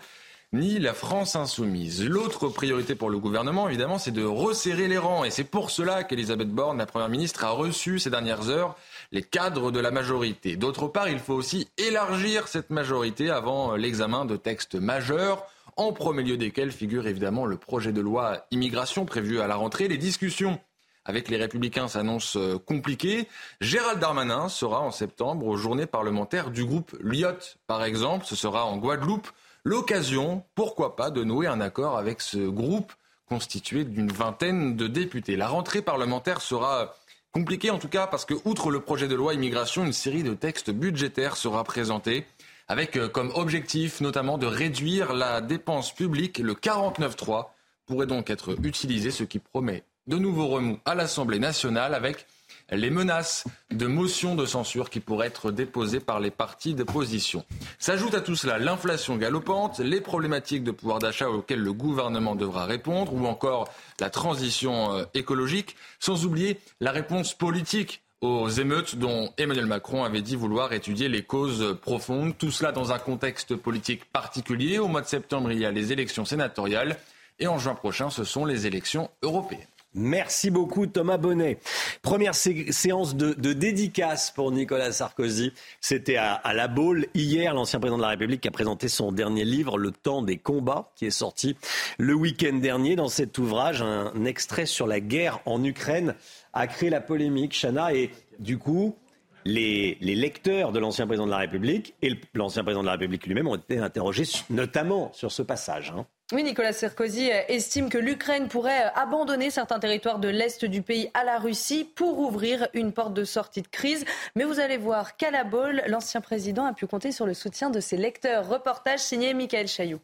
ni la France insoumise. L'autre priorité pour le gouvernement, évidemment, c'est de resserrer les rangs. Et c'est pour cela qu'Elisabeth Borne, la Première ministre, a reçu ces dernières heures les cadres de la majorité. D'autre part, il faut aussi élargir cette majorité avant l'examen de textes majeurs, en premier lieu desquels figure évidemment le projet de loi immigration prévu à la rentrée. Les discussions avec les Républicains s'annoncent euh, compliquées. Gérald Darmanin sera en septembre aux journées parlementaires du groupe Lyot, par exemple. Ce sera en Guadeloupe l'occasion, pourquoi pas, de nouer un accord avec ce groupe constitué d'une vingtaine de députés. La rentrée parlementaire sera compliquée en tout cas parce que, outre le projet de loi immigration, une série de textes budgétaires sera présentée avec euh, comme objectif notamment de réduire la dépense publique. Le 49.3 pourrait donc être utilisé, ce qui promet de nouveaux remous à l'Assemblée nationale avec les menaces de motions de censure qui pourraient être déposées par les partis d'opposition. S'ajoute à tout cela l'inflation galopante, les problématiques de pouvoir d'achat auxquelles le gouvernement devra répondre, ou encore la transition euh, écologique, sans oublier la réponse politique aux émeutes dont Emmanuel Macron avait dit vouloir étudier les causes profondes. Tout cela dans un contexte politique particulier. Au mois de septembre, il y a les élections sénatoriales et en juin prochain, ce sont les élections européennes. Merci beaucoup Thomas Bonnet. Première séance de, dédicace pour Nicolas Sarkozy. C'était à, La Baule hier, l'ancien président de la République a présenté son dernier livre, Le temps des combats, qui est sorti le week-end dernier. Dans cet ouvrage, un extrait sur la guerre en Ukraine a créé la polémique, Chana, et du coup, les, lecteurs de l'ancien président de la République et l'ancien président de la République lui-même ont été interrogés notamment sur ce passage. Hein. Oui, Nicolas Sarkozy estime que l'Ukraine pourrait abandonner certains territoires de l'Est du pays à la Russie pour ouvrir une porte de sortie de crise. Mais vous allez voir qu'à la l'ancien président a pu compter sur le soutien de ses lecteurs. Reportage signé Michael Chailloux.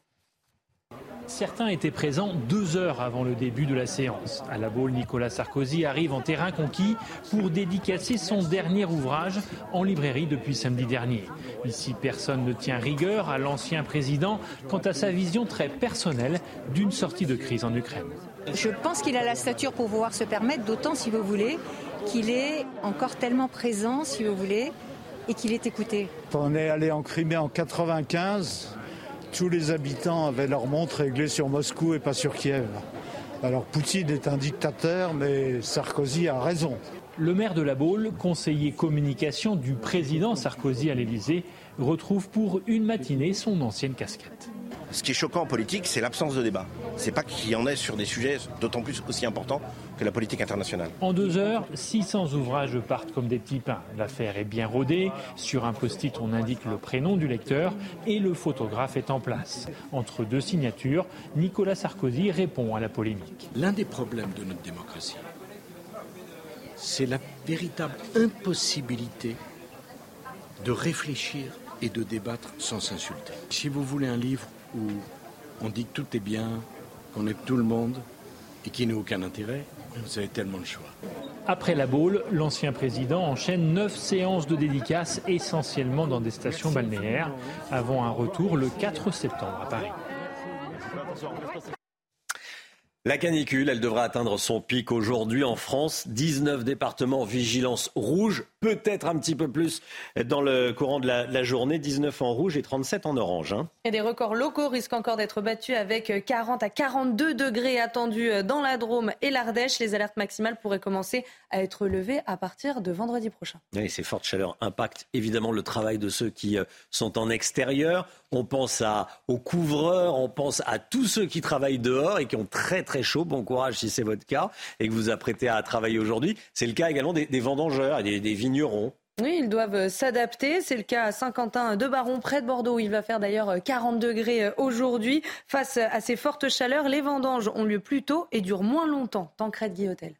Certains étaient présents deux heures avant le début de la séance. À la Baule, Nicolas Sarkozy arrive en terrain conquis pour dédicacer son dernier ouvrage en librairie depuis samedi dernier. Ici, personne ne tient rigueur à l'ancien président quant à sa vision très personnelle d'une sortie de crise en Ukraine. Je pense qu'il a la stature pour pouvoir se permettre, d'autant si vous voulez, qu'il est encore tellement présent, si vous voulez, et qu'il est écouté. On est allé en Crimée en 95 tous les habitants avaient leur montre réglée sur Moscou et pas sur Kiev. Alors Poutine est un dictateur, mais Sarkozy a raison. Le maire de la Baule, conseiller communication du président Sarkozy à l'Élysée, retrouve pour une matinée son ancienne casquette. Ce qui est choquant en politique, c'est l'absence de débat. C'est pas qu'il y en ait sur des sujets d'autant plus aussi importants que la politique internationale. En deux heures, 600 ouvrages partent comme des petits pains. L'affaire est bien rodée. Sur un post-it, on indique le prénom du lecteur et le photographe est en place. Entre deux signatures, Nicolas Sarkozy répond à la polémique. L'un des problèmes de notre démocratie, c'est la véritable impossibilité de réfléchir et de débattre sans s'insulter. Si vous voulez un livre où on dit que tout est bien, qu'on aime tout le monde et qu'il n'a aucun intérêt, vous avez tellement de choix. Après la boule, l'ancien président enchaîne neuf séances de dédicaces, essentiellement dans des stations balnéaires, avant un retour le 4 septembre à Paris. La canicule, elle devra atteindre son pic aujourd'hui en France. 19 départements vigilance rouge, peut-être un petit peu plus dans le courant de la, journée. 19 en rouge et 37 en orange. Hein. Et des records locaux risquent encore d'être battus avec 40 à 42 degrés attendus dans la Drôme et l'Ardèche. Les alertes maximales pourraient commencer à être levées à partir de vendredi prochain. Et ces fortes chaleurs impactent évidemment le travail de ceux qui euh, sont en extérieur. On pense à, aux couvreurs, on pense à tous ceux qui travaillent dehors et qui ont très très chaud. Bon courage si c'est votre cas et que vous apprêtez à travailler aujourd'hui. C'est le cas également des, vendangeurs et des, des vignerons. Oui, ils doivent s'adapter. C'est le cas à Saint-Quentin de Baron, près de Bordeaux, où il va faire d'ailleurs 40 degrés aujourd'hui. Face à ces fortes chaleurs, les vendanges ont lieu plus tôt et durent moins longtemps. Tancred Guillotel.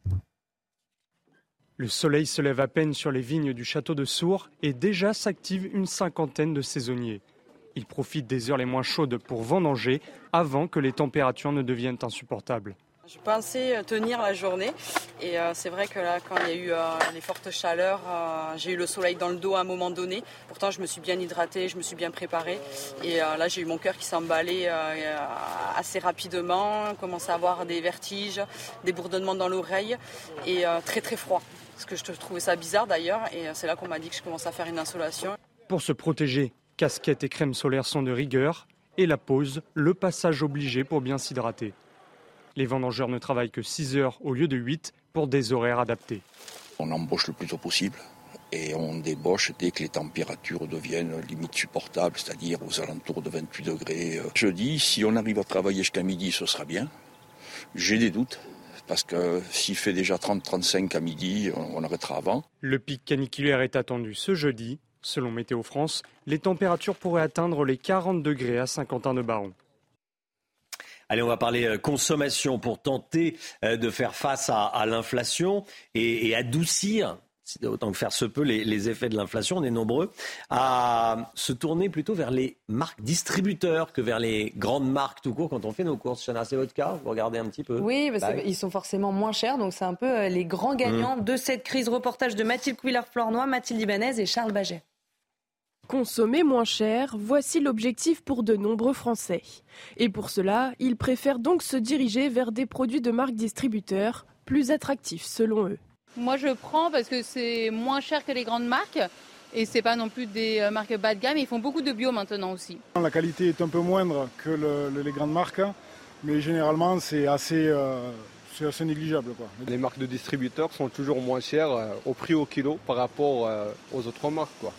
Le soleil se lève à peine sur les vignes du château de Sours et déjà s'active une cinquantaine de saisonniers. Ils profitent des heures les moins chaudes pour vendanger avant que les températures ne deviennent insupportables. Je pensais tenir la journée et euh, c'est vrai que là quand il y a eu euh, les fortes chaleurs, euh, j'ai eu le soleil dans le dos à un moment donné. Pourtant je me suis bien hydratée, je me suis bien préparée et là j'ai eu mon cœur qui s'emballait assez rapidement, commençait à avoir des vertiges, des bourdonnements dans l'oreille et très très froid. Parce que je trouvais ça bizarre d'ailleurs et c'est là qu'on m'a dit que je commençais à faire une insolation. Pour se protéger, casquette et crème solaire sont de rigueur et la pause, le passage obligé pour bien s'hydrater. Les vendangeurs ne travaillent que 6 heures au lieu de 8 pour des horaires adaptés. On embauche le plus tôt possible et on débauche dès que les températures deviennent limite supportables, c'est-à-dire aux alentours de 28 degrés. Je dis, si on arrive à travailler jusqu'à midi, ce sera bien. J'ai des doutes, parce que s'il fait déjà 30-35 à midi, on arrêtera avant. Le pic caniculaire est attendu ce jeudi. Selon Météo France, les températures pourraient atteindre les 40 degrés à Saint-Quentin-de-Baron. Allez, on va parler euh, consommation pour tenter euh, de faire face à, l'inflation et, adoucir autant que faire se peut, les, effets de l'inflation, on est nombreux, à se tourner plutôt vers les marques distributeurs que vers les grandes marques tout court quand on fait nos courses. Chana, c'est votre cas? Vous regardez un petit peu? Oui, parce qu'ils bah sont forcément moins chers, donc c'est un peu euh, les grands gagnants mmh. de cette crise. Reportage de Mathilde Couillard-Flornois, Mathilde Ibanez et Charles Baget. Consommer moins cher, voici l'objectif pour de nombreux Français. Et pour cela, ils préfèrent donc se diriger vers des produits de marques distributeurs plus attractifs selon eux. Moi je prends parce que c'est moins cher que les grandes marques et c'est pas non plus des euh, marques bas de gamme. Ils font beaucoup de bio maintenant aussi. La qualité est un peu moindre que les grandes marques, mais généralement c'est assez, euh, assez négligeable. Les marques de distributeurs sont toujours moins chères euh, au prix au kilo par rapport aux autres marques. Quoi.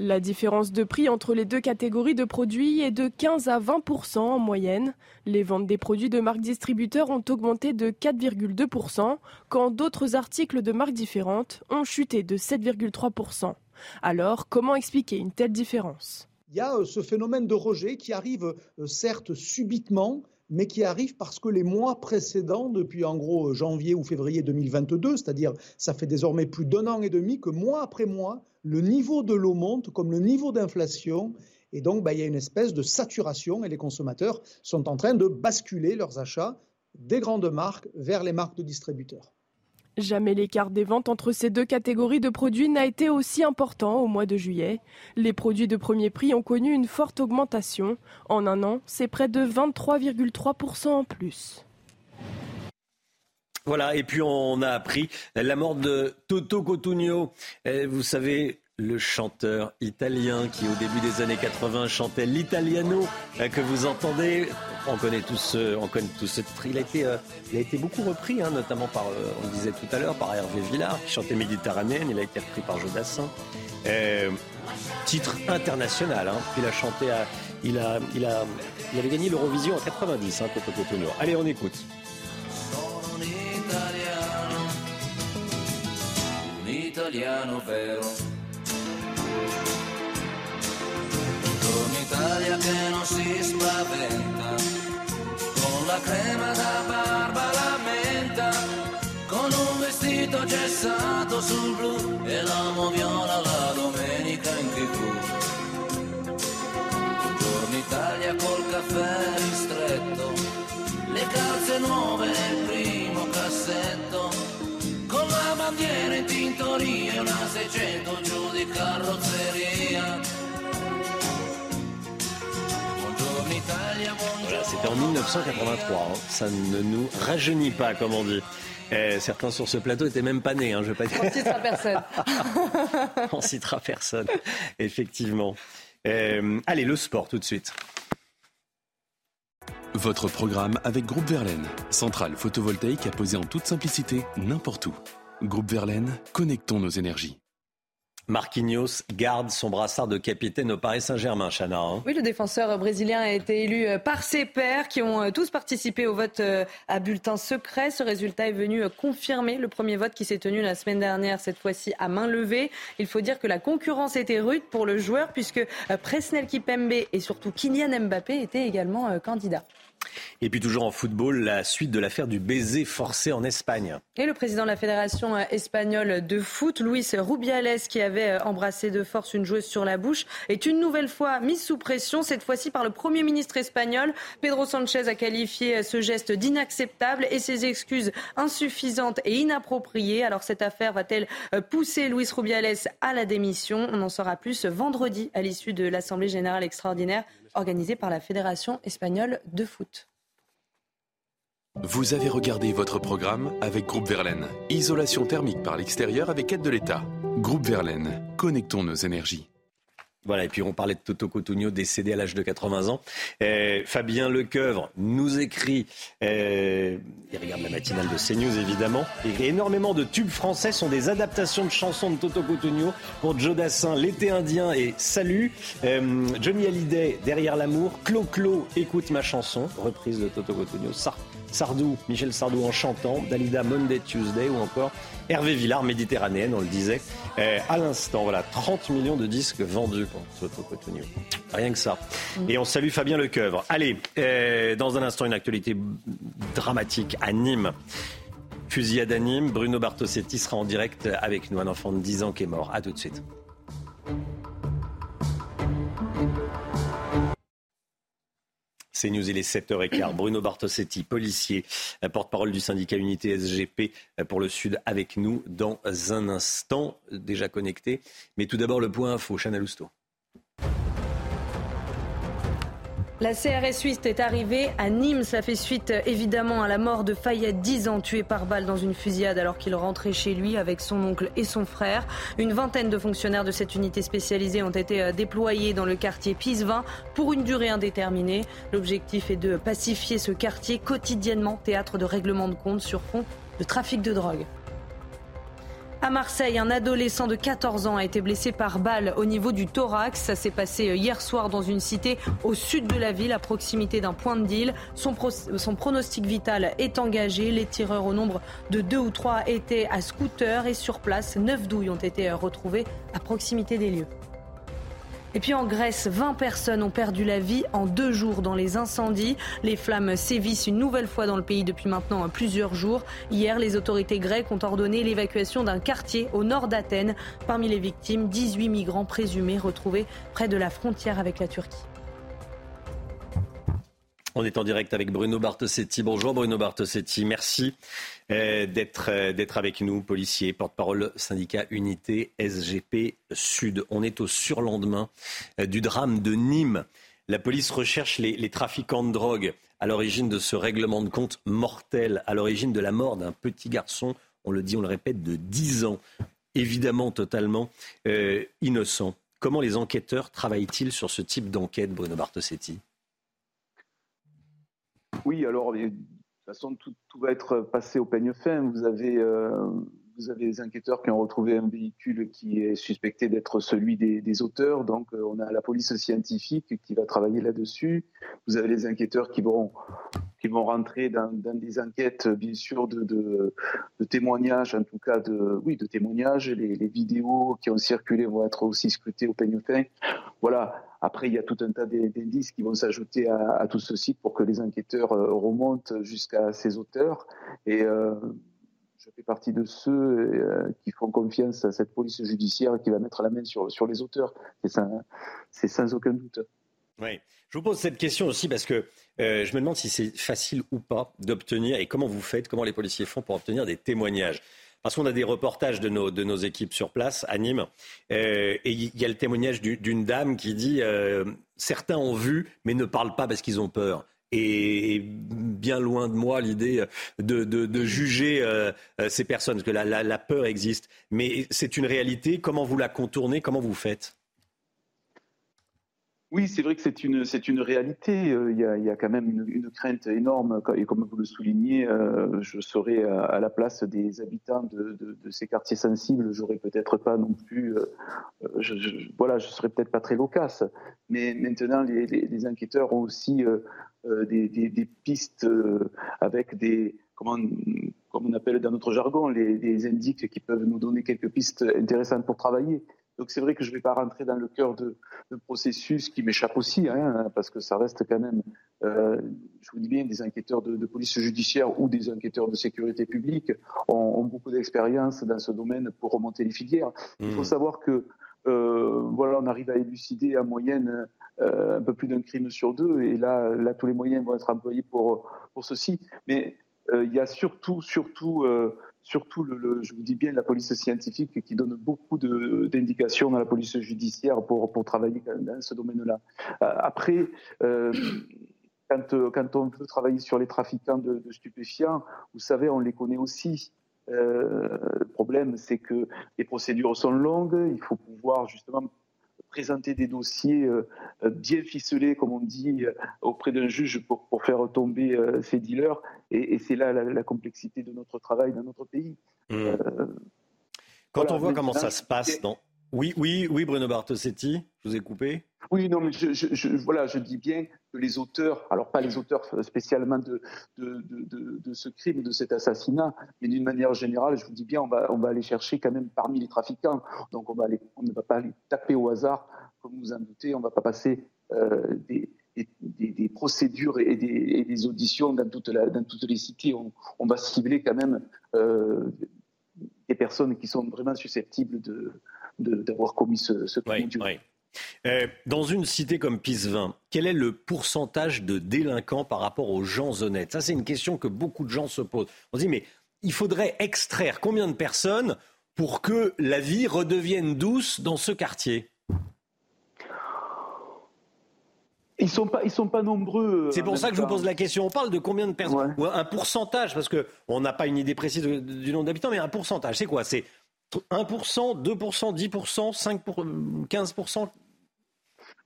La différence de prix entre les deux catégories de produits est de 15 à 20 en moyenne. Les ventes des produits de marques distributeurs ont augmenté de 4,2% quand d'autres articles de marques différentes ont chuté de 7,3% Alors, comment expliquer une telle différence? Il y a euh, ce phénomène de rejet qui arrive euh, certes subitement, mais qui arrive parce que les mois précédents, depuis en gros janvier ou février 2022, c'est-à-dire ça fait désormais plus d'un an et demi que mois après mois, le niveau de l'eau monte comme le niveau d'inflation. Et donc, bah, il y a une espèce de saturation et les consommateurs sont en train de basculer leurs achats des grandes marques vers les marques de distributeurs. Jamais l'écart des ventes entre ces deux catégories de produits n'a été aussi important au mois de juillet. Les produits de premier prix ont connu une forte augmentation. En un an, c'est près de 23,3% en plus. Voilà, et puis on a appris la mort de Toto Cotugno. Vous savez, le chanteur italien qui, au début des années 80, chantait l'italiano euh, que vous entendez. On connaît tous, on connaît ce titre. Il a été, euh, il a été beaucoup repris, hein, notamment par, euh, on le disait tout à l'heure, par Hervé Villard, qui chantait Méditerranéenne. Il a été repris par Jodassin. titre international. Hein. Il a chanté, à, il, a, il, a, il avait gagné l'Eurovision en 90, hein, Toto Cotugno. Allez, on écoute. italiano. Torna Italia che non si spaventa, con la crema da barba la menta, con un vestito gessato sul blu e l'amo viola la domenica in tv. Torna Italia col caffè ristretto, le calze nuove nel primo cassetto bandiera in tintoria, una 600 c'était en 1983. Hein. Ça ne nous rajeunit pas, comme on dit. Eh, certains sur ce plateau étaient même pas nés. Hein, je vais pas dire. On citera personne. (laughs) on citera personne, effectivement. Euh, allez, le sport tout de suite. Votre programme avec Groupe Verlaine, centrale photovoltaïque à poser en toute simplicité n'importe où. Groupe Verlaine, connectons nos énergies. Marquinhos garde son brassard de capitaine au Paris Saint-Germain, Chana. Hein. Oui, le défenseur brésilien a été élu euh, par ses pairs qui ont euh, tous participé au vote euh, à bulletin secret. Ce résultat est venu confirmer le premier vote qui s'est tenu la semaine dernière, cette fois-ci à main levée. Il faut dire que la concurrence était rude pour le joueur puisque Presnel Kipembe et surtout Kylian Mbappé étaient également candidats. Et puis toujours en football, la suite de l'affaire du baiser forcé en Espagne. Et le président de la Fédération espagnole de foot, Luis Rubiales, qui avait embrassé de force une joueuse sur la bouche, est une nouvelle fois mis sous pression, cette fois-ci par le Premier ministre espagnol. Pedro Sanchez a qualifié ce geste d'inacceptable et ses excuses insuffisantes et inappropriées. Alors cette affaire va-t-elle pousser Luis Rubiales à la démission? On en saura plus vendredi à l'issue de l'Assemblée générale extraordinaire organisée par la Fédération espagnole de foot. Vous avez regardé votre programme avec Groupe Verlaine. Isolation thermique par l'extérieur avec aide de l'État. Groupe Verlaine, connectons nos énergies. Voilà, et puis on parlait de Toto Cotugno décédé à l'âge de 80 ans. Euh, Fabien Lecoeuvre nous écrit, euh, il regarde la matinale de CNews évidemment, et énormément de tubes français sont des adaptations de chansons de Toto Cotugno pour Joe Dassin, L'été indien et Salut, euh, Johnny Hallyday, Derrière l'amour, Clo-Clo, Écoute ma chanson, reprise de Toto Cotugno, Sardou, Michel Sardou en chantant, Dalida Monday Tuesday ou encore Hervé Villard, Méditerranéenne, on le disait euh, à l'instant. Voilà, 30 millions de disques vendus pour Toto. Rien que ça. Mm. Et on salue Fabien Lecoeuvre. Allez, euh, dans un instant, une actualité dramatique à Nîmes. Fusillade à Nîmes, Bruno Bartosetti sera en direct avec nous, un enfant de 10 ans qui est mort. A tout de suite. C'est News, il est 7h15. (clears throat) Bruno Bartosetti, policier, porte-parole du syndicat Unité SGP pour le Sud, avec nous dans un instant, déjà connecté. Mais tout d'abord, le point info, Chana Lousteau. La CRS suisse est arrivée à Nîmes. Ça fait suite évidemment à la mort de Fayette, 10 ans, tué par balle dans une fusillade alors qu'il rentrait chez lui avec son oncle et son frère. Une vingtaine de fonctionnaires de cette unité spécialisée ont été euh, déployés dans le quartier Pisevin pour une durée indéterminée. L'objectif est de pacifier ce quartier quotidiennement théâtre de règlement de compte sur fond de trafic de drogue. À Marseille, un adolescent de 14 ans a été blessé par balle au niveau du thorax. Ça s'est passé euh, hier soir dans une cité au sud de la ville, à proximité d'un point de deal. Son, son, pronostic vital est engagé. Les tireurs au nombre de deux ou trois étaient à scooter et sur place. Neuf douilles ont été euh, retrouvées à proximité des lieux. Et puis en Grèce, 20 personnes ont perdu la vie en deux jours dans les incendies. Les flammes sévissent une nouvelle fois dans le pays depuis maintenant plusieurs jours. Hier, les autorités grecques ont ordonné l'évacuation d'un quartier au nord d'Athènes. Parmi les victimes, 18 migrants présumés retrouvés près de la frontière avec la Turquie. On est en direct avec Bruno Bartosetti. Bonjour Bruno Bartosetti, merci euh, d'être euh, d'être avec nous, policier, porte-parole syndicat Unité SGP Sud. On est au surlendemain euh, du drame de Nîmes. La police recherche les, trafiquants de drogue à l'origine de ce règlement de compte mortel, à l'origine de la mort d'un petit garçon, on le dit, on le répète, de 10 ans, évidemment totalement innocent. Comment les enquêteurs travaillent-ils sur ce type d'enquête, Bruno Bartosetti? Oui, alors, de toute façon, tout, va être passé au peigne fin. Vous avez, euh, vous avez les enquêteurs qui ont retrouvé un véhicule qui est suspecté d'être celui des, auteurs. Donc, euh, on a la police scientifique qui va travailler là-dessus. Vous avez les enquêteurs qui vont, qui vont rentrer dans, des enquêtes, bien sûr, de, de, témoignages, en tout cas, de, oui, de témoignages. Les, les vidéos qui ont circulé vont être aussi scrutées au peigne fin. Voilà. Après, il y a tout un tas d'indices qui vont s'ajouter à, tout ceci pour que les enquêteurs euh, remontent jusqu'à ces auteurs. Et euh, je fais partie de ceux euh, qui font confiance à cette police judiciaire qui va mettre la main sur, sur les auteurs. C'est sans aucun doute. Oui. Je vous pose cette question aussi parce que je me demande si c'est facile ou pas d'obtenir et comment vous faites, comment les policiers font pour obtenir des témoignages. Parce qu'on a des reportages de nos, de nos équipes sur place à Nîmes. Euh, et il y a le témoignage d'une dame qui dit euh, Certains ont vu, mais ne parlent pas parce qu'ils ont peur. Et bien loin de moi l'idée de, de, juger euh, ces personnes, parce que la, la, la peur existe. Mais c'est une réalité. Comment vous la contournez? Comment vous faites? Oui, c'est vrai que c'est une, c'est une réalité. Euh, il y, a, quand même une, crainte énorme. Et comme vous le soulignez, euh, je serais à, la place des habitants de, de, ces quartiers sensibles. J'aurais peut-être pas non plus. Euh, je, je, voilà, je serais peut-être pas très loquace. Mais maintenant, les, enquêteurs ont aussi des, des, des, pistes avec des. Comment, comme on appelle dans notre jargon, les, les indices qui peuvent nous donner quelques pistes intéressantes pour travailler. Donc c'est vrai que je ne vais pas rentrer dans le cœur de, processus qui m'échappe aussi, hein, parce que ça reste quand même, euh, je vous dis bien, des enquêteurs de, police judiciaire ou des enquêteurs de sécurité publique ont, beaucoup d'expérience dans ce domaine pour remonter les filières. Il faut mmh. savoir que euh, voilà, on arrive à élucider en moyenne euh, un peu plus d'un crime sur deux, et là, là, tous les moyens vont être employés pour, pour ceci. Mais il y a surtout, surtout surtout, le, je vous dis bien, la police scientifique qui donne beaucoup d'indications dans la police judiciaire pour, pour travailler dans ce domaine-là. Euh, après, euh, quand, quand, on veut travailler sur les trafiquants de, stupéfiants, vous savez, on les connaît aussi. Euh, le problème, c'est que les procédures sont longues, il faut pouvoir justement présenter des dossiers euh, euh, bien ficelés, comme on dit, euh, auprès d'un juge pour, pour, faire tomber ces dealers. Et, c'est là la, complexité de notre travail dans notre pays. Mmh. Quand on voit comment ça se passe dans... Oui, oui, oui, Bruno Bartosetti, je vous ai coupé. Oui, non, mais je, je, voilà, je dis bien que les auteurs, alors pas les auteurs spécialement de, de, de, de ce crime, de cet assassinat, mais d'une manière générale, je vous dis bien, on va, on va aller chercher quand même parmi les trafiquants. Donc on, va on ne va pas aller taper au hasard, comme vous en doutez, on ne va pas passer euh, des, des, des, procédures et des, et des, auditions dans, toute la, dans toutes les cités. On, on va cibler quand même euh, des personnes qui sont vraiment susceptibles d'avoir commis ce, ce crime. Euh, dans une cité comme Pisevin, quel est le pourcentage de délinquants par rapport aux gens honnêtes? Ça, c'est une question que beaucoup de gens se posent. On se dit, mais il faudrait extraire combien de personnes pour que la vie redevienne douce dans ce quartier? Ils sont pas, ils sont pas nombreux. Euh, c'est pour ça que je vous pose la question. On parle de combien de personnes Un pourcentage, parce que on n'a pas une idée précise du nombre d'habitants, mais un pourcentage. C'est quoi? C'est 1%, 2%, 10%, 5%, 15%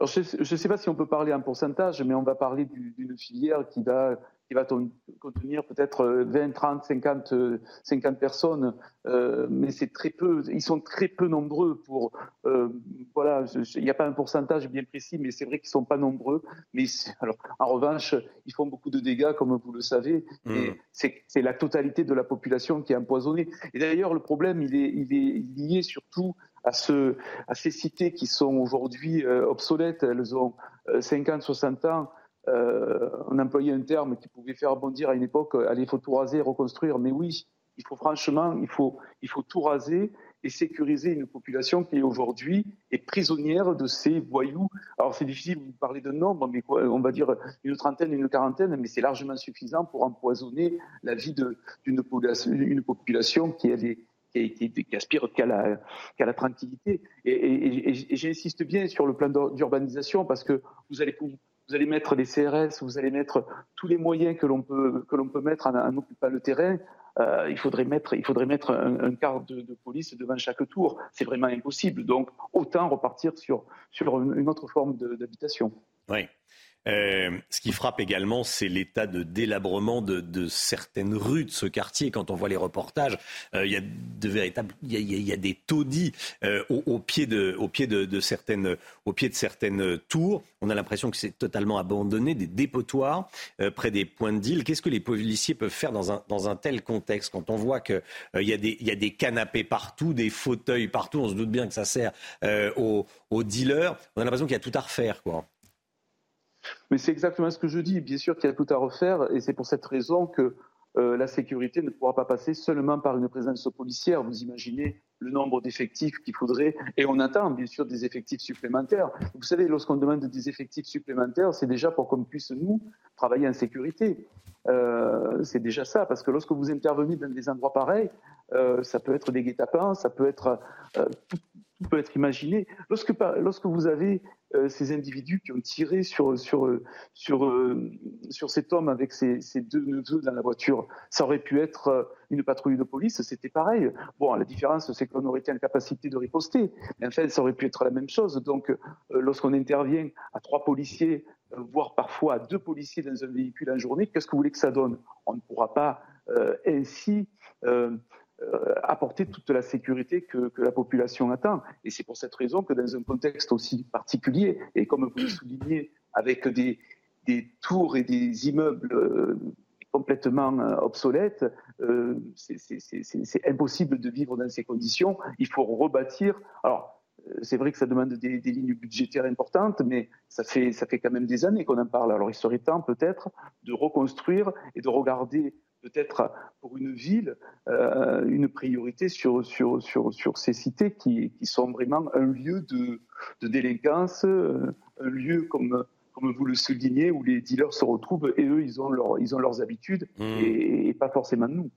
je ne sais pas si on peut parler en pourcentage, mais on va parler d'une filière qui va qui va contenir peut-être 20, 30, 50, 50 personnes, euh, mais c'est très peu. Ils sont très peu nombreux pour. Euh, voilà, il n'y a pas un pourcentage bien précis, mais c'est vrai qu'ils sont pas nombreux. Mais alors, en revanche, ils font beaucoup de dégâts, comme vous le savez. Mmh. Et c'est la totalité de la population qui est empoisonnée. Et d'ailleurs, le problème, il est, il est lié surtout à, ce, à ces cités qui sont aujourd'hui euh, obsolètes. Elles ont 50, 60 ans euh, on employait un terme qui pouvait faire bondir à une époque, allez, il faut tout raser, reconstruire. Mais oui, il faut franchement, il faut, il faut tout raser et sécuriser une population qui aujourd'hui est prisonnière de ces voyous. Alors c'est difficile de parler de nombre, mais on va dire une trentaine, une quarantaine, mais c'est largement suffisant pour empoisonner la vie d'une population, qui, qui, aspire qu'à la, la, tranquillité. Et, et j'insiste bien sur le plan d'urbanisation parce que vous allez vous allez mettre des CRS, vous allez mettre tous les moyens que l'on peut, mettre en, occupant le terrain. Euh, il faudrait mettre, il faudrait mettre un, quart de, police devant chaque tour. C'est vraiment impossible. Donc, autant repartir sur, sur une autre forme d'habitation. Oui. Euh, ce qui frappe également, c'est l'état de délabrement de, certaines rues de ce quartier. Quand on voit les reportages, euh, il y a de véritables, il y a, des taudis euh, au, pied de, certaines, au pied de certaines tours. On a l'impression que c'est totalement abandonné, des dépotoirs près des points de deal. Qu'est-ce que les policiers peuvent faire dans un, tel contexte? Quand on voit qu'il y, a des, y a des canapés partout, des fauteuils partout On se doute bien que ça sert aux, aux dealers. On a l'impression qu'il y a tout à refaire, quoi. Mais c'est exactement ce que je dis. Bien sûr qu'il y a tout à refaire, et c'est pour cette raison que euh, la sécurité ne pourra pas passer seulement par une présence policière. Vous imaginez le nombre d'effectifs qu'il faudrait, et on attend bien sûr des effectifs supplémentaires. Vous savez, lorsqu'on demande des effectifs supplémentaires, c'est déjà pour qu'on puisse, nous, travailler en sécurité. Euh, c'est déjà ça, parce que lorsque vous intervenez dans des endroits pareils, euh, ça peut être des guet-apens, ça peut être tout, peut être imaginé. Lorsque, lorsque vous avez euh, ces individus qui ont tiré sur, sur, sur, euh, sur cet homme avec ses, ses, deux neveux dans la voiture. Ça aurait pu être euh, une patrouille de police, c'était pareil. Bon, la différence, c'est qu'on aurait été en capacité de riposter. Mais enfin, ça aurait pu être la même chose. Donc, lorsqu'on intervient à trois policiers, voire parfois à deux policiers dans un véhicule en journée, qu'est-ce que vous voulez que ça donne? On ne pourra pas ainsi euh, apporter toute la sécurité que, la population attend. Et c'est pour cette raison que dans un contexte aussi particulier, et comme vous le soulignez, avec des, tours et des immeubles euh, complètement euh, obsolètes, c'est impossible de vivre dans ces conditions. Il faut rebâtir. Alors, c'est vrai que ça demande des, lignes budgétaires importantes, mais ça fait, ça fait quand même des années qu'on en parle. Alors il serait temps peut-être de reconstruire et de regarder peut-être pour une ville euh, une priorité sur, sur, sur, sur ces cités qui, qui, sont vraiment un lieu de, de délinquance, euh, un lieu comme, comme vous le soulignez, où les dealers se retrouvent et eux, ils ont, leur, ils ont leurs habitudes mmh. et, pas forcément nous.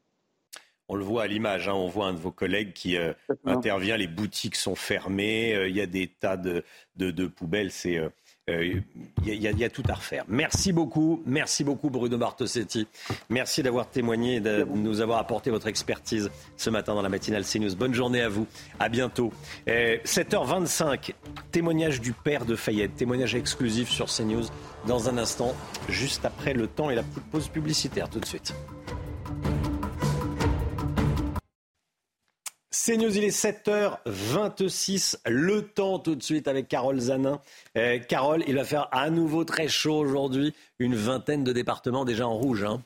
On le voit à l'image, hein, on voit un de vos collègues qui euh, intervient, les boutiques sont fermées, il y a des tas de, de, de poubelles, c'est il euh, y, a tout à refaire. Merci beaucoup, merci beaucoup Bruno Martosetti. Merci d'avoir témoigné de nous avoir apporté votre expertise ce matin dans la matinale CNews. Bonne journée à vous, à bientôt. 7h25, euh, témoignage du père de Fayette, témoignage exclusif sur CNews dans un instant, juste après le temps et la pause publicitaire tout de suite. C'est News, il est 7h26. Le temps tout de suite avec Carole Zanin. Euh, Carole, il va faire à nouveau très chaud aujourd'hui. Une vingtaine de départements déjà en rouge. Hein.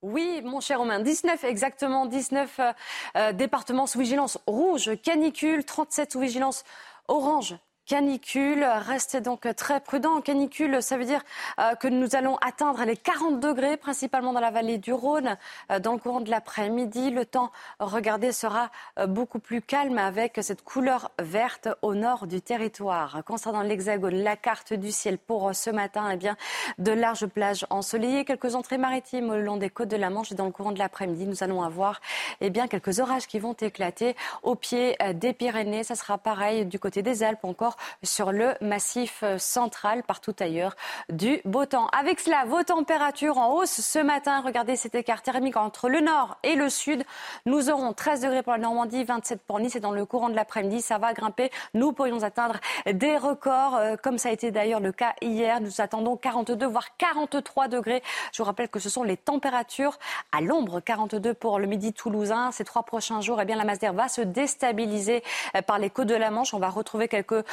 Oui, mon cher Romain, 19 exactement, 19 euh, euh, départements sous vigilance rouge, canicule, 37 sous vigilance orange, canicule. Restez donc très prudents. Canicule, ça veut dire euh, que nous allons atteindre les 40 degrés, principalement dans la vallée du Rhône, euh, dans le courant de l'après-midi. Le temps, regardez, sera euh, beaucoup plus calme avec cette couleur verte au nord du territoire. Concernant l'Hexagone, la carte du ciel pour ce matin, eh bien, de larges plages ensoleillées, quelques entrées maritimes le long des côtes de la Manche et dans le courant de l'après-midi, nous allons avoir eh bien, quelques orages qui vont éclater au pied des Pyrénées. Ça sera pareil du côté des Alpes encore sur le massif central, partout ailleurs, du beau temps. Avec cela, vos températures en hausse ce matin. Regardez cet écart thermique entre le nord et le sud. Nous aurons 13 degrés pour la Normandie, 27 pour Nice et dans le courant de l'après-midi, ça va grimper. Nous pourrions atteindre des records, euh, comme ça a été d'ailleurs le cas hier. Nous attendons 42, voire 43 degrés. Je vous rappelle que ce sont les températures à l'ombre, 42 pour le midi toulousain. Ces trois prochains jours, eh bien, la masse d'air va se déstabiliser euh, par les côtes de la Manche. On va retrouver quelques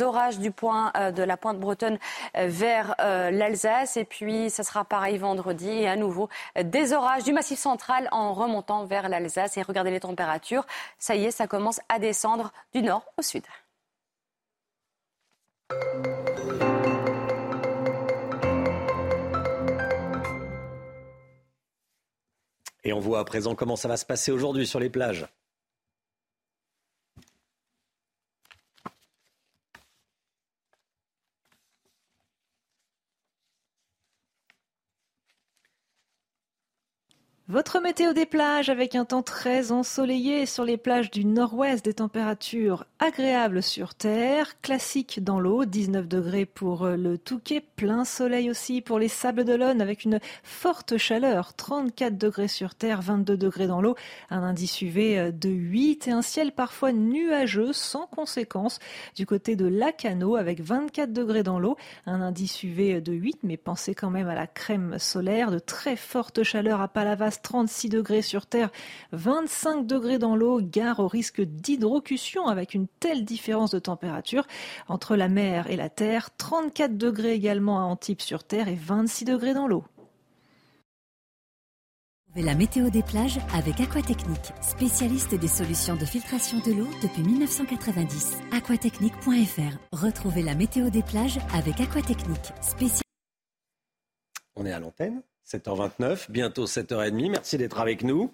orages du point euh, de la pointe bretonne euh, vers l'Alsace. Et puis, ce sera pareil vendredi. Et à nouveau, des orages du massif central en remontant vers l'Alsace. Et regardez les températures. Ça y est, ça commence à descendre du nord au sud. Et on voit à présent comment ça va se passer aujourd'hui sur les plages. Votre météo des plages avec un temps très ensoleillé sur les plages du nord-ouest, des températures agréables sur terre, classiques dans l'eau, 19 degrés pour le Touquet, plein soleil aussi pour les Sables d'Olonne avec une forte chaleur, 34 degrés sur terre, 22 degrés dans l'eau, un indice UV de 8 et un ciel parfois nuageux sans conséquence du côté de Lacano avec 24 degrés dans l'eau, un indice UV de 8 mais pensez quand même à la crème solaire, de très forte chaleur à Palavas 36 degrés sur Terre, 25 degrés dans l'eau, gare au risque d'hydrocution avec une telle différence de température entre la mer et la Terre, 34 degrés également à Antibes sur Terre et 26 degrés dans l'eau. La météo des plages avec Aquatechnique, spécialiste des solutions de filtration de l'eau depuis 1990. Aquatechnique.fr. Retrouvez la météo des plages avec Aquatechnique, spécialiste. On est à l'antenne 7h29, bientôt 7h30. Merci d'être avec nous.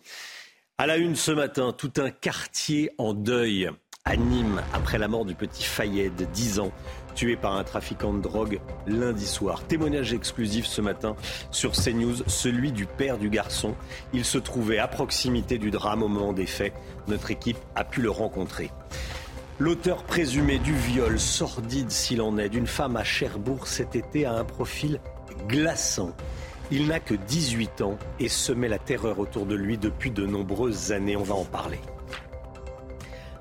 À la une ce matin, tout un quartier en deuil à Nîmes après la mort du petit Fayed, 10 ans, tué par un trafiquant de drogue lundi soir. Témoignage exclusif ce matin sur CNews, celui du père du garçon. Il se trouvait à proximité du drame au moment des faits. Notre équipe a pu le rencontrer. L'auteur présumé du viol, sordide s'il en est, d'une femme à Cherbourg cet été a un profil glaçant. Il n'a que 18 ans et met la terreur autour de lui depuis de nombreuses années. On va en parler.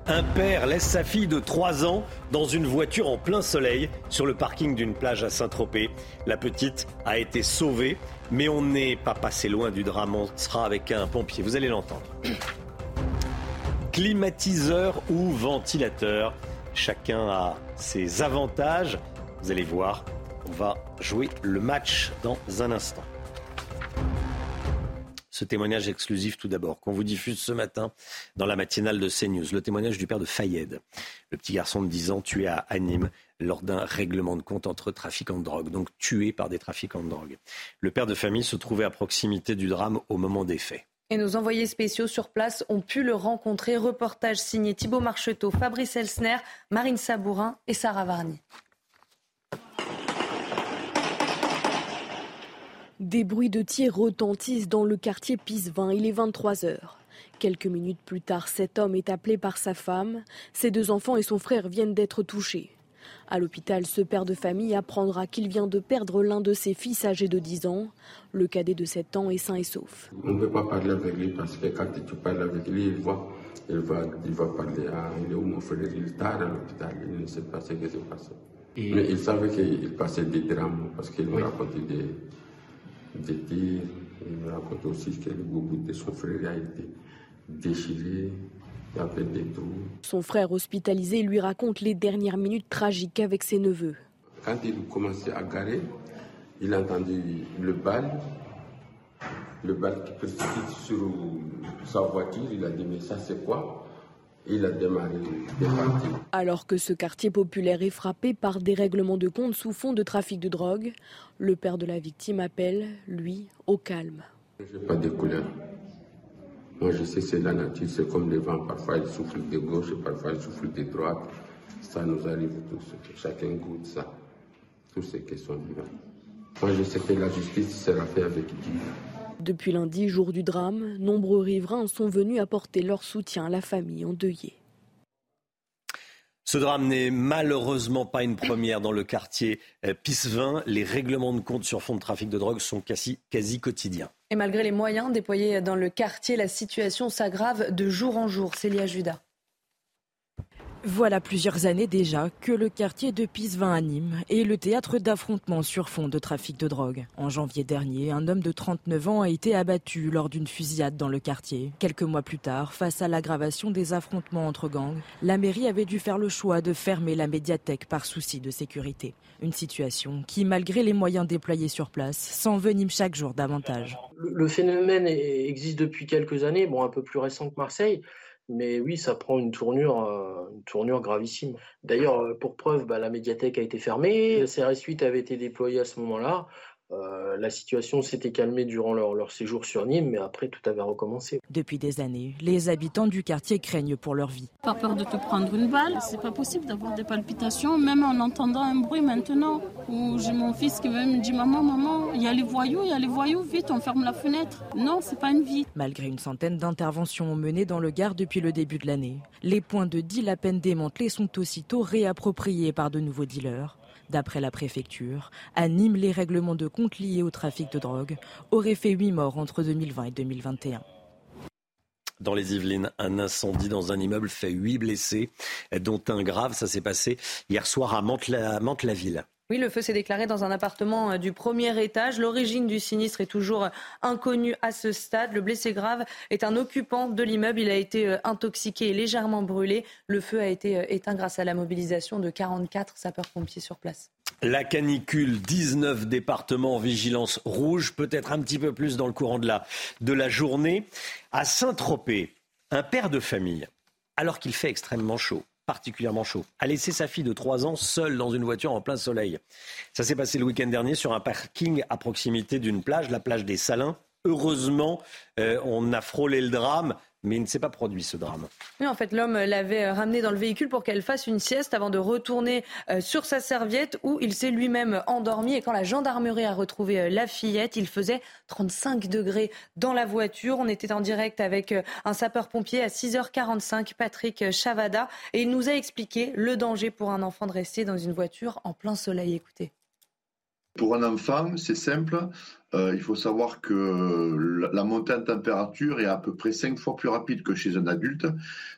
Un père laisse sa fille de 3 ans dans une voiture en plein soleil sur le parking d'une plage à Saint-Tropez. La petite a été sauvée, mais on n'est pas passé loin du drame. On sera avec un pompier. Vous allez l'entendre. (clears throat) Climatiseur ou ventilateur, chacun a ses avantages. Vous allez voir, on va jouer le match dans un instant. Ce témoignage exclusif tout d'abord, qu'on vous diffuse ce matin dans la matinale de CNews. Le témoignage du père de Fayed, le petit garçon de 10 ans tué à Nîmes lors d'un règlement de compte entre trafiquants de drogue, donc tué par des trafiquants de drogue. Le père de famille se trouvait à proximité du drame au moment des faits. Et nos envoyés spéciaux sur place ont pu le rencontrer. Reportage signé Thibault Marcheteau, Fabrice Elsner, Marine Sabourin et Sarah Varny. Des bruits de tir retentissent dans le quartier Pisevin. Il est 23 heures. Quelques minutes plus tard, cet homme est appelé par sa femme. Ses deux enfants et son frère viennent d'être touchés. À l'hôpital, ce père de famille apprendra qu'il vient de perdre l'un de ses fils âgé de 10 ans. Le cadet de 7 ans est sain et sauf. On ne peut pas parler avec lui parce que quand tu parles avec lui, il va, il va, il va parler à il est où mon frère, il est tard à l'hôpital, il ne sait pas ce qui s'est passé. Mais il savait qu'il passait des drames parce qu'il me racontait des, des. Il me racontait aussi que le bout de son frère a été déchiré. Son frère hospitalisé lui raconte les dernières minutes tragiques avec ses neveux. Quand il commençait à garer, il a entendu le bal, le bal qui précipite sur sa voiture. Il a dit mais ça c'est quoi? Il a démarré Alors que ce quartier populaire est frappé par des règlements de compte sous fond de trafic de drogue, le père de la victime appelle, lui, au calme. Je n'ai pas de couleur. Moi, je sais, c'est la nature, c'est comme les vents. Parfois, ils soufflent de gauche, parfois, ils soufflent de droite. Ça nous arrive tous. Chacun goûte ça. Toutes ces questions vivantes. Moi, je sais que la justice sera faite avec Dieu. Depuis lundi, jour du drame, nombreux riverains sont venus apporter leur soutien à la famille endeuillée. Ce drame n'est malheureusement pas une première dans le quartier euh, Pissevin. Les règlements de compte sur fond de trafic de drogue sont quasi, quasi quotidiens. Et malgré les moyens déployés dans le quartier, la situation s'aggrave de jour en jour. Célia Judas. Voilà plusieurs années déjà que le quartier de Pisevin à Nîmes est le théâtre d'affrontements sur fond de trafic de drogue. En janvier dernier, un homme de 39 ans a été abattu lors d'une fusillade dans le quartier. Quelques mois plus tard, face à l'aggravation des affrontements entre gangs, la mairie avait dû faire le choix de fermer la médiathèque par souci de sécurité. Une situation qui, malgré les moyens déployés sur place, s'envenime chaque jour davantage. Le phénomène existe depuis quelques années, bon un peu plus récent que Marseille. Mais oui, ça prend une tournure, euh, gravissime. D'ailleurs, euh, pour preuve, bah, la médiathèque a été fermée, le CRS 8 avait été déployé à ce moment-là. Euh, la situation s'était calmée durant leur, séjour sur Nîmes, mais après tout avait recommencé. Depuis des années, les habitants du quartier craignent pour leur vie. Pas peur de te prendre une balle, c'est pas possible d'avoir des palpitations, même en entendant un bruit maintenant. Où j'ai mon fils qui me dit maman, maman, il y a les voyous, il y a les voyous, vite, on ferme la fenêtre. Non, c'est pas une vie. Malgré une centaine d'interventions menées dans le Gard depuis le début de l'année, les points de deal à peine démantelés sont aussitôt réappropriés par de nouveaux dealers. D'après la préfecture, à les règlements de compte liés au trafic de drogue auraient fait 8 morts entre 2020 et 2021. Dans les Yvelines, un incendie dans un immeuble fait 8 blessés, dont un grave. Ça s'est passé hier soir à Mantes-la-Ville. Oui, le feu s'est déclaré dans un appartement euh, du premier étage. L'origine du sinistre est toujours euh, inconnue à ce stade. Le blessé grave est un occupant de l'immeuble. Il a été euh, intoxiqué et légèrement brûlé. Le feu a été éteint grâce à la mobilisation de 44 sapeurs-pompiers sur place. La canicule, 19 départements en vigilance rouge, peut-être un petit peu plus dans le courant de la, de la journée. À Saint-Tropez, un père de famille, alors qu'il fait extrêmement chaud, particulièrement chaud, a laissé sa fille de 3 ans seule dans une voiture en plein soleil. Ça s'est passé le week-end dernier sur un parking à proximité d'une plage, la plage des Salins. Heureusement, euh, on a frôlé le drame mais il ne s'est pas produit ce drame. Oui, en fait, l'homme l'avait euh, ramenée dans le véhicule pour qu'elle fasse une sieste avant de retourner euh, sur sa serviette où il s'est lui-même endormi. Et quand la gendarmerie a retrouvé euh, la fillette, il faisait 35 degrés dans la voiture. On était en direct avec un sapeur-pompier à 6h45, Patrick Chavada, et il nous a expliqué le danger pour un enfant de rester dans une voiture en plein soleil. Écoutez. Pour un enfant, c'est simple. Euh, il faut savoir que la montée en température est à peu près cinq fois plus rapide que chez un adulte,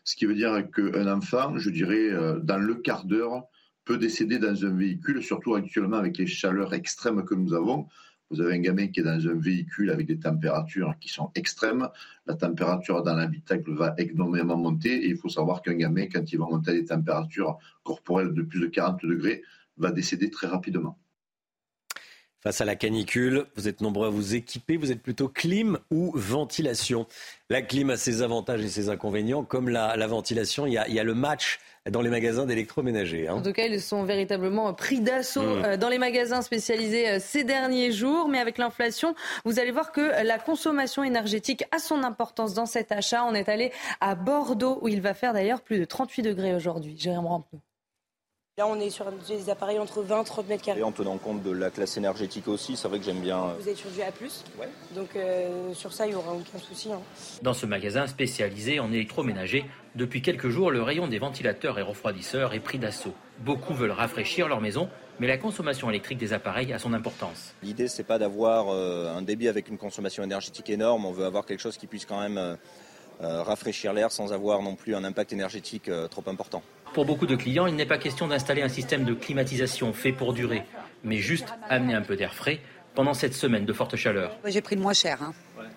ce qui veut dire qu'un enfant, je dirais, euh, dans le quart d'heure, peut décéder dans un véhicule, surtout actuellement avec les chaleurs extrêmes que nous avons. Vous avez un gamin qui est dans un véhicule avec des températures qui sont extrêmes. La température dans l'habitacle va énormément monter et il faut savoir qu'un gamin, quand il va monter à des températures corporelles de plus de 40 degrés, va décéder très rapidement. Face à la canicule. Vous êtes nombreux à vous équiper. Vous êtes plutôt clim ou ventilation La clim a ses avantages et ses inconvénients. Comme la, ventilation, il y, a, le match dans les magasins d'électroménager. Hein. En tout cas, ils sont véritablement pris d'assaut mmh. euh, dans les magasins spécialisés euh, ces derniers jours. Mais avec l'inflation, vous allez voir que la consommation énergétique a son importance dans cet achat. On est allé à Bordeaux, où il va faire d'ailleurs plus de 38 degrés aujourd'hui. Jérôme Rampenou. Là, on est sur des appareils entre 20 et 30 mètres carrés. Et en tenant compte de la classe énergétique aussi, c'est vrai que j'aime bien. Euh, vous êtes sur du A. Ouais. Donc euh, sur ça, il n'y aura aucun souci. Hein. Dans ce magasin spécialisé en électroménager, depuis quelques jours, le rayon des ventilateurs et refroidisseurs est pris d'assaut. Beaucoup veulent rafraîchir leur maison, mais la consommation électrique des appareils a son importance. L'idée, c'est pas d'avoir euh, un débit avec une consommation énergétique énorme. On veut avoir quelque chose qui puisse quand même rafraîchir l'air sans avoir non plus un impact énergétique trop important. Pour beaucoup de clients, il n'est pas question d'installer un système de climatisation fait pour durer, mais juste amener un peu d'air frais pendant cette semaine de forte chaleur. J'ai pris le moins cher. Hein.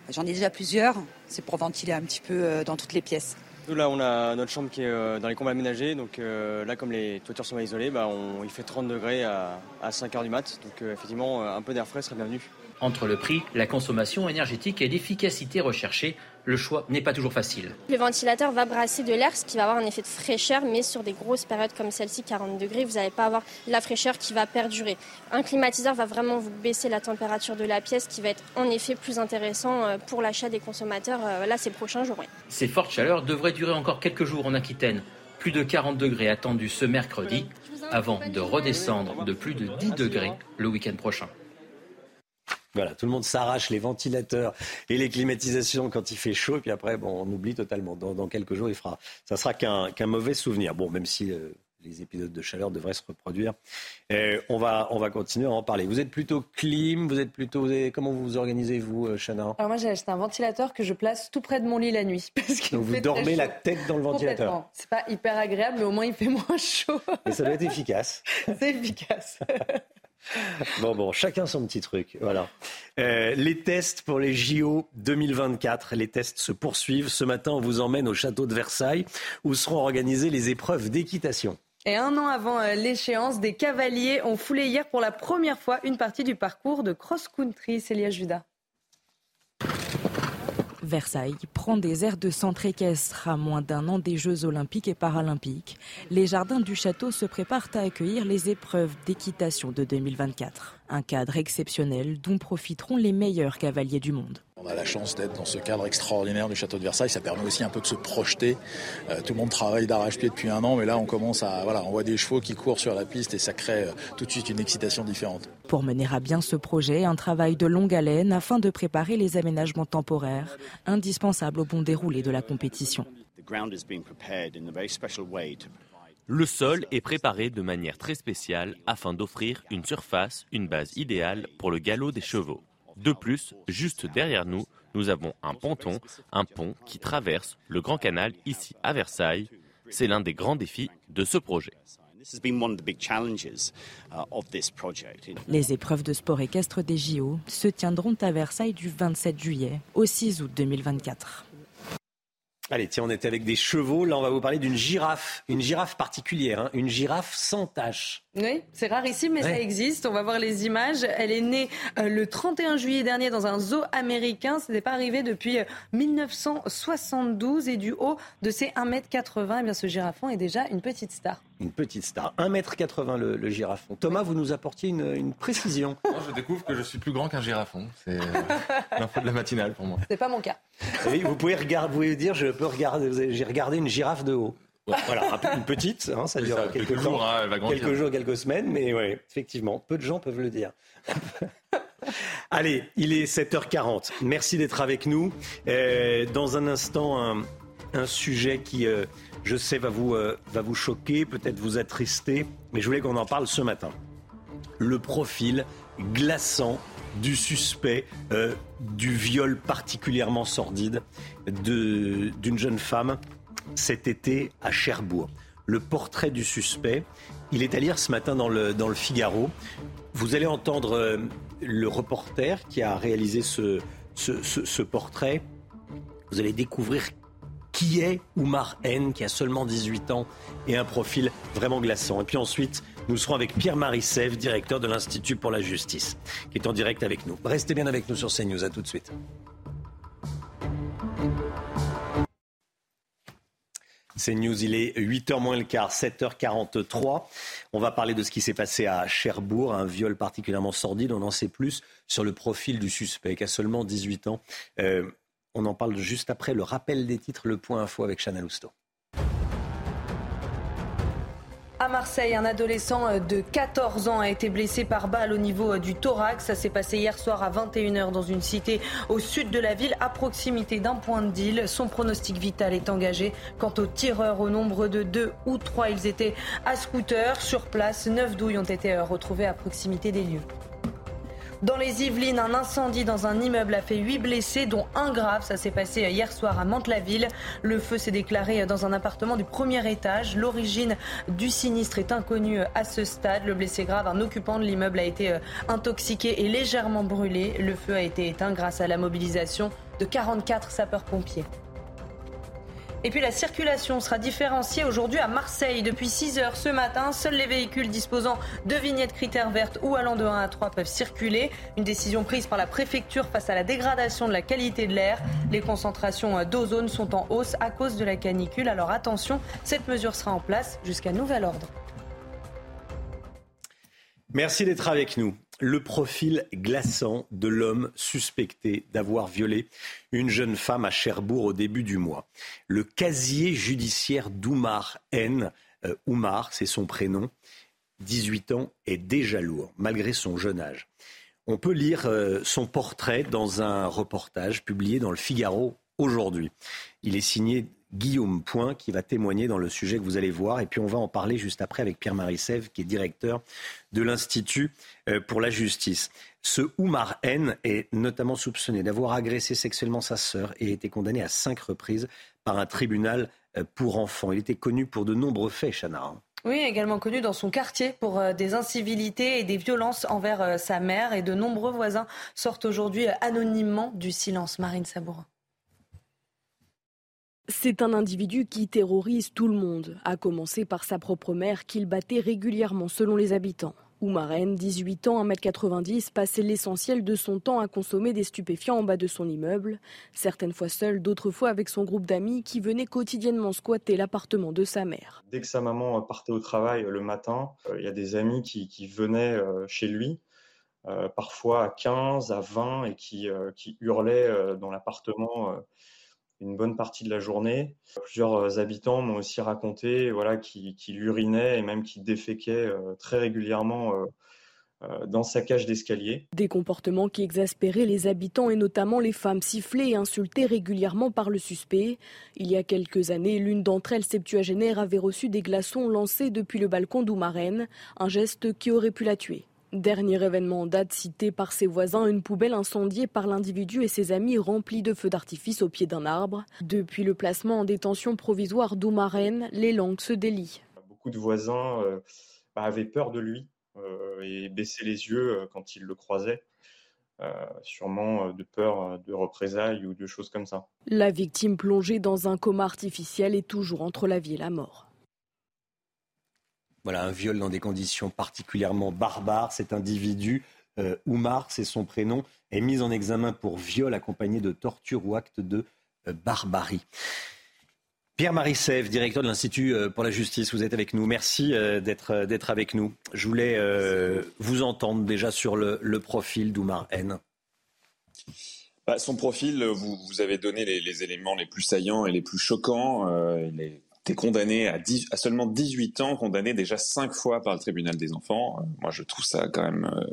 J'en ai déjà plusieurs. C'est pour ventiler un petit peu euh, dans toutes les pièces. Nous, là, on a notre chambre qui est euh, dans les combats aménagés. Donc euh, là, comme les toitures sont isolées, bah, il fait 30 degrés à, 5 h du mat. Donc effectivement, un peu d'air frais serait bienvenu. Entre le prix, la consommation énergétique et l'efficacité recherchée, le choix n'est pas toujours facile. Le ventilateur va brasser de l'air, ce qui va avoir un effet de fraîcheur, mais sur des grosses périodes comme celle-ci, 40 degrés, vous n'allez pas avoir la fraîcheur qui va perdurer. Un climatiseur va vraiment vous baisser la température de la pièce, qui va être en effet plus intéressant euh, pour l'achat des consommateurs euh, là ces prochains jours. Ces fortes chaleurs devraient durer encore quelques jours en Aquitaine. Plus de 40 degrés attendus ce mercredi, avant de redescendre de plus de 10 degrés le week-end prochain. Voilà, tout le monde s'arrache les ventilateurs et les climatisations quand il fait chaud, et puis après, bon, on oublie totalement. Dans, quelques jours, il fera. Ça sera qu'un mauvais souvenir. Bon, même si euh, les épisodes de chaleur devraient se reproduire, on va on va continuer à en parler. Vous êtes plutôt clim, vous êtes plutôt comment vous vous organisez vous, euh, Chana? Alors moi, j'ai acheté un ventilateur que je place tout près de mon lit la nuit. (laughs) Parce Donc vous dormez la tête dans le ventilateur. C'est pas hyper agréable, mais au moins il fait (laughs) moins chaud. Mais ça doit être efficace. (laughs) C'est efficace. Bon, bon, chacun son petit truc. Voilà. Euh, les tests pour les JO 2024, les tests se poursuivent. Ce matin, on vous emmène au château de Versailles où seront organisées les épreuves d'équitation. Et un an avant euh, l'échéance, des cavaliers ont foulé hier pour la première fois une partie du parcours de cross-country. Célia Judas. Versailles prend des airs de centre équestre à moins d'un an des Jeux olympiques et paralympiques. Les jardins du château se préparent à accueillir les épreuves d'équitation de 2024. Un cadre exceptionnel dont profiteront les meilleurs cavaliers du monde. On a la chance d'être dans ce cadre extraordinaire du château de Versailles. Ça permet aussi un peu de se projeter. Euh, tout le monde travaille d'arrache-pied depuis un an, mais là on commence à voilà, on voit des chevaux qui courent sur la piste et ça crée euh, tout de suite une excitation différente. Pour mener à bien ce projet, un travail de longue haleine afin de préparer les aménagements temporaires indispensables au bon déroulé de la compétition. Le sol est préparé de manière très spéciale afin d'offrir une surface, une base idéale pour le galop des chevaux. De plus, juste derrière nous, nous avons un ponton, un pont qui traverse le Grand Canal ici à Versailles. C'est l'un des grands défis de ce projet. Les épreuves de sport équestre des JO se tiendront à Versailles du 27 juillet au 6 août 2024. Allez, tiens, on était avec des chevaux. Là, on va vous parler d'une girafe, une girafe particulière, hein. une girafe sans tache. Oui, c'est rarissime, mais ça existe. On va voir les images. Elle est née euh, le 31 juillet dernier dans un zoo américain. Ce n'est pas arrivé depuis 1972 euh, et du haut de ses 1m80, eh bien, ce girafon est déjà une petite star. Une petite star. 1m80 le, le girafon. Thomas, vous nous apportiez une, précision. (laughs) Moi, je découvre que je suis plus grand qu'un girafon. C'est euh, l'info de la matinale pour moi. C'est pas mon cas. vous pouvez regarder, vous pouvez dire, je peux regarder, j'ai regardé une girafe de haut. Voilà, une petite, hein, ça dure quelques, jours, hein, quelques jours, quelques semaines, mais ouais, effectivement, peu de gens peuvent le dire. (laughs) Allez, il est 7h40. Merci d'être avec nous. Euh, dans un instant, un, sujet qui, euh, je sais, va vous, euh, va vous choquer, peut-être vous attrister, mais je voulais qu'on en parle ce matin. Le profil glaçant du suspect du viol particulièrement sordide d'une jeune femme cet été à Cherbourg. Le portrait du suspect, il est à lire ce matin dans le, dans le Figaro. Vous allez entendre euh, le reporter qui a réalisé ce, ce, portrait. Vous allez découvrir qui est Oumar N, qui a seulement 18 ans et un profil vraiment glaçant. Et puis ensuite, Nous serons avec Pierre-Marie Sèvres, directeur de l'Institut pour la justice, qui est en direct avec nous. Restez bien avec nous sur CNews. À tout de suite. C'est News, il est 8h moins le quart, 7h43. On va parler de ce qui s'est passé à Cherbourg, un viol particulièrement sordide. On en sait plus sur le profil du suspect, qui a seulement 18 ans. Euh, on en parle juste après le rappel des titres, le point info avec Chana Lousteau. À Marseille, un adolescent de 14 ans a été blessé par balle au niveau du thorax. Ça s'est passé hier soir à 21h dans une cité au sud de la ville, à proximité d'un point de deal. Son pronostic vital est engagé. Quant aux tireurs, au nombre de deux ou trois, ils étaient à scooter. Sur place, neuf douilles ont été retrouvées à proximité des lieux. Dans les Yvelines, un incendie dans un immeuble a fait huit blessés, dont un grave. Ça s'est passé hier soir à Mantes-la-Ville. Le feu s'est déclaré dans un appartement du premier étage. L'origine du sinistre est inconnue à ce stade. Le blessé grave, un occupant de l'immeuble, a été euh, intoxiqué et légèrement brûlé. Le feu a été éteint grâce à la mobilisation de 44 sapeurs-pompiers. Et puis la circulation sera différenciée aujourd'hui à Marseille. Depuis 6 heures ce matin, seuls les véhicules disposant de vignettes critères vertes ou allant de 1 à 3 peuvent circuler. Une décision prise par la préfecture face à la dégradation de la qualité de l'air. Les concentrations d'ozone sont en hausse à cause de la canicule. Alors attention, cette mesure sera en place jusqu'à nouvel ordre. Merci d'être avec nous le profil glaçant de l'homme suspecté d'avoir violé une jeune femme à Cherbourg au début du mois. Le casier judiciaire d'Oumar N, euh, Oumar, c'est son prénom, 18 ans, est déjà lourd, malgré son jeune âge. On peut lire euh, son portrait dans un reportage publié dans le Figaro aujourd'hui. Il est signé Guillaume Point qui va témoigner dans le sujet que vous allez voir. Et puis on va en parler juste après avec Pierre-Marie Sèvres qui est directeur de l'Institut pour la justice. Ce Oumar N est notamment soupçonné d'avoir agressé sexuellement sa sœur et a été condamné à cinq reprises par un tribunal euh, pour enfants. Il était connu pour de nombreux faits, Chana. Hein. Oui, également connu dans son quartier pour euh, des incivilités et des violences envers sa mère. Et de nombreux voisins sortent aujourd'hui anonymement du silence. Marine Sabourin. C'est un individu qui terrorise tout le monde, à commencer par sa propre mère qu'il battait régulièrement selon les habitants. Oumarène, 18 ans, 1m90, passait l'essentiel de son temps à consommer des stupéfiants en bas de son immeuble, certaines fois seul, d'autres fois avec son groupe d'amis qui venaient quotidiennement squatter l'appartement de sa mère. Dès que sa maman partait au travail le matin, euh, il y a des amis qui, venaient euh, chez lui, euh, parfois à 15, à 20, et qui hurlaient dans l'appartement une bonne partie de la journée. Plusieurs euh, habitants m'ont aussi raconté voilà, qu'il urinait et même qu'il déféquait euh, très régulièrement euh, dans sa cage d'escalier. Des comportements qui exaspéraient les habitants et notamment les femmes sifflées et insultées régulièrement par le suspect. Il y a quelques années, l'une d'entre elles, septuagénaire, avait reçu des glaçons lancés depuis le balcon d'Oumarène, un geste qui aurait pu la tuer. Dernier événement en date cité par ses voisins, une poubelle incendiée par l'individu et ses amis remplie de feux d'artifice au pied d'un arbre. Depuis le placement en détention provisoire d'Oumarène, les langues se délient. Beaucoup de voisins euh, bah, avaient peur de lui euh, et baissaient les yeux euh, quand ils le croisaient. sûrement de peur de représailles ou de choses comme ça. La victime plongée dans un coma artificiel est toujours entre la vie et la mort. Voilà, un viol dans des conditions particulièrement barbares. Cet individu, euh, Oumar, c'est son prénom, est mis en examen pour viol accompagné de torture ou acte de euh, barbarie. Pierre-Marie Sèvres, directeur de l'Institut euh, pour la justice, vous êtes avec nous. Merci d'être, avec nous. Je voulais vous entendre déjà sur le, profil d'Oumar N. Bah, son profil, vous, avez donné les, éléments les plus saillants et les plus choquants. Était condamné à, à, seulement 18 ans, condamné déjà 5 fois par le tribunal des enfants. Euh, moi, je trouve ça quand même euh,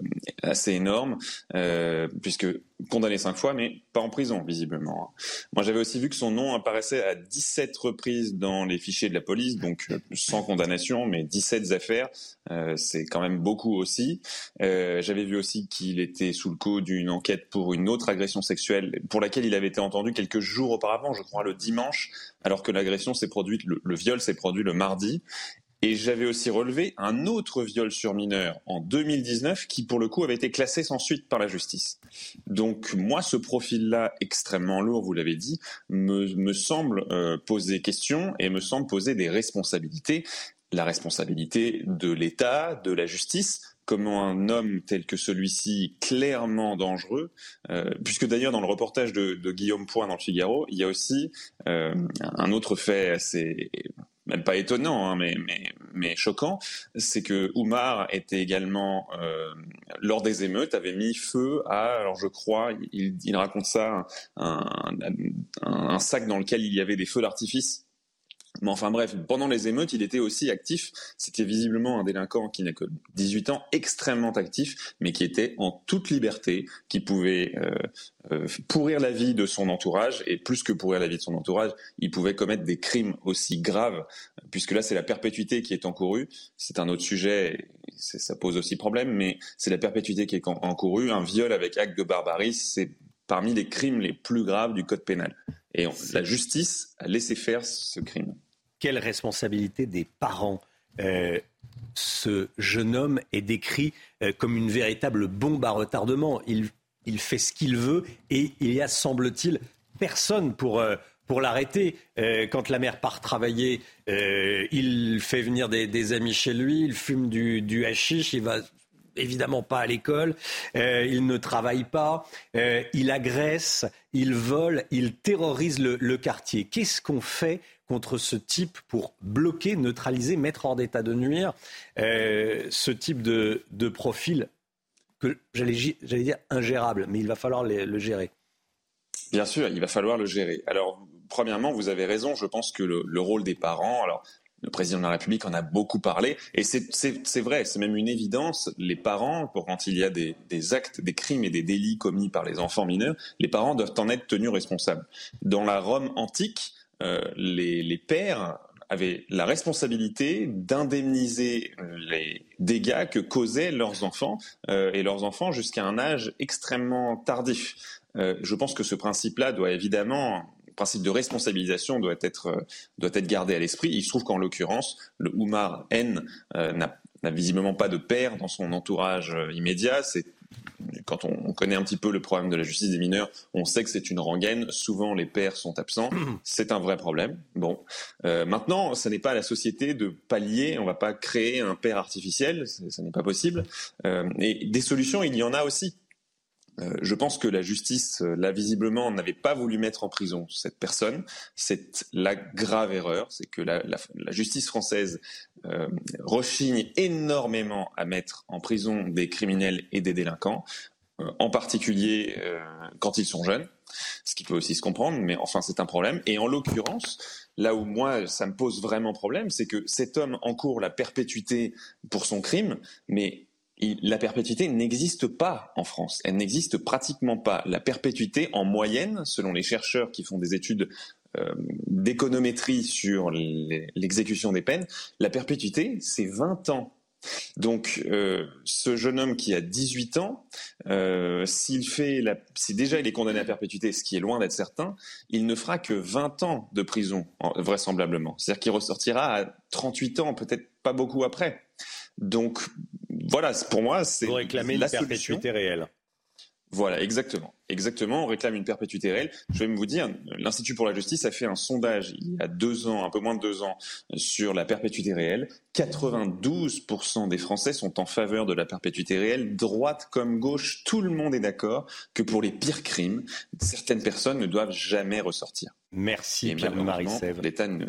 assez énorme, euh, puisque condamné 5 fois, mais pas en prison, visiblement. Moi, j'avais aussi vu que son nom apparaissait à 17 reprises dans les fichiers de la police, donc sans condamnation, mais 17 affaires. c'est quand même beaucoup aussi. j'avais vu aussi qu'il était sous le coup d'une enquête pour une autre agression sexuelle, pour laquelle il avait été entendu quelques jours auparavant, je crois le dimanche, alors que l'agression s'est produite, le, viol s'est produit le mardi. Et j'avais aussi relevé un autre viol sur mineur en 2019 qui, pour le coup, avait été classé sans suite par la justice. Donc, moi, ce profil-là, extrêmement lourd, vous l'avez dit, me, me semble euh, poser question et me semble poser des responsabilités la responsabilité de l'État, de la justice, comment un homme tel que celui-ci, clairement dangereux, euh, puisque d'ailleurs dans le reportage de, Guillaume Point dans le Figaro, il y a aussi euh, un autre fait assez même pas étonnant, hein, mais, mais, choquant, c'est que Oumar était également, euh, lors des émeutes, avait mis feu à, alors je crois, il, raconte ça, un, sac dans lequel il y avait des feux d'artifice mais enfin bref, pendant les émeutes, il était aussi actif. C'était visiblement un délinquant qui n'a que 18 ans, extrêmement actif, mais qui était en toute liberté, qui pouvait euh, euh, pourrir la vie de son entourage, et plus que pourrir la vie de son entourage, il pouvait commettre des crimes aussi graves, puisque là c'est la perpétuité qui est encourue. C'est un autre sujet, ça pose aussi problème, mais c'est la perpétuité qui est encourue. Un viol avec acte de barbarie, c'est parmi les crimes les plus graves du code pénal. Et la justice a laissé faire ce crime. Quelle responsabilité des parents euh, Ce jeune homme est décrit euh, comme une véritable bombe à retardement. Il, il fait ce qu'il veut et il y a, semble-t-il, personne pour, euh, pour l'arrêter. quand la mère part travailler, il fait venir des, amis chez lui, il fume du, du hashish, il va évidemment pas à l'école, euh, il ne travaille pas, euh, il agresse, il vole, il terrorise le, quartier. Qu'est-ce qu'on fait contre ce type pour bloquer, neutraliser, mettre hors d'état de nuire euh, ce type de, profil que j'allais dire ingérable, mais il va falloir le gérer. Bien sûr, il va falloir le gérer. Alors, premièrement, vous avez raison. Je pense que le, le, rôle des parents, alors le président de la République en a beaucoup parlé, et c'est vrai, c'est même une évidence. Les parents, pour quand il y a des, actes, des crimes et des délits commis par les enfants mineurs, les parents doivent en être tenus responsables. Dans la Rome antique, euh, les, pères avaient la responsabilité d'indemniser les dégâts que causaient leurs enfants euh, et leurs enfants jusqu'à un âge extrêmement tardif. Euh, je pense que ce principe-là doit évidemment principe de responsabilisation doit être, euh, doit être gardé à l'esprit. Il se trouve qu'en l'occurrence, le Oumar N euh, n'a visiblement pas de père dans son entourage euh, immédiat. C'est quand on, connaît un petit peu le problème de la justice des mineurs, on sait que c'est une rengaine. Souvent, les pères sont absents. C'est un vrai problème. Bon, maintenant, ce n'est pas à la société de pallier. On ne va pas créer un père artificiel. Ce n'est pas possible. et des solutions, il y en a aussi. Euh, je pense que la justice, euh, là visiblement, n'avait pas voulu mettre en prison cette personne. C'est la grave erreur, c'est que la, justice française euh, rechigne énormément à mettre en prison des criminels et des délinquants, en particulier quand ils sont jeunes, ce qui peut aussi se comprendre, mais enfin c'est un problème. Et en l'occurrence, là où moi ça me pose vraiment problème, c'est que cet homme encourt la perpétuité pour son crime, mais la perpétuité n'existe pas en France. Elle n'existe pratiquement pas. La perpétuité, en moyenne, selon les chercheurs qui font des études euh, d'économétrie sur l'exécution des peines, la perpétuité, c'est 20 ans. Donc, euh, ce jeune homme qui a 18 ans, euh, s'il fait, la, si déjà il est condamné à perpétuité, ce qui est loin d'être certain, il ne fera que 20 ans de prison, vraisemblablement. C'est-à-dire qu'il ressortira à 38 ans, peut-être pas beaucoup après. Donc, voilà, pour moi, c'est Vous réclamez la une perpétuité réelle. Voilà, exactement. Exactement, on réclame une perpétuité réelle. Je vais vous dire, l'Institut pour la justice a fait un sondage il y a deux ans, un peu moins de deux ans, sur la perpétuité réelle. 92% des Français sont en faveur de la perpétuité réelle, droite comme gauche, tout le monde est d'accord que pour les pires crimes, certaines personnes ne doivent jamais ressortir. Merci, Pierre-Marie L'État ne,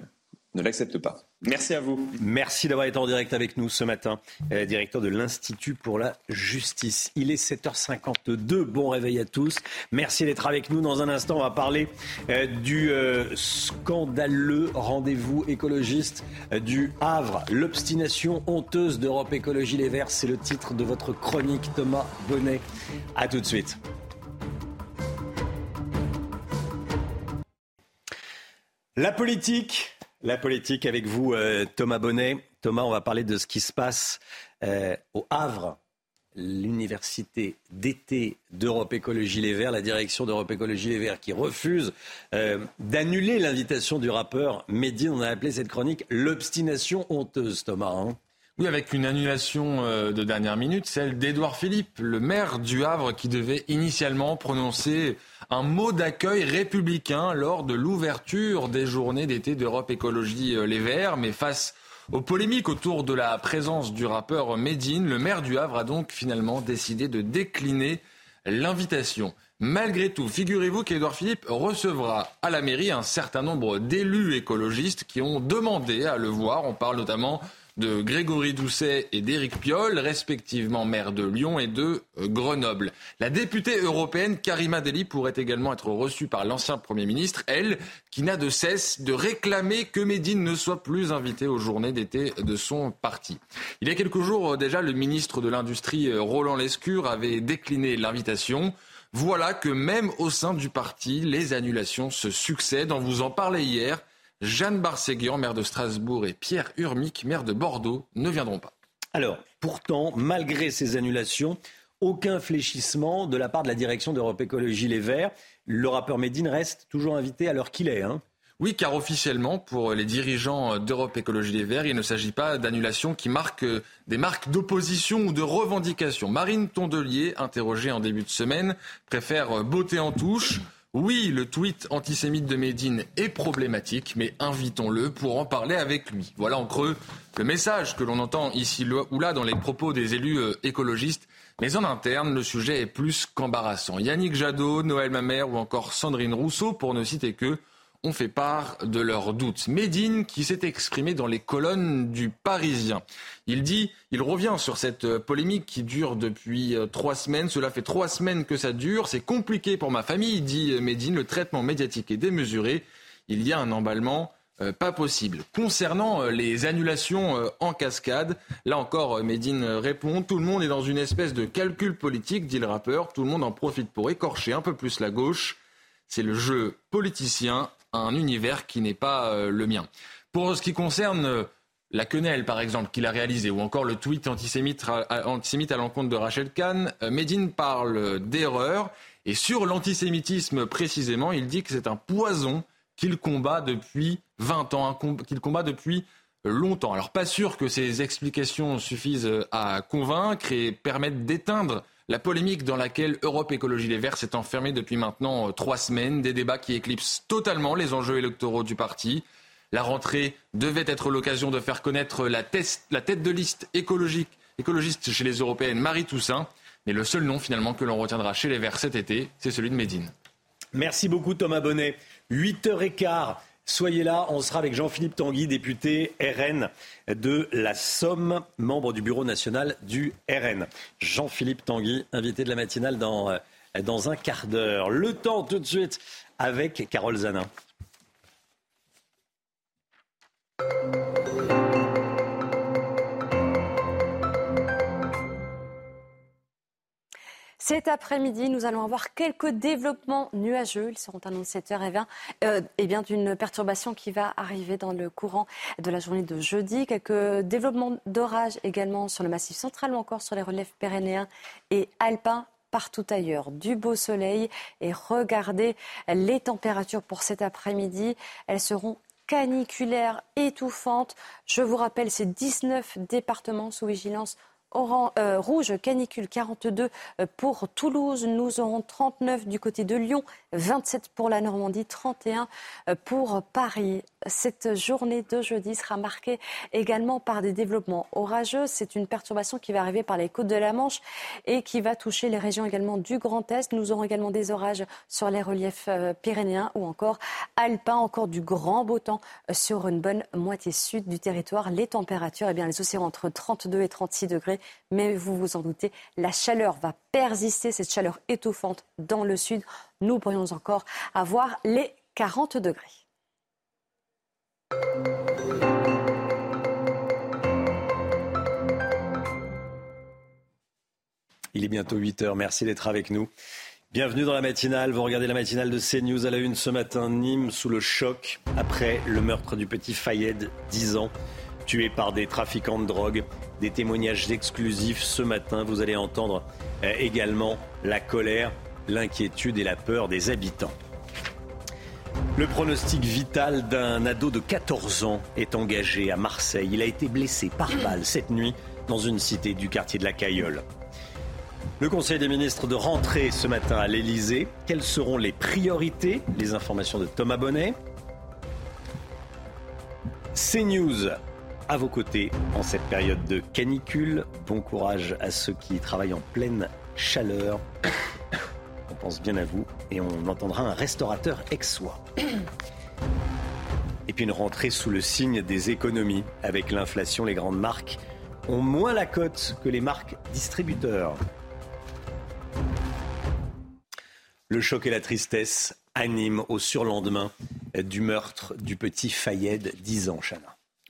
ne l'accepte pas. Merci à vous. Merci d'avoir été en direct avec nous ce matin, euh, directeur de l'Institut pour la justice. Il est 7h52. Bon réveil à tous. Merci d'être avec nous. Dans un instant, on va parler euh, du euh, scandaleux rendez-vous écologiste du Havre. L'obstination honteuse d'Europe Écologie Les Verts, c'est le titre de votre chronique, Thomas Bonnet. À tout de suite. La politique, la politique avec vous, euh, Thomas Bonnet. Thomas, on va parler de ce qui se passe euh, au Havre, l'université d'été d'Europe Écologie Les Verts, la direction d'Europe Écologie Les Verts qui refuse euh, d'annuler l'invitation du rappeur Mehdi. On a appelé cette chronique l'obstination honteuse, Thomas. Hein. oui, avec une annulation de dernière minute, celle d'Édouard Philippe, le maire du Havre, qui devait initialement prononcer un mot d'accueil républicain lors de l'ouverture des journées d'été d'Europe Écologie euh, Les Verts. Mais face aux polémiques autour de la présence du rappeur Medine, le maire du Havre a donc finalement décidé de décliner l'invitation. Malgré tout, figurez-vous qu'Edouard Philippe recevra à la mairie un certain nombre d'élus écologistes qui ont demandé à le voir. On parle notamment de Grégory Doucet et d'Éric Piolle, respectivement maire de Lyon et de euh, Grenoble. La députée européenne Karima Deli pourrait également être reçue par l'ancien Premier ministre, elle, qui n'a de cesse de réclamer que Médine ne soit plus invité aux journées d'été de son parti. Il y a quelques jours euh, déjà, le ministre de l'Industrie, euh, Roland Lescure, avait décliné l'invitation. Voilà que même au sein du parti, les annulations se succèdent. On vous en parlait hier. Jeanne Barséguian, maire de Strasbourg, et Pierre Urmic, maire de Bordeaux, ne viendront pas. Alors, pourtant, malgré ces annulations, aucun fléchissement de la part de la direction d'Europe Écologie Les Verts. Le rappeur Médine reste toujours invité à l'heure qu'il est. Hein. Oui, car officiellement, pour les dirigeants d'Europe Écologie Les Verts, il ne s'agit pas d'annulation qui marquent des marques d'opposition ou de revendication. Marine Tondelier, interrogée en début de semaine, préfère beauté en touche. Oui, le tweet antisémite de Médine est problématique, mais invitons-le pour en parler avec lui. Voilà en creux le message que l'on entend ici ou là dans les propos des élus euh, écologistes. Mais en interne, le sujet est plus qu'embarrassant. Yannick Jadot, Noël Mamère ou encore Sandrine Rousseau, pour ne citer que, ont fait part de leurs doutes. Médine, qui s'est exprimé dans les colonnes du Parisien. Il dit, il revient sur cette euh, polémique qui dure depuis euh, trois semaines. Cela fait trois semaines que ça dure. C'est compliqué pour ma famille, dit euh, Médine. Le traitement médiatique est démesuré. Il y a un emballement. pas possible. Concernant les annulations en cascade, là encore, Médine répond Tout le monde est dans une espèce de calcul politique, dit le rappeur. Tout le monde en profite pour écorcher un peu plus la gauche. C'est le jeu politicien un univers qui n'est pas euh, le mien. Pour ce qui concerne euh, la quenelle, par exemple, qu'il a réalisé, ou encore le tweet antisémite, antisémite à l'encontre de Rachel Kahn, euh, Medine parle d'erreur. Et sur l'antisémitisme précisément, il dit que c'est un poison qu'il combat depuis 20 ans, qu'il combat depuis longtemps. Alors pas sûr que ces explications suffisent à convaincre et permettent d'éteindre la polémique dans laquelle Europe Écologie Les Verts s'est enfermée depuis maintenant euh, trois semaines, des débats qui éclipsent totalement les enjeux électoraux du parti. La rentrée devait être l'occasion de faire connaître la, tête de liste écologique, écologiste chez les européennes, Marie Toussaint. Mais le seul nom finalement que l'on retiendra chez les Verts cet été, c'est celui de Médine. Merci beaucoup Thomas Bonnet. 8h15. Soyez là, on sera avec Jean-Philippe Tanguy, député RN de la Somme, membre du bureau national du RN. Jean-Philippe Tanguy, invité de la matinale dans, euh, dans un quart d'heure. Le temps tout de suite avec Carole Zanin. Cet après-midi, nous allons avoir quelques développements nuageux. Ils seront annoncés 7h20. Euh, et bien d'une perturbation qui va arriver dans le courant de la journée de jeudi. Quelques développements d'orage également sur le massif central ou encore sur les relèves pyrénéens et alpins partout ailleurs. Du beau soleil et regardez les températures pour cet après-midi. Elles seront caniculaires, étouffantes. Je vous rappelle, c'est 19 départements sous vigilance euh, rouge canicule 42 euh, pour Toulouse. Nous aurons 39 du côté de Lyon, 27 pour la Normandie, 31 euh, pour Paris. Cette journée de jeudi sera marquée également par des développements orageux. C'est une perturbation qui va arriver par les côtes de la Manche et qui va toucher les régions également du Grand Est. Nous aurons également des orages sur les reliefs pyrénéens ou encore alpins, encore du grand beau temps sur une bonne moitié sud du territoire. Les températures, eh bien, les océans entre 32 et 36 degrés mais vous vous en doutez, la chaleur va persister, cette chaleur étouffante dans le sud. Nous pourrions encore avoir les 40 degrés. Il est bientôt 8 heures. Merci d'être avec nous. Bienvenue dans la matinale. Vous regardez la matinale de CNews à la une ce matin. Nîmes sous le choc après le meurtre du petit Fayed, 10 ans tué par des trafiquants de drogue. Des témoignages exclusifs ce matin. Vous allez entendre euh, également la colère, l'inquiétude et la peur des habitants. Le pronostic vital d'un ado de 14 ans est engagé à Marseille. Il a été blessé par balle cette nuit dans une cité du quartier de la Cailleule. Le Conseil des ministres de rentrer ce matin à l'Elysée. Quelles seront les priorités? Les informations de Thomas Bonnet. CNews à vos côtés en cette période de canicule. Bon courage à ceux qui travaillent en pleine chaleur. (coughs) On pense bien à vous et on entendra un restaurateur ex-soi. (coughs) Et puis une rentrée sous le signe des économies. Avec l'inflation, les grandes marques ont moins la cote que les marques distributeurs. Le choc et la tristesse animent au surlendemain du meurtre du petit Fayed, 10 ans.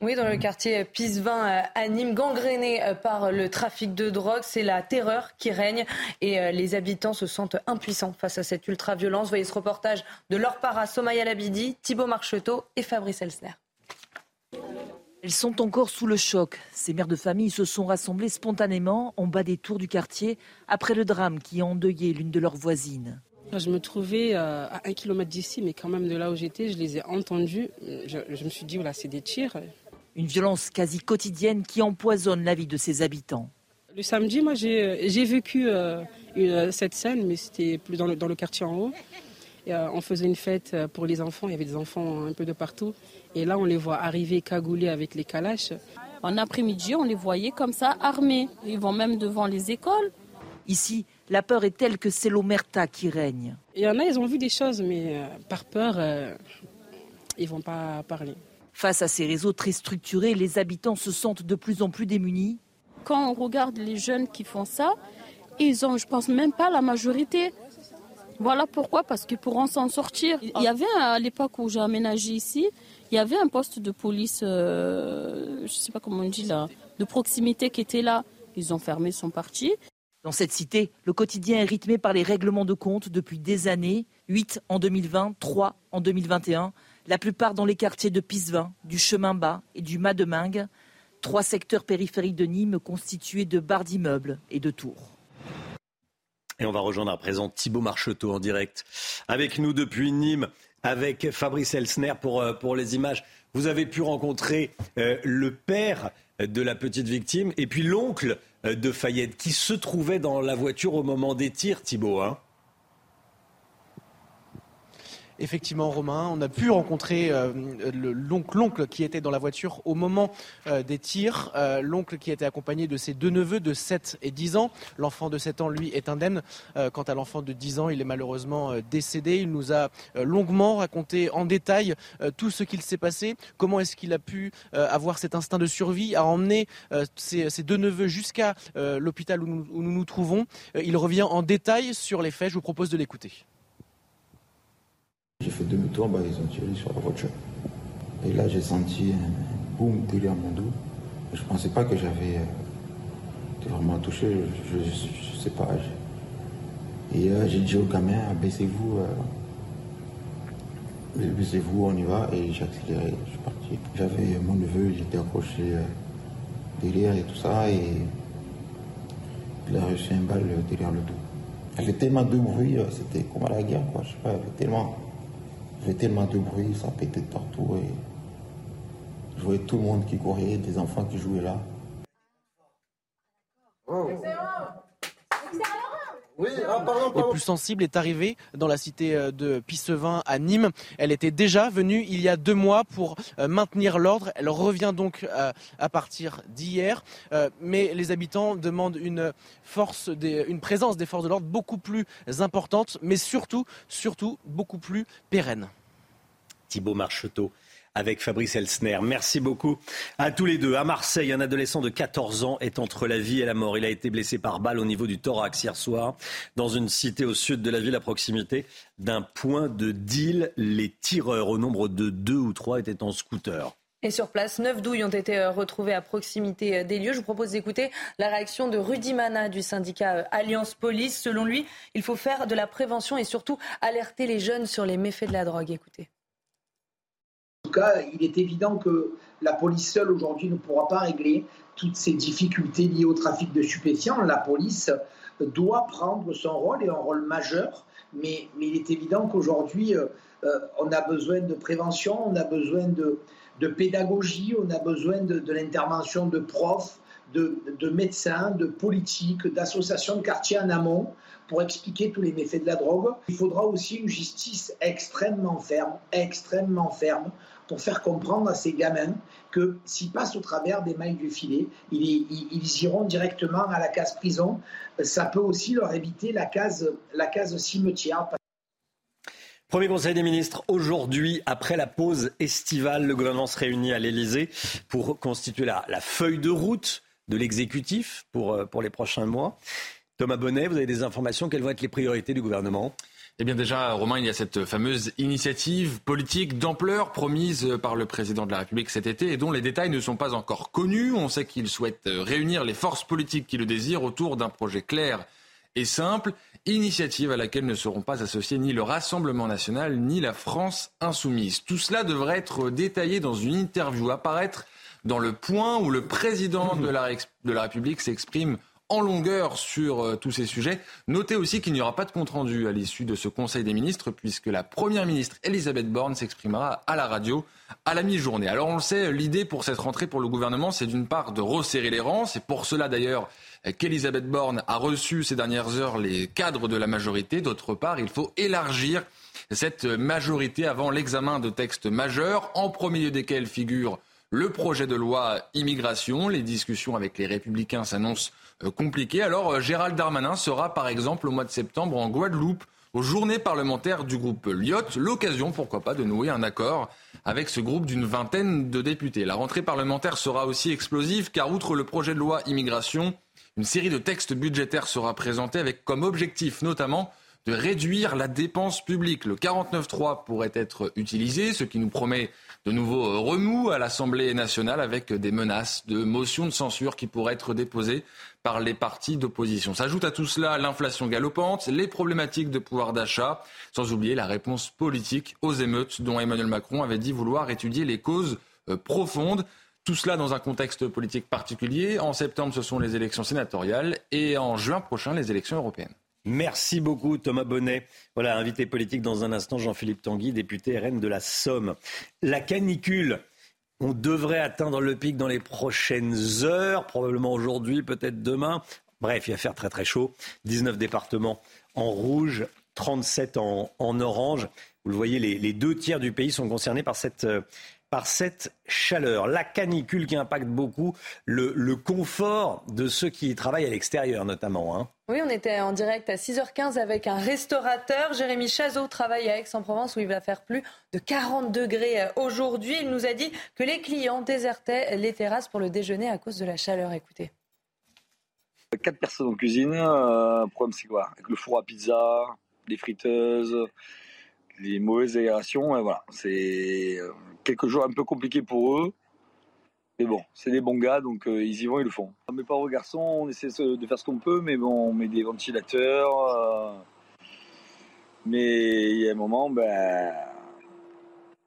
Oui, dans le quartier Pisevin à Nîmes, gangréné euh, par le trafic de drogue, c'est la terreur qui règne et euh, les habitants se sentent impuissants face à cette ultra-violence. Voyez ce reportage de Laure Para, Somaya Labidi, Thibault Marcheteau et Fabrice Elsner. Elles sont encore sous le choc. Ces mères de famille se sont rassemblées spontanément en bas des tours du quartier après le drame qui a endeuillé l'une de leurs voisines. Je me trouvais euh, à un kilomètre d'ici, mais quand même de là où j'étais, je les ai entendus. Je, je me suis dit, voilà, c'est des tirs. Une violence quasi quotidienne qui empoisonne la vie de ses habitants. Le samedi, moi, j'ai vécu euh, une, cette scène, mais c'était plus dans le, dans le, quartier en haut. Et, euh, on faisait une fête pour les enfants, il y avait des enfants un peu de partout. Et là, on les voit arriver cagoulés avec les calaches. En après-midi, on les voyait comme ça, armés. Ils vont même devant les écoles. Ici, la peur est telle que c'est l'omerta qui règne. Il y en a, ils ont vu des choses, mais euh, par peur, euh, ils ne vont pas parler. Face à ces réseaux très structurés, les habitants se sentent de plus en plus démunis. Quand on regarde les jeunes qui font ça, ils ont, je pense même pas la majorité. Voilà pourquoi, parce que pour s'en sortir, il y avait à l'époque où j'ai aménagé ici, il y avait un poste de police, euh, je ne sais pas comment on dit là, de proximité qui était là. Ils ont fermé son parti. Dans cette cité, le quotidien est rythmé par les règlements de compte depuis des années, 8 en 2020, 3 en 2021, la plupart dans les quartiers de Pisevin, du Chemin Bas et du Mas-de-Mingue, trois secteurs périphériques de Nîmes constitués de barres d'immeubles et de tours. Et on va rejoindre à présent Thibault Marcheteau en direct avec nous depuis Nîmes, avec Fabrice Elsner pour, euh, les images. Vous avez pu rencontrer euh, le père de la petite victime et puis l'oncle euh, de Fayette qui se trouvait dans la voiture au moment des tirs, Thibault. Hein Effectivement, Romain, on a pu rencontrer euh, l'oncle qui était dans la voiture au moment euh, des tirs. Euh, l'oncle qui était accompagné de ses deux neveux de 7 et 10 ans. L'enfant de 7 ans, lui, est indemne. quant à l'enfant de 10 ans, il est malheureusement décédé. Il nous a longuement raconté en détail tout ce qu'il s'est passé, comment est-ce qu'il a pu avoir cet instinct de survie, à emmener ses, deux neveux jusqu'à l'hôpital où nous, où nous nous trouvons. il revient en détail sur les faits. Je vous propose de l'écouter. J'ai fait demi-tour, bah, ils ont tiré sur la voiture. Et là, j'ai senti un boum derrière mon dos. Je ne pensais pas que j'avais euh, vraiment touché, je ne sais pas. Et euh, j'ai dit au gamin, baissez-vous, euh, baissez-vous, on y va. Et j'ai accéléré, je suis parti. J'avais mon neveu, il était accroché derrière et tout ça. Et il a reçu un balle derrière le dos. Y avait tellement de bruit, c'était comme à la guerre, quoi. Je sais pas, y avait tellement. Il y avait tellement de bruit, ça pétait de partout. Et je voyais tout le monde qui courait, des enfants qui jouaient là. Le plus sensible est arrivé dans la cité euh, de Pissevin à Nîmes. Elle était déjà venue il y a deux mois pour euh, maintenir l'ordre. Elle revient donc euh, à partir d'hier. Mais les habitants demandent une force, une présence des forces de l'ordre beaucoup plus importante, mais surtout, surtout beaucoup plus pérenne. Thibaut Marcheteau avec Fabrice Elsner. Merci beaucoup à tous les deux. À Marseille, un adolescent de 14 ans est entre la vie et la mort. Il a été blessé par balle au niveau du thorax hier soir dans une cité au sud de la ville à proximité d'un point de deal. Les tireurs au nombre de deux ou trois étaient en scooter. Et sur place, neuf douilles ont été euh, retrouvées à proximité euh, des lieux. Je vous propose d'écouter la réaction de Rudy Mana du syndicat euh, Alliance Police. Selon lui, il faut faire de la prévention et surtout alerter les jeunes sur les méfaits de la drogue. Écoutez. Cas, il est évident que la police seule aujourd'hui ne pourra pas régler toutes ces difficultés liées au trafic de stupéfiants. La police doit prendre son rôle et un rôle majeur, mais, il est évident qu'aujourd'hui, euh, on a besoin de prévention, on a besoin de, de pédagogie, on a besoin de, de l'intervention de profs, de, médecins, de politiques, d'associations de quartiers en amont pour expliquer tous les méfaits de la drogue. Il faudra aussi une justice extrêmement ferme, extrêmement ferme, pour faire comprendre à ces gamins que s'ils passent au travers des mailles du filet, ils, iront directement à la case prison. Ça peut aussi leur éviter la case, la case cimetière. Premier Conseil des ministres, aujourd'hui, après la pause estivale, le gouvernement se réunit à l'Elysée pour constituer la, feuille de route de l'exécutif pour, euh, pour les prochains mois. Thomas Bonnet, vous avez des informations Quelles vont être les priorités du gouvernement? Eh bien déjà, Romain, il y a cette fameuse initiative politique d'ampleur promise par le président de la République cet été et dont les détails ne sont pas encore connus. On sait qu'il souhaite réunir les forces politiques qui le désirent autour d'un projet clair et simple initiative à laquelle ne seront pas associés ni le Rassemblement national ni la France insoumise. Tout cela devrait être détaillé dans une interview, apparaître dans le point où le président de la, de la République s'exprime en longueur sur euh, tous ces sujets. Notez aussi qu'il n'y aura pas de compte-rendu à l'issue de ce Conseil des ministres, puisque la Première ministre Elisabeth Borne s'exprimera à la radio à la mi-journée. Alors on le sait, l'idée pour cette rentrée pour le gouvernement, c'est d'une part de resserrer les rangs. C'est pour cela d'ailleurs qu'Elisabeth Borne a reçu ces dernières heures les cadres de la majorité. D'autre part, il faut élargir cette majorité avant l'examen de textes majeurs, en premier lieu desquels figure le projet de loi immigration. Les discussions avec les républicains s'annoncent euh, compliquées. Alors euh, Gérald Darmanin sera par exemple au mois de septembre en Guadeloupe aux journées parlementaires du groupe Lyot, l'occasion, pourquoi pas, de nouer un accord avec ce groupe d'une vingtaine de députés. La rentrée parlementaire sera aussi explosive car outre le projet de loi immigration, une série de textes budgétaires sera présentée avec comme objectif notamment de réduire la dépense publique. Le 49.3 pourrait être utilisé, ce qui nous promet de nouveaux remous à l'Assemblée nationale avec des menaces de motions de censure qui pourraient être déposées par les partis d'opposition. S'ajoute à tout cela l'inflation galopante, les problématiques de pouvoir d'achat, sans oublier la réponse politique aux émeutes dont Emmanuel Macron avait dit vouloir étudier les causes euh, profondes. Tout cela dans un contexte politique particulier. En septembre, ce sont les élections sénatoriales et en juin prochain, les élections européennes. Merci beaucoup Thomas Bonnet. Voilà, invité politique dans un instant, Jean-Philippe Tanguy, député RN de la Somme. La canicule, on devrait atteindre le pic dans les prochaines heures, probablement aujourd'hui, peut-être demain. Bref, il va faire très très chaud. 19 départements en rouge, 37 en, orange. Vous le voyez, les, deux tiers du pays sont concernés par cette, euh, par cette chaleur. La canicule qui impacte beaucoup le, confort de ceux qui travaillent à l'extérieur notamment. Hein. Oui, on était en direct à 6h15 avec un restaurateur. Jérémy Chazot travaille à Aix-en-Provence où il va faire plus de 40 degrés euh, aujourd'hui. Il nous a dit que les clients désertaient les terrasses pour le déjeuner à cause de la chaleur. Écoutez. Quatre personnes en cuisine. Euh, problème, c'est quoi? Avec le four à pizza, les friteuses, les mauvaises aérations. Et voilà, c'est euh, quelques jours un peu compliqués pour eux. Mais bon, c'est des bons gars, donc euh, ils y vont, ils le font. Mes pauvres garçons, on essaie de faire ce qu'on peut, mais bon, on met des ventilateurs. Euh, mais il y a un moment, ben,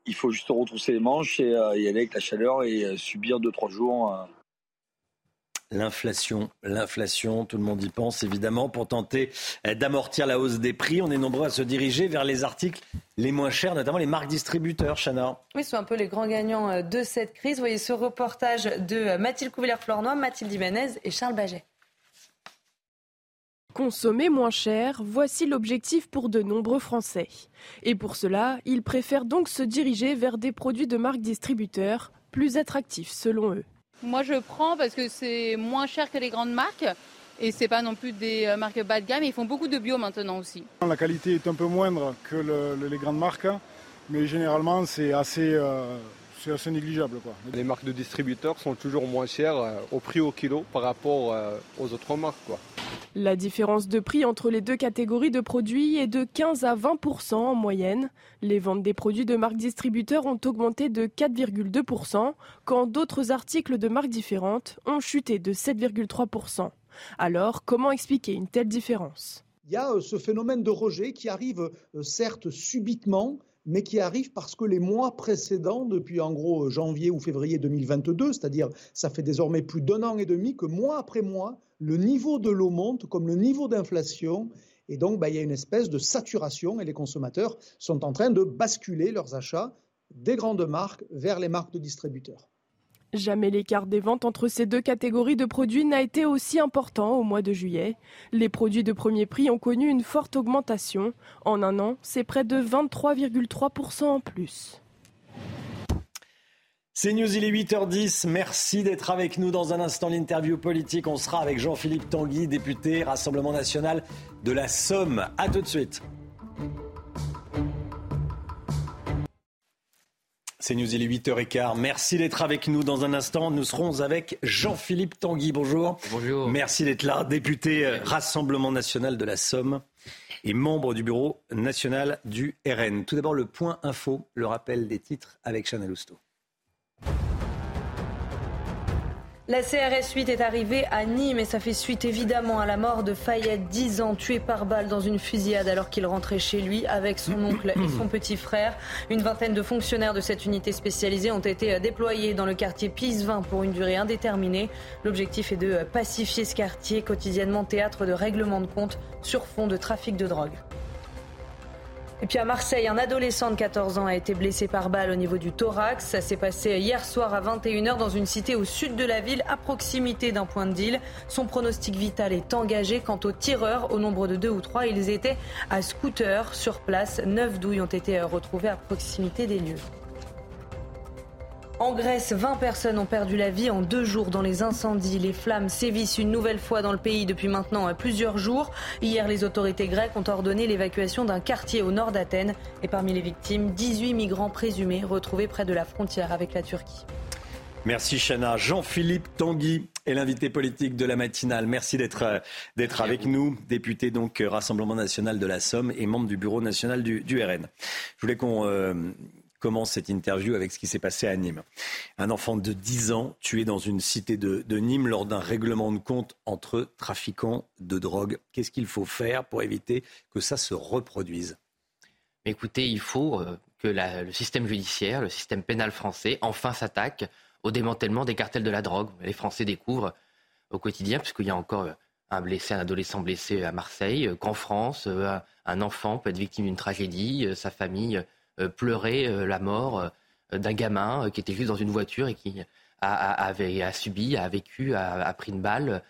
il faut juste retrousser les manches et y aller avec la chaleur et subir 2-3 jours L'inflation, l'inflation, tout le monde y pense évidemment pour tenter d'amortir la hausse des prix. On est nombreux à se diriger vers les articles les moins chers, notamment les marques distributeurs, Chana. Oui, ce sont un peu les grands gagnants euh, de cette crise. Vous voyez ce reportage de euh, Mathilde Couvillère-Flornois, Mathilde Ibanez et Charles Baget. Consommer moins cher, voici l'objectif pour de nombreux Français. Et pour cela, ils préfèrent donc se diriger vers des produits de marques distributeurs plus attractifs selon eux. Moi, je prends parce que c'est moins cher que les grandes marques. Et c'est pas non plus des euh, marques bas de gamme. Ils font beaucoup de bio maintenant aussi. La qualité est un peu moindre que les grandes marques, mais généralement c'est assez, euh, assez négligeable. Quoi. Les marques de distributeurs sont toujours moins chères euh, au prix au kilo par rapport aux autres marques. Quoi. La différence de prix entre les deux catégories de produits est de 15 à 20% en moyenne. Les ventes des produits de marques distributeurs ont augmenté de 4,2% quand d'autres articles de marques différentes ont chuté de 7,3% Alors, comment expliquer une telle différence? Il y a euh, ce phénomène de rejet qui arrive euh, certes subitement, mais qui arrive parce que les mois précédents, depuis en gros janvier ou février 2022, c'est-à-dire ça fait désormais plus d'un an et demi que mois après mois, le niveau de l'eau monte comme le niveau d'inflation. Et donc, bah, il y a une espèce de saturation et les consommateurs sont en train de basculer leurs achats des grandes marques vers les marques de distributeurs. Jamais l'écart des ventes entre ces deux catégories de produits n'a été aussi important au mois de juillet. Les produits de premier prix ont connu une forte augmentation. En un an, c'est près de 23,3% en plus. C'est News, il est 8h10. Merci d'être avec nous dans un instant. L'interview politique, on sera avec Jean-Philippe Tanguy, député Rassemblement national de la Somme. A tout de suite. C'est News, il est 8h15. Merci d'être avec nous dans un instant. Nous serons avec Jean-Philippe Tanguy. Bonjour. Bonjour. Merci d'être là, député euh, Rassemblement national de la Somme et membre du bureau national du RN. Tout d'abord, le point info, le rappel des titres avec Chanel Housteau. La CRS 8 est arrivée à Nîmes et ça fait suite évidemment à la mort de Fayette, 10 ans, tué par balle dans une fusillade alors qu'il rentrait chez lui avec son oncle et son petit frère. Une vingtaine de fonctionnaires de cette unité spécialisée ont été déployés dans le quartier Pisevin pour une durée indéterminée. L'objectif est de pacifier ce quartier, quotidiennement théâtre de règlement de compte sur fond de trafic de drogue. Et puis à Marseille, un adolescent de 14 ans a été blessé par balle au niveau du thorax. Ça s'est passé hier soir à 21h dans une cité au sud de la ville, à proximité d'un point de deal. Son pronostic vital est engagé. Quant aux tireurs, au nombre de deux ou trois, ils étaient à scooter sur place. Neuf douilles ont été retrouvées à proximité des lieux. En Grèce, 20 personnes ont perdu la vie en deux jours dans les incendies. Les flammes sévissent une nouvelle fois dans le pays depuis maintenant plusieurs jours. Hier, les autorités grecques ont ordonné l'évacuation d'un quartier au nord d'Athènes. Et parmi les victimes, 18 migrants présumés retrouvés près de la frontière avec la Turquie. Merci Chana. Jean-Philippe Tanguy est l'invité politique de la matinale. Merci d'être euh, avec nous, député donc euh, Rassemblement national de la Somme et membre du bureau national du, RN. Je voulais qu'on euh, commence cette interview avec ce qui s'est passé à Nîmes. Un enfant de 10 ans tué dans une cité de, Nîmes lors d'un règlement de compte entre trafiquants de drogue. Qu'est-ce qu'il faut faire pour éviter que ça se reproduise? Écoutez, il faut euh, que le système judiciaire, le système pénal français, enfin s'attaque au démantèlement des cartels de la drogue. Les Français découvrent au quotidien, puisqu'il y a encore euh, un blessé, un adolescent blessé à Marseille, euh, qu'en France, un enfant peut être victime d'une tragédie, sa famille pleurer euh, la mort euh, d'un gamin qui était juste dans une voiture et qui a, a subi, a vécu, a, pris une balle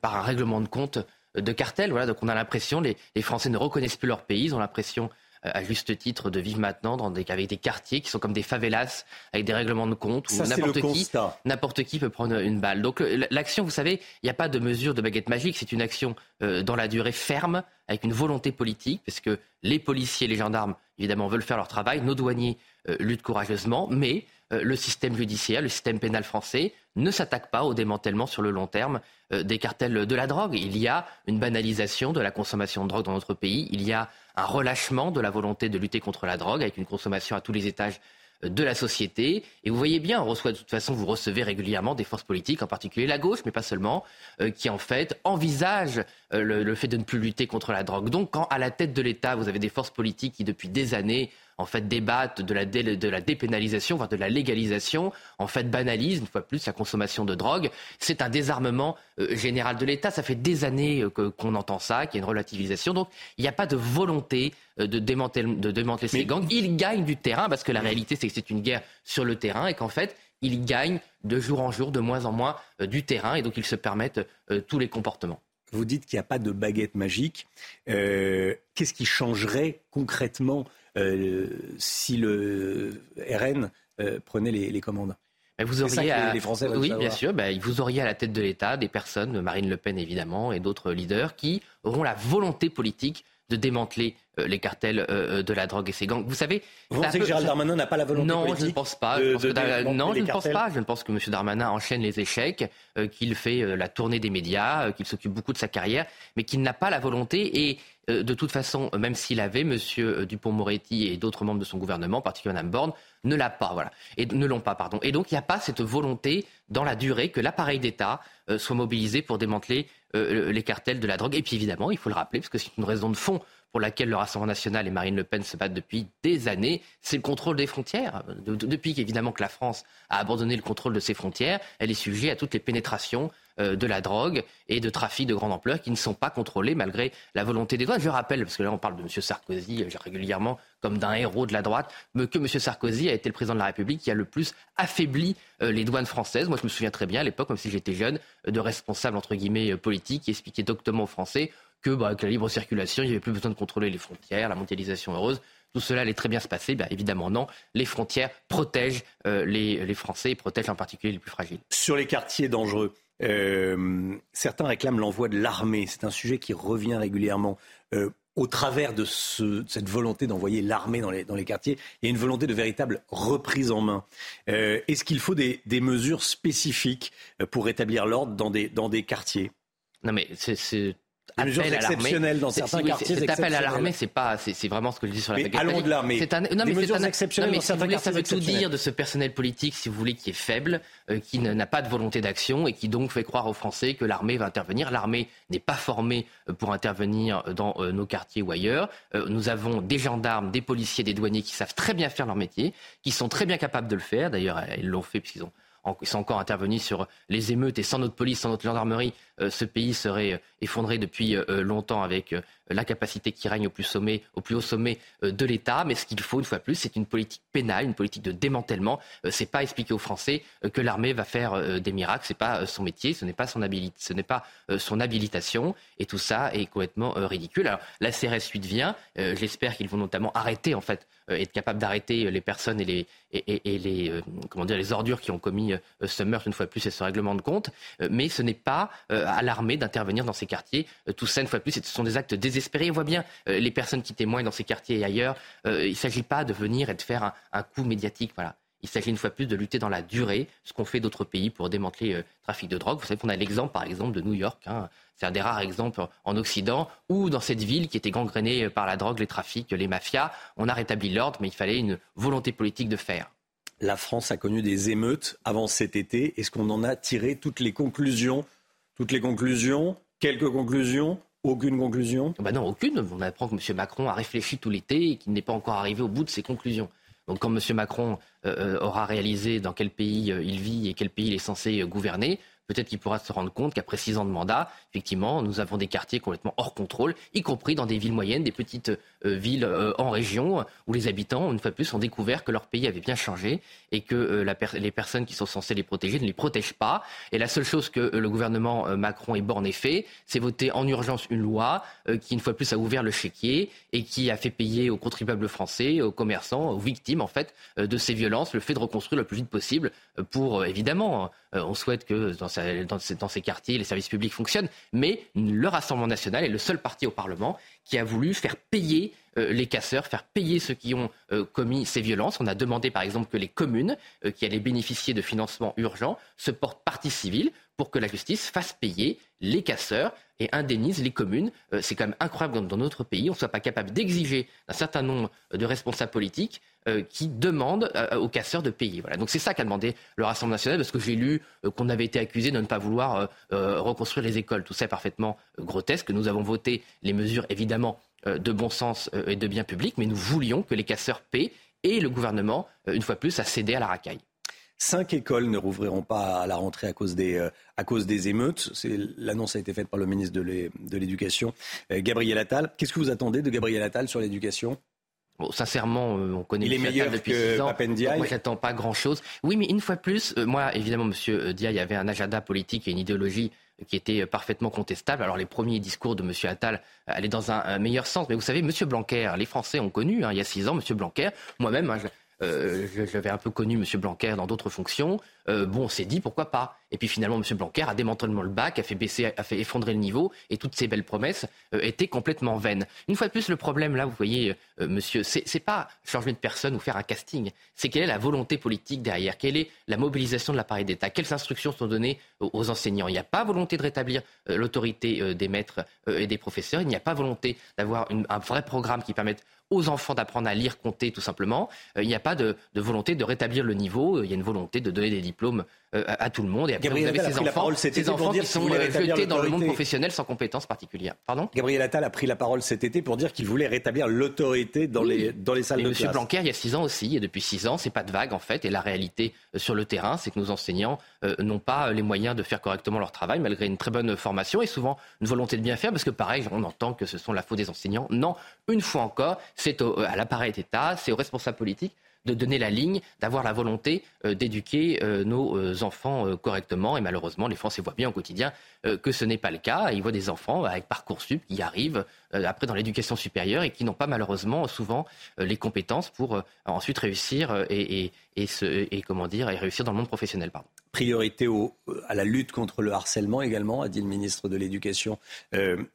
par un règlement de compte de cartel. Voilà, donc on a l'impression, les, les Français ne reconnaissent plus leur pays, ils ont l'impression à juste titre de vivre maintenant dans des, avec des quartiers qui sont comme des favelas avec des règlements de compte où n'importe qui, n'importe qui peut prendre une balle. Donc l'action, vous savez, il n'y a pas de mesure de baguette magique, c'est une action dans la durée ferme avec une volonté politique parce que les policiers, les gendarmes évidemment, veulent faire leur travail. Nos douaniers euh, luttent courageusement, mais euh, le système judiciaire, le système pénal français ne s'attaque pas au démantèlement sur le long terme euh, des cartels de la drogue. Il y a une banalisation de la consommation de drogue dans notre pays. Il y a un relâchement de la volonté de lutter contre la drogue avec une consommation à tous les étages de la société. Et vous voyez bien, on reçoit de toute façon, vous recevez régulièrement des forces politiques, en particulier la gauche, mais pas seulement, euh, qui en fait envisagent euh, le, fait de ne plus lutter contre la drogue. Donc quand à la tête de l'État, vous avez des forces politiques qui depuis des années en fait débattent de la, de la dépénalisation, voire de la légalisation, en fait banalisent une fois plus la consommation de drogue. C'est un désarmement euh, général de l'État. Ça fait des années qu'on entend ça, qu'il y a une relativisation. Donc il n'y a pas de volonté de, démanteler, de démanteler ces gangs. Ils gagnent du terrain parce que la réalité c'est que c'est une guerre sur le terrain et qu'en fait ils gagnent de jour en jour, de moins en moins euh, du terrain et donc ils se permettent euh, tous les comportements. Vous dites qu'il n'y a pas de baguette magique. Euh, qu'est-ce qui changerait concrètement si le RN prenait les, commandes vous auriez les Français oui, bien sûr. Ben, vous auriez à la tête de l'État des personnes, Marine Le Pen évidemment, et d'autres leaders, qui auront la volonté politique de démanteler euh, les cartels euh, euh, de la drogue et ses gangs. Vous savez, vous pensez que Gérald Darmanin n'a pas la volonté non, je ne pense pas. non, je ne pense pas. Je ne pense que M. Darmanin enchaîne les échecs, qu'il fait la tournée des médias, qu'il s'occupe beaucoup de sa carrière, mais qu'il n'a pas la volonté et de toute façon, même s'il avait, M. Dupont-Moretti et d'autres membres de son gouvernement, particulièrement Mme Borne, ne l'a pas, voilà, et ne l'ont pas, pardon. Et donc il n'y a pas cette volonté dans la durée que l'appareil d'État soit mobilisé pour démanteler les cartels de la drogue. Et puis évidemment, il faut le rappeler, parce que c'est une raison de fond pour laquelle le Rassemblement national et Marine Le Pen se battent depuis des années, c'est le contrôle des frontières. depuis qu'évidemment que la France a abandonné le contrôle de ses frontières, elle est sujet à toutes les pénétrations euh, de la drogue et de trafic de grande ampleur qui ne sont pas contrôlés malgré la volonté des doigts. Je rappelle, parce que là on parle de M. Sarkozy euh, régulièrement comme d'un héros de la droite, que M. Sarkozy a été le président de la République qui a le plus affaibli les douanes françaises. Moi, je me souviens très bien à l'époque, même si j'étais jeune, de responsables entre guillemets politiques qui expliquaient doctement aux Français que, bah, avec la libre circulation, il n'y avait plus besoin de contrôler les frontières, la mondialisation heureuse. Tout cela allait très bien se passer. Évidemment, non. Les frontières protègent les, les, Français et protègent en particulier les plus fragiles. Sur les quartiers dangereux, euh, certains réclament l'envoi de l'armée. C'est un sujet qui revient régulièrement. Euh, au travers de, ce, cette volonté d'envoyer l'armée dans les, dans les, quartiers, il y a une volonté de véritable reprise en main. Euh, Est-ce qu'il faut des, des, mesures spécifiques pour rétablir l'ordre dans des, dans des quartiers? Non, mais c'est mesures exceptionnelles dans certains quartiers. Cet appel à l'armée, c'est pas, c'est vraiment ce que je dis sur la allons de l'armée. Non, mais des mesures un, exceptionnelles dans certains quartiers. Ça veut tout dire de ce personnel politique, si vous voulez, qui est faible, euh, qui n'a pas de volonté d'action et qui donc fait croire aux Français que l'armée va intervenir. L'armée n'est pas formée euh, pour intervenir dans euh, nos quartiers ou ailleurs. Nous avons des gendarmes, des policiers, des douaniers qui savent très bien faire leur métier, qui sont très bien capables de le faire. D'ailleurs, ils l'ont fait puisqu'ils ont ils sont encore intervenus sur les émeutes et sans notre police, sans notre gendarmerie, euh, ce pays serait euh, effondré depuis euh, longtemps avec la capacité qui règne au plus, sommet, au plus haut sommet de l'État. Mais ce qu'il faut, une fois plus, c'est une politique pénale, une politique de démantèlement. c'est pas expliquer aux Français que l'armée va faire des miracles. Pas son métier, ce n'est pas son ce n'est pas son habilitation. Et tout ça est complètement ridicule. Alors la CRS 8 vient. J'espère qu'ils vont notamment arrêter en fait être capables d'arrêter les personnes et les, et, les, comment dire, les ordures qui ont commis ce meurtre une fois de plus et ce règlement de compte. mais ce n'est pas à l'armée d'intervenir dans ces quartiers. Euh, tout ça, une fois de plus, ce sont des actes désespérés. On voit bien euh, les personnes qui témoignent dans ces quartiers et ailleurs. Euh, il ne s'agit pas de venir et de faire un, coup médiatique. Voilà. Il s'agit une fois de plus de lutter dans la durée, ce qu'ont fait d'autres pays pour démanteler le trafic de drogue. Vous savez qu'on a l'exemple, par exemple, de New York. Hein. C'est un des rares exemples en Occident où, dans cette ville qui était gangrénée par la drogue, les trafics, les mafias, on a rétabli l'ordre, mais il fallait une volonté politique de faire. La France a connu des émeutes avant cet été. Est-ce qu'on en a tiré toutes les conclusions? Toutes les conclusions? Quelques conclusions? Aucune conclusion? Bah Non, aucune. On apprend que M. Macron a réfléchi tout l'été et qu'il n'est pas encore arrivé au bout de ses conclusions. Donc quand M. Macron euh, euh, aura réalisé dans quel pays euh, il vit et quel pays il est censé gouverner, peut-être qu'il pourra se rendre compte qu'après six ans de mandat, effectivement, nous avons des quartiers complètement hors contrôle, y compris dans des villes moyennes, des petites euh, villes euh, en région, où les habitants, une fois de plus, ont découvert que leur pays avait bien changé et que euh, les personnes qui sont censées les protéger ne les protègent pas. Et la seule chose que le gouvernement Macron et Borne ait fait, c'est voter en urgence une loi qui, une fois de plus, a ouvert le chéquier et qui a fait payer aux contribuables français, aux commerçants, aux victimes, en fait, de ces violences, le fait de reconstruire le plus vite possible pour, évidemment, on souhaite que dans dans, ces, quartiers, les services publics fonctionnent. Mais le Rassemblement national est le seul parti au Parlement qui a voulu faire payer euh, les casseurs, faire payer ceux qui ont euh, commis ces violences. On a demandé par exemple que les communes euh, qui allaient bénéficier de financements urgents se portent partie civile pour que la justice fasse payer les casseurs et indemnise les communes. c'est quand même incroyable que dans notre pays, on ne soit pas capable d'exiger d'un certain nombre de responsables politiques euh, qui demande euh, aux casseurs de payer. Voilà. Donc c'est ça qu'a demandé le Rassemblement national, parce que j'ai lu euh, qu'on avait été accusé de ne pas vouloir reconstruire les écoles. Tout ça est parfaitement grotesque. Nous avons voté les mesures, évidemment, de bon sens et de bien public, mais nous voulions que les casseurs paient et le gouvernement, une fois plus, a cédé à la racaille. Cinq écoles ne rouvriront pas à la rentrée à cause des, à cause des émeutes. L'annonce a été faite par le ministre de l'Éducation, Gabriel Attal. Qu'est-ce que vous attendez de Gabriel Attal sur l'éducation? Bon, sincèrement, euh, on connaît Il est meilleur depuis que six ans. Moi, j'attends pas grand-chose. Oui, mais une fois de plus, euh, moi, évidemment, Monsieur Diaye avait un agenda politique et une idéologie qui était parfaitement contestable. Alors les premiers discours de M. Attal allaient dans un, meilleur sens. Mais vous savez, M. Blanquer, les Français ont connu, hein, il y a six ans, M. Blanquer, moi-même, hein, euh, j'avais un peu connu M. Blanquer dans d'autres fonctions. Euh, bon, on s'est dit pourquoi pas. Et puis finalement, M. Blanquer a démantelé le bac, a fait baisser, a fait effondrer le niveau, et toutes ces belles promesses euh, étaient complètement vaines. Une fois de plus, le problème là, vous voyez, euh, Monsieur, c'est pas changer de personne ou faire un casting. C'est quelle est la volonté politique derrière, quelle est la mobilisation de l'appareil d'État, quelles instructions sont données aux, enseignants? Il n'y a pas volonté de rétablir l'autorité des maîtres et des professeurs. Il n'y a pas volonté d'avoir un vrai programme qui permette aux enfants d'apprendre à lire, compter, tout simplement. il n'y a pas de, de, volonté de rétablir le niveau. il y a une volonté de donner des diplômes diplôme euh, à, tout le monde. Et après, Gabriel vous avez ces enfants, ces enfants qui sont euh, jetés dans le monde professionnel sans compétences particulières. Pardon Gabriel Attal a pris la parole cet été pour dire qu'il voulait rétablir l'autorité dans, les, dans les salles et de Monsieur Blanquer, il y a six ans aussi, et depuis six ans, c'est pas de vague en fait. Et la réalité euh, sur le terrain, c'est que nos enseignants n'ont pas les moyens de faire correctement leur travail, malgré une très bonne formation et souvent une volonté de bien faire, parce que pareil, on entend que ce sont la faute des enseignants. Non, une fois encore, C'est à l'appareil d'État, c'est aux responsables politiques de donner la ligne, d'avoir la volonté euh, d'éduquer euh, nos euh, enfants correctement. Et malheureusement, les Français voient bien au quotidien que ce n'est pas le cas. Ils voient des enfants avec Parcoursup qui arrivent après dans l'éducation supérieure et qui n'ont pas malheureusement souvent les compétences pour ensuite réussir et, et, comment dire, et réussir dans le monde professionnel. Pardon. Priorité à la lutte contre le harcèlement également, a dit le ministre de l'Éducation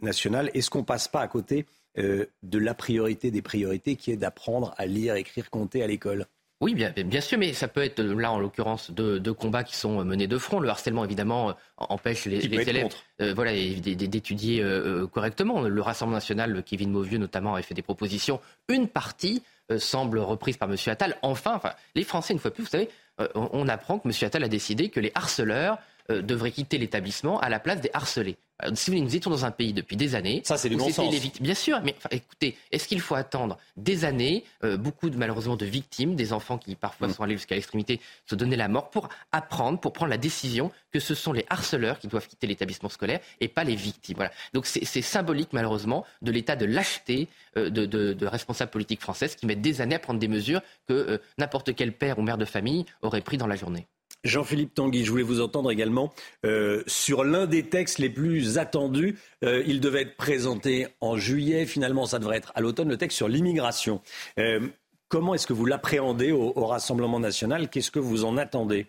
nationale. Est-ce qu'on passe pas à côté euh, de la priorité des priorités qui est d'apprendre à lire, écrire, compter à l'école. Oui, bien, bien, sûr, mais ça peut être là en l'occurrence deux, combats qui sont menés de front. Le harcèlement, évidemment, euh, empêche les, élèves euh, voilà, d'étudier correctement. Le Rassemblement national, Kevin Mauvieux notamment, avait fait des propositions. Une partie semble reprise par M. Attal. Enfin, enfin, les Français, une fois plus, vous savez, on apprend que M. Attal a décidé que les harceleurs devraient quitter l'établissement à la place des harcelés. Euh, si vous voulez, nous étions dans un pays depuis des années. Ça, c'est du bon sens. Bien sûr, mais écoutez, est-ce qu'il faut attendre des années, euh, beaucoup de, malheureusement de victimes, des enfants qui parfois mm. sont allés jusqu'à l'extrémité, se donner la mort pour apprendre, pour prendre la décision que ce sont les harceleurs qui doivent quitter l'établissement scolaire et pas les victimes. Voilà. Donc c'est symbolique, malheureusement, de l'état de lâcheté euh, de, de, responsables politiques françaises qui mettent des années à prendre des mesures que n'importe quel père ou mère de famille aurait pris dans la journée. Jean-Philippe Tanguy, je voulais vous entendre également euh, sur l'un des textes les plus attendus. Euh, il devait être présenté en juillet, finalement ça devrait être à l'automne, le texte sur l'immigration. Euh, comment est-ce que vous l'appréhendez au, Rassemblement national? Qu'est-ce que vous en attendez?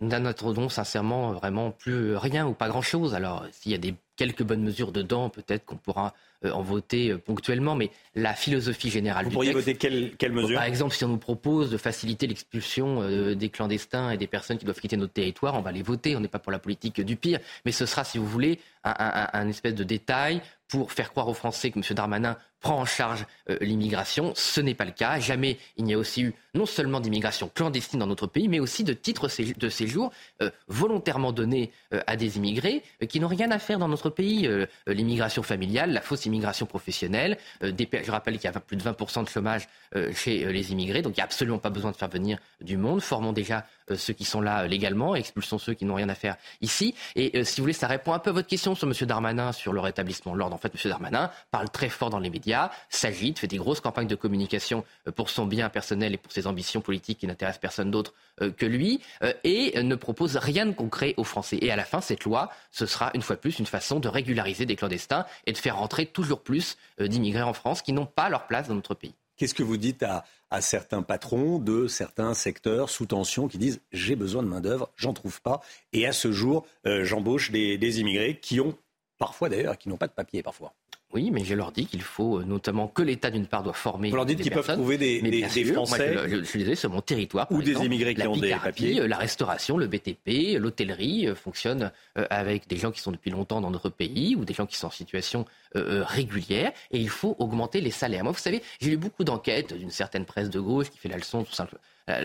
Nous n'attendons sincèrement vraiment plus rien ou pas grand-chose. Alors s'il y a des quelques bonnes mesures dedans, peut-être qu'on pourra euh, en voter euh, ponctuellement, mais la philosophie générale Vous du pourriez voter quelle, mesure? Par exemple, si on nous propose de faciliter l'expulsion euh, des clandestins et des personnes qui doivent quitter notre territoire, on va les voter. On n'est pas pour la politique du pire, mais ce sera, si vous voulez, un espèce de détail pour faire croire aux Français que M. Darmanin prend en charge euh, l'immigration. Ce n'est pas le cas. Jamais il n'y a aussi eu non seulement d'immigration clandestine dans notre pays, mais aussi de titres de séjour euh, volontairement donnés euh, à des immigrés qui n'ont rien à faire dans notre pays. L'immigration familiale, la fausse immigration professionnelle. je rappelle qu'il y a plus de 20% de chômage chez les immigrés, donc il n'y a absolument pas besoin de faire venir du monde. Formons déjà ceux qui sont là légalement, expulsons ceux qui n'ont rien à faire ici. Et si vous voulez, ça répond un peu à votre question sur M. Darmanin, sur le rétablissement de l'ordre. En fait, M. Darmanin parle très fort dans les médias s'agite, fait des grosses campagnes de communication euh, pour son bien personnel et pour ses ambitions politiques qui n'intéressent personne d'autre euh, que lui, euh, et ne propose rien de concret aux Français. Et à la fin, cette loi, ce sera une fois plus une façon de régulariser des clandestins et de faire rentrer toujours plus d'immigrés en France qui n'ont pas leur place dans notre pays. Qu'est-ce que vous dites à, certains patrons de certains secteurs sous tension qui disent j'ai besoin de main-d'œuvre, j'en trouve pas, et à ce jour, j'embauche des immigrés qui ont parfois d'ailleurs, qui n'ont pas de papier parfois. Oui, mais je leur dis qu'il faut euh, notamment que l'État, d'une part, doit former. Vous leur dites qu'ils peuvent trouver des, des, Français. je, je, disais, sur mon territoire. Ou des immigrés qui ont des papiers. Euh, la restauration, le BTP, l'hôtellerie euh, fonctionnent avec des gens qui sont depuis longtemps dans notre pays ou des gens qui sont en situation régulière. Et il faut augmenter les salaires. Moi, vous savez, j'ai lu beaucoup d'enquêtes d'une certaine presse de gauche qui fait la leçon tout simplement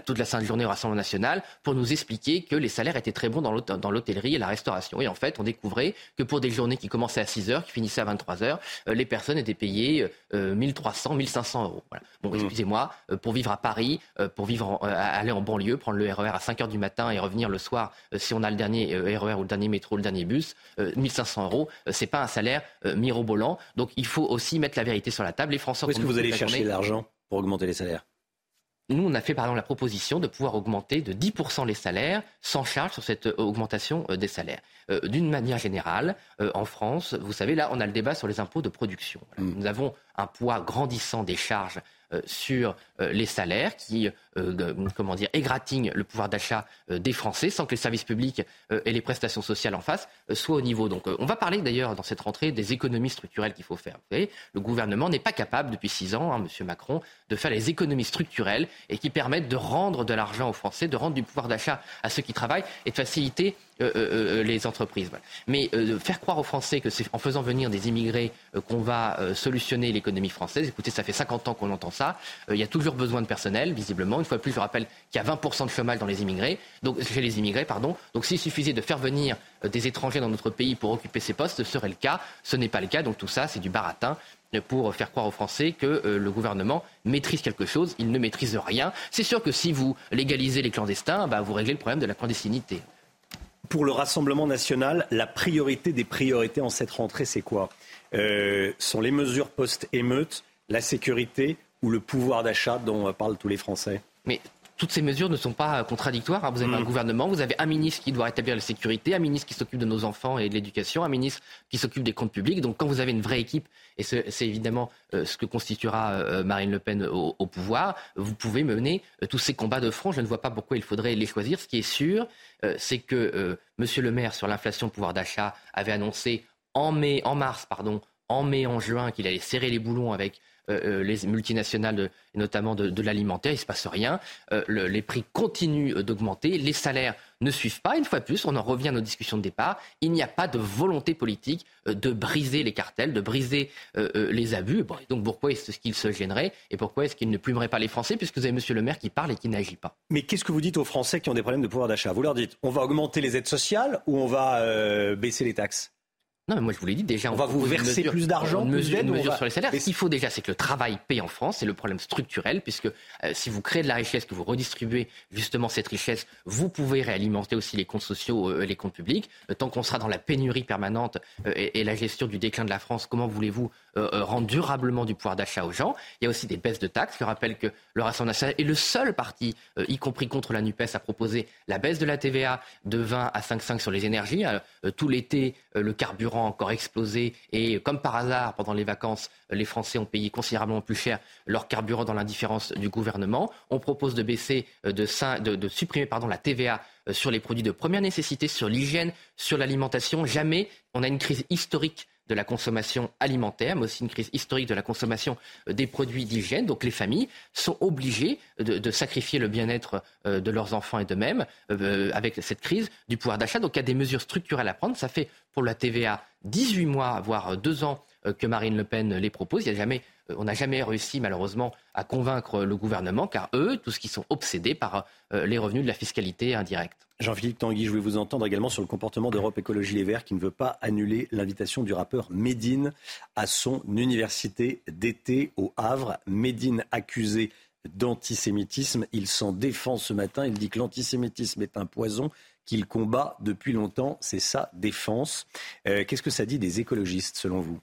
toute la sainte journée au Rassemblement national pour nous expliquer que les salaires étaient très bons dans l'hôtellerie et la restauration. Et en fait, on découvrait que pour des journées qui commençaient à 6 heures, qui finissaient à 23 heures, euh, les personnes étaient payées 1300, euh, 1500 euros. Bon, mmh. excusez-moi, pour vivre à Paris, pour vivre aller en banlieue, prendre le RER e à 5 heures du matin et revenir le soir, si on a le dernier RER e ou le dernier métro, ou le dernier bus, 1500 euros, c'est pas un salaire mirobolant. Donc il faut aussi mettre la vérité sur la table. Les Français. Où est-ce que vous allez chercher l'argent pour augmenter les salaires? Nous, on a fait par exemple la proposition de pouvoir augmenter de 10% les salaires sans charge sur cette euh, augmentation euh, des salaires. Euh, d'une manière générale, en France, vous savez, là, on a le débat sur les impôts de production. Mm. Nous avons un poids grandissant des charges sur euh, les salaires qui euh, comment dire, égratignent le pouvoir d'achat des Français sans que les services publics et les prestations sociales en face soient au niveau. Donc on va parler d'ailleurs dans cette rentrée des économies structurelles qu'il faut faire. Le gouvernement n'est pas capable depuis six ans, hein, M. Macron, de faire les économies structurelles et qui permettent de rendre de l'argent aux Français, de rendre du pouvoir d'achat à ceux qui travaillent et de faciliter les entreprises. Mais faire croire aux Français que c'est en faisant venir des immigrés qu'on va solutionner l'économie française, écoutez, ça fait 50 ans qu'on entend ça. Euh, il y a toujours besoin de personnel, visiblement. Une fois de plus, je rappelle qu'il y a 20% de chômage dans les immigrés, donc, chez les immigrés. Pardon. Donc s'il suffisait de faire venir euh, des étrangers dans notre pays pour occuper ces postes, ce serait le cas. Ce n'est pas le cas. Donc tout ça, c'est du baratin euh, pour faire croire aux Français que le gouvernement maîtrise quelque chose. Il ne maîtrise rien. C'est sûr que si vous légalisez les clandestins, bah, vous réglez le problème de la clandestinité. Pour le Rassemblement national, la priorité des priorités en cette rentrée, c'est quoi? Sont les mesures post-émeute, la sécurité ou le pouvoir d'achat dont parlent tous les Français? Mais toutes ces mesures ne sont pas contradictoires. Hein. Vous avez un mm. gouvernement, vous avez un ministre qui doit rétablir la sécurité, un ministre qui s'occupe de nos enfants et de l'éducation, un ministre qui s'occupe des comptes publics. Donc quand vous avez une vraie équipe, et c'est évidemment euh, ce que constituera euh, Marine Le Pen au, pouvoir, vous pouvez mener euh, tous ces combats de front. Je ne vois pas pourquoi il faudrait les choisir. Ce qui est sûr, c'est que Monsieur le maire, sur l'inflation pouvoir d'achat, avait annoncé en mai, en mars, pardon, en mai, en juin, qu'il allait serrer les boulons avec euh, euh, les multinationales, notamment de, l'alimentaire, il ne se passe rien. Euh, les prix continuent d'augmenter, les salaires ne suivent pas. Une fois de plus, on en revient à nos discussions de départ. Il n'y a pas de volonté politique de briser les cartels, de briser les abus. donc pourquoi est-ce qu'il se gênerait et pourquoi est-ce qu'il ne plumerait pas les Français puisque vous avez Monsieur le maire qui parle et qui n'agit pas? Mais qu'est-ce que vous dites aux Français qui ont des problèmes de pouvoir d'achat? Vous leur dites on va augmenter les aides sociales ou on va baisser les taxes? Non, mais moi je vous l'ai dit déjà. On, va vous verser plus d'argent, une mesure, une mesure sur les salaires. Ce qu'il faut déjà, c'est que le travail paye en France. C'est le problème structurel, puisque euh, si vous créez de la richesse, que vous redistribuez justement cette richesse, vous pouvez réalimenter aussi les comptes sociaux euh, et les comptes publics. Euh, tant qu'on sera dans la pénurie permanente et, la gestion du déclin de la France, comment voulez-vous rendre durablement du pouvoir d'achat aux gens? Il y a aussi des baisses de taxes. Je rappelle que le Rassemblement national est le seul parti, y compris contre la NUPES, à proposer la baisse de la TVA de 20 à 5,5 sur les énergies. tout l'été, le carburant encore explosé et comme par hasard, pendant les vacances, les Français ont payé considérablement plus cher leur carburant dans l'indifférence du gouvernement. On propose de baisser, euh, de, de, supprimer pardon, la TVA euh, sur les produits de première nécessité, sur l'hygiène, sur l'alimentation. Jamais on a une crise historique de la consommation alimentaire, mais aussi une crise historique de la consommation euh, des produits d'hygiène. Donc les familles sont obligées de, sacrifier le bien-être euh, de leurs enfants et d'eux-mêmes euh, avec cette crise du pouvoir d'achat. Donc il y a des mesures structurelles à prendre. Ça fait pour la TVA 18 mois, voire 2 ans que Marine Le Pen les propose. Il y a jamais on n'a jamais réussi malheureusement à convaincre le gouvernement, car eux, tous qui sont obsédés par euh, les revenus de la fiscalité indirecte. Jean-Philippe Tanguy, je voulais vous entendre également sur le comportement d'Europe Écologie Les Verts qui ne veut pas annuler l'invitation du rappeur Médine à son université d'été au Havre. Médine accusé d'antisémitisme. Il s'en défend ce matin. Il dit que l'antisémitisme est un poison qu'il combat depuis longtemps. C'est sa défense. Euh, qu'est-ce que ça dit des écologistes selon vous?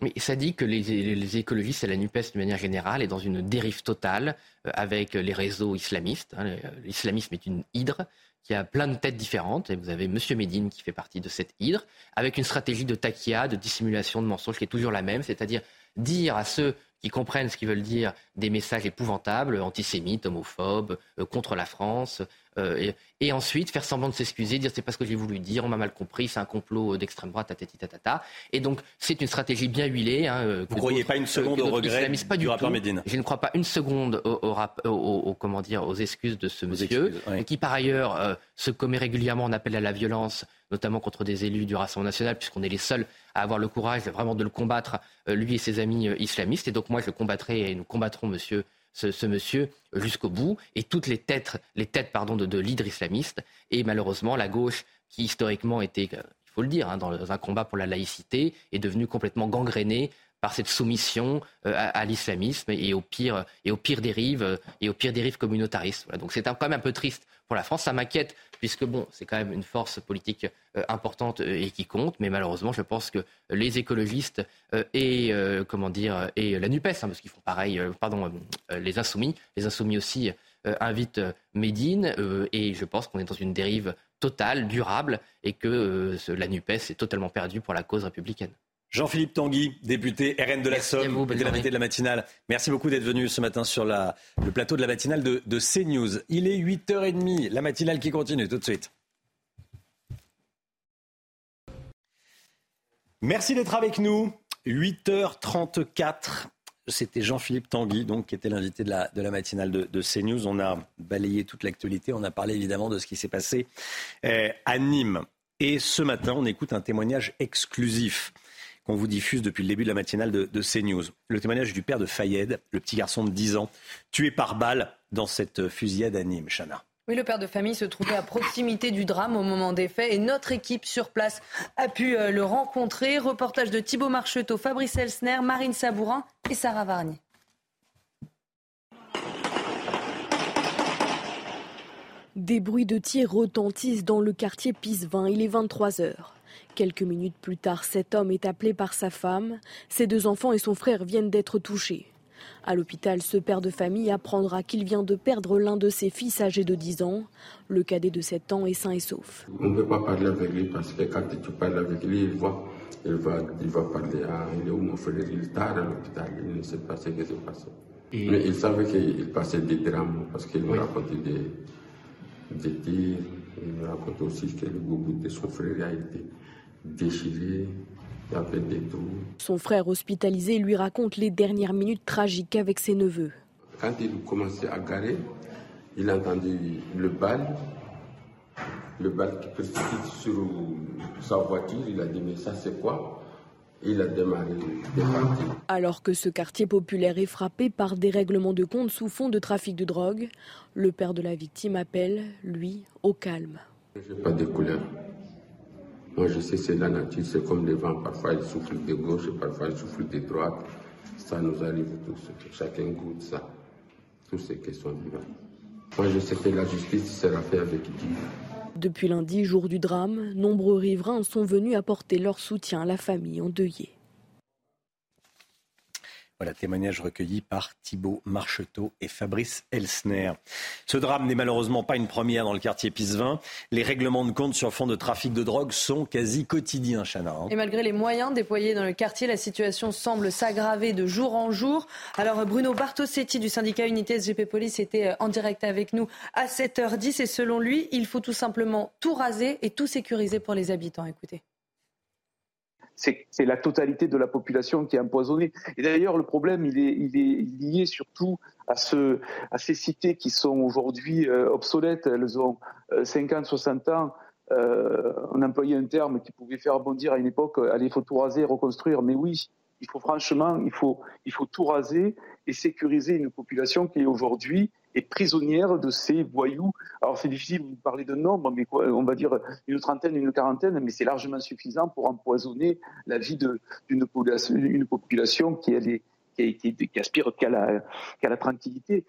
Mais ça dit que les, écologistes et la NUPES, de manière générale, est dans une dérive totale euh, avec les réseaux islamistes. Hein. L'islamisme est une hydre qui a plein de têtes différentes. Et vous avez M. Médine qui fait partie de cette hydre, avec une stratégie de taquia, de dissimulation, de mensonge qui est toujours la même, c'est-à-dire dire à ceux qui comprennent ce qu'ils veulent dire des messages épouvantables, antisémites, homophobes, euh, contre la France, euh, et, ensuite faire semblant de s'excuser, dire c'est pas ce que j'ai voulu dire, on m'a mal compris, c'est un complot d'extrême droite, tatata. Et donc c'est une stratégie bien huilée. Hein, euh, Vous ne croyez pas une seconde au regret pas du, rappeur Médine? Je ne crois pas une seconde au, comment dire, aux excuses de ce monsieur, qui par ailleurs se commet régulièrement en appel à la violence, notamment contre des élus du Rassemblement national, puisqu'on est les seuls à avoir le courage vraiment de le combattre, lui et ses amis islamistes. Et donc moi je le combattrai et nous combattrons monsieur ce, monsieur jusqu'au bout et toutes les têtes, les têtes pardon, de, de l'hydre islamiste. Et malheureusement, la gauche, qui historiquement était, il faut le dire, hein, dans un combat pour la laïcité, est devenue complètement gangrénée par cette soumission euh, à, l'islamisme et aux pires et dérives euh, et aux pires dérives communautaristes. donc c'est quand même un peu triste pour la France. Ça m'inquiète puisque bon, c'est quand même une force politique euh, importante et qui compte. Mais malheureusement, je pense que les écologistes et comment dire et la Nupes, hein, parce qu'ils font pareil, pardon, les insoumis, les insoumis aussi invitent Médine et je pense qu'on est dans une dérive totale, durable, et que la Nupes est totalement perdue pour la cause républicaine. Jean-Philippe Tanguy, député RN de la Somme, de l'invité de la matinale. Merci beaucoup d'être venu ce matin sur le plateau de la matinale de, de CNews. Il est 8h30, la matinale qui continue tout de suite. Merci d'être avec nous. 8h34. C'était Jean-Philippe Tanguy, donc, qui était l'invité de la, de la matinale de, de, CNews. On a balayé toute l'actualité. On a parlé évidemment de ce qui s'est passé euh, à Nîmes. Et ce matin, on écoute un témoignage exclusif qu'on vous diffuse depuis le début de la matinale de, de CNews. Le témoignage du père de Fayed, le petit garçon de 10 ans, tué par balle dans cette fusillade à Nîmes. Chana. Oui, le père de famille se trouvait à proximité du drame au moment des faits et notre équipe sur place a pu euh, le rencontrer. Reportage de Thibault Marcheteau, Fabrice Elsner, Marine Sabourin et Sarah Varnier. Des bruits de tir retentissent dans le quartier Pisevin. Il est 23 heures. Quelques minutes plus tard, cet homme est appelé par sa femme. Ses deux enfants et son frère viennent d'être touchés. À l'hôpital, ce père de famille apprendra qu'il vient de perdre l'un de ses fils âgé de 10 ans. Le cadet de 7 ans est sain et sauf. On ne peut pas parler avec lui parce que quand tu parles avec lui, il voit, il va, il va parler à il est où mon frère, il est tard à l'hôpital, il ne sait pas ce qui s'est passé. Mais il savait qu'il passait des drames parce qu'il me racontait des, des tirs. Il me racontait aussi que le bout de son frère a été déchiré. Avait des trous. Son frère hospitalisé lui raconte les dernières minutes tragiques avec ses neveux. Quand il commençait à garer, il a entendu le bal, le bal qui précipite sur sa voiture. Il a dit Mais ça, c'est quoi? Il a démarré. Alors que ce quartier populaire est frappé par des règlements de compte sous fond de trafic de drogue, le père de la victime appelle, lui, au calme. Je n'ai pas de couleur. Moi, je sais, c'est la nature, c'est comme les vents. Parfois, il souffle de gauche, parfois, il souffle de droite. Ça nous arrive tous. Chacun goûte ça. Toutes ces questions divines. Moi, je sais que la justice sera faite avec Dieu. Depuis lundi, jour du drame, nombreux riverains sont venus apporter leur soutien à la famille endeuillée. Voilà, témoignage recueilli par Thibault Marcheteau et Fabrice Elsner. Ce drame n'est malheureusement pas une première dans le quartier Pisevin. Les règlements de compte sur fond de trafic de drogue sont quasi quotidiens, Chana. hein. Et malgré les moyens déployés dans le quartier, la situation semble s'aggraver de jour en jour. Alors Bruno Bartosetti du syndicat Unité SGP Police était euh, en direct avec nous à 7h10 et selon lui, il faut tout simplement tout raser et tout sécuriser pour les habitants. Écoutez. C'est la totalité de la population qui est empoisonnée. Et d'ailleurs, le problème, il est, lié surtout à, ce, à ces cités qui sont aujourd'hui euh, obsolètes. Elles ont euh, 50, 60 ans. Euh, on employait un terme qui pouvait faire bondir à une époque, allez, il faut tout raser, reconstruire. Mais oui, il faut franchement, il faut tout raser et sécuriser une population qui est aujourd'hui est prisonnière de ces voyous. Alors c'est difficile de parler de nombre, mais quoi, on va dire une trentaine, une quarantaine, mais c'est largement suffisant pour empoisonner la vie d'une population, une population qui, aspire qu'à la, la tranquillité.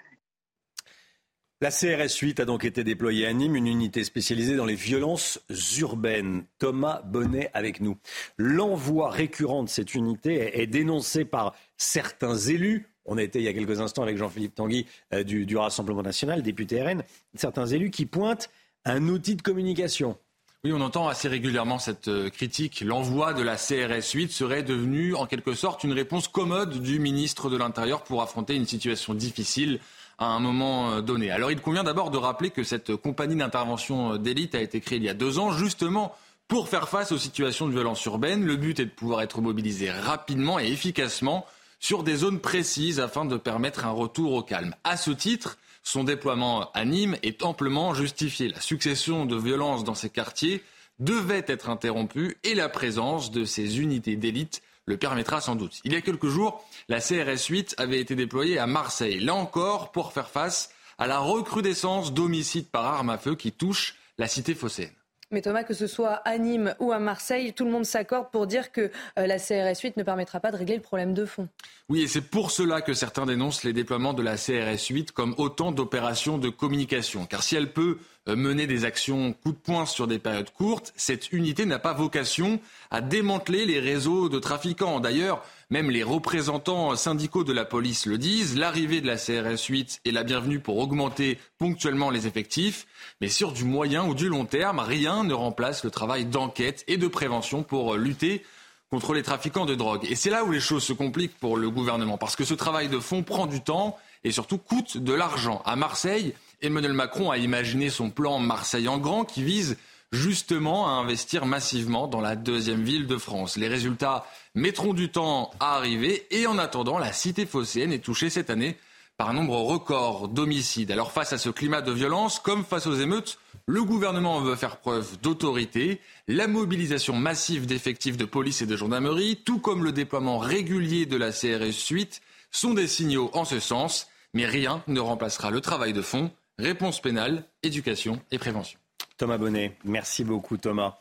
La CRS 8 a donc été déployée à Nîmes, une unité spécialisée dans les violences urbaines. Thomas Bonnet avec nous. L'envoi récurrent de cette unité est dénoncé par certains élus. On a été il y a quelques instants avec Jean-Philippe Tanguy euh, du, du Rassemblement national, député RN. Certains élus qui pointent un outil de communication. Oui, on entend assez régulièrement cette euh, critique. L'envoi de la CRS 8 serait devenu en quelque sorte une réponse commode du ministre de l'Intérieur pour affronter une situation difficile à un moment euh, donné. Alors il convient d'abord de rappeler que cette compagnie d'intervention d'élite a été créée il y a deux ans justement pour faire face aux situations de violence urbaine. Le but est de pouvoir être mobilisé rapidement et efficacement sur des zones précises afin de permettre un retour au calme. À ce titre, son déploiement à Nîmes est amplement justifié. La succession de violences dans ces quartiers devait être interrompue et la présence de ces unités d'élite le permettra sans doute. Il y a quelques jours, la CRS 8 avait été déployée à Marseille, là encore pour faire face à la recrudescence d'homicides par arme à feu qui touche la cité phocéenne. Mais Thomas, que ce soit à Nîmes ou à Marseille, tout le monde s'accorde pour dire que euh, la CRS 8 ne permettra pas de régler le problème de fond. Oui, et c'est pour cela que certains dénoncent les déploiements de la CRS 8 comme autant d'opérations de communication. Car si elle peut mener des actions coup de poing sur des périodes courtes, cette unité n'a pas vocation à démanteler les réseaux de trafiquants. D'ailleurs, même les représentants syndicaux de la police le disent, l'arrivée de la CRS 8 est la bienvenue pour augmenter ponctuellement les effectifs, mais sur du moyen ou du long terme, rien ne remplace le travail d'enquête et de prévention pour euh, lutter contre les trafiquants de drogue. Et c'est là où les choses se compliquent pour le gouvernement, parce que ce travail de fond prend du temps et surtout coûte de l'argent. À Marseille, Emmanuel Macron a imaginé son plan Marseille en grand qui vise justement à investir massivement dans la deuxième ville de France. Les résultats mettront du temps à arriver et en attendant, la cité phocéenne est touchée cette année par un nombre record d'homicides. Alors face à ce climat de violence, comme face aux émeutes, le gouvernement veut faire preuve d'autorité. La mobilisation massive d'effectifs de police et de gendarmerie, tout comme le déploiement régulier de la CRS 8, sont des signaux en ce sens, mais rien ne remplacera le travail de fond, réponse pénale, éducation et prévention. Thomas Bonnet, merci beaucoup Thomas.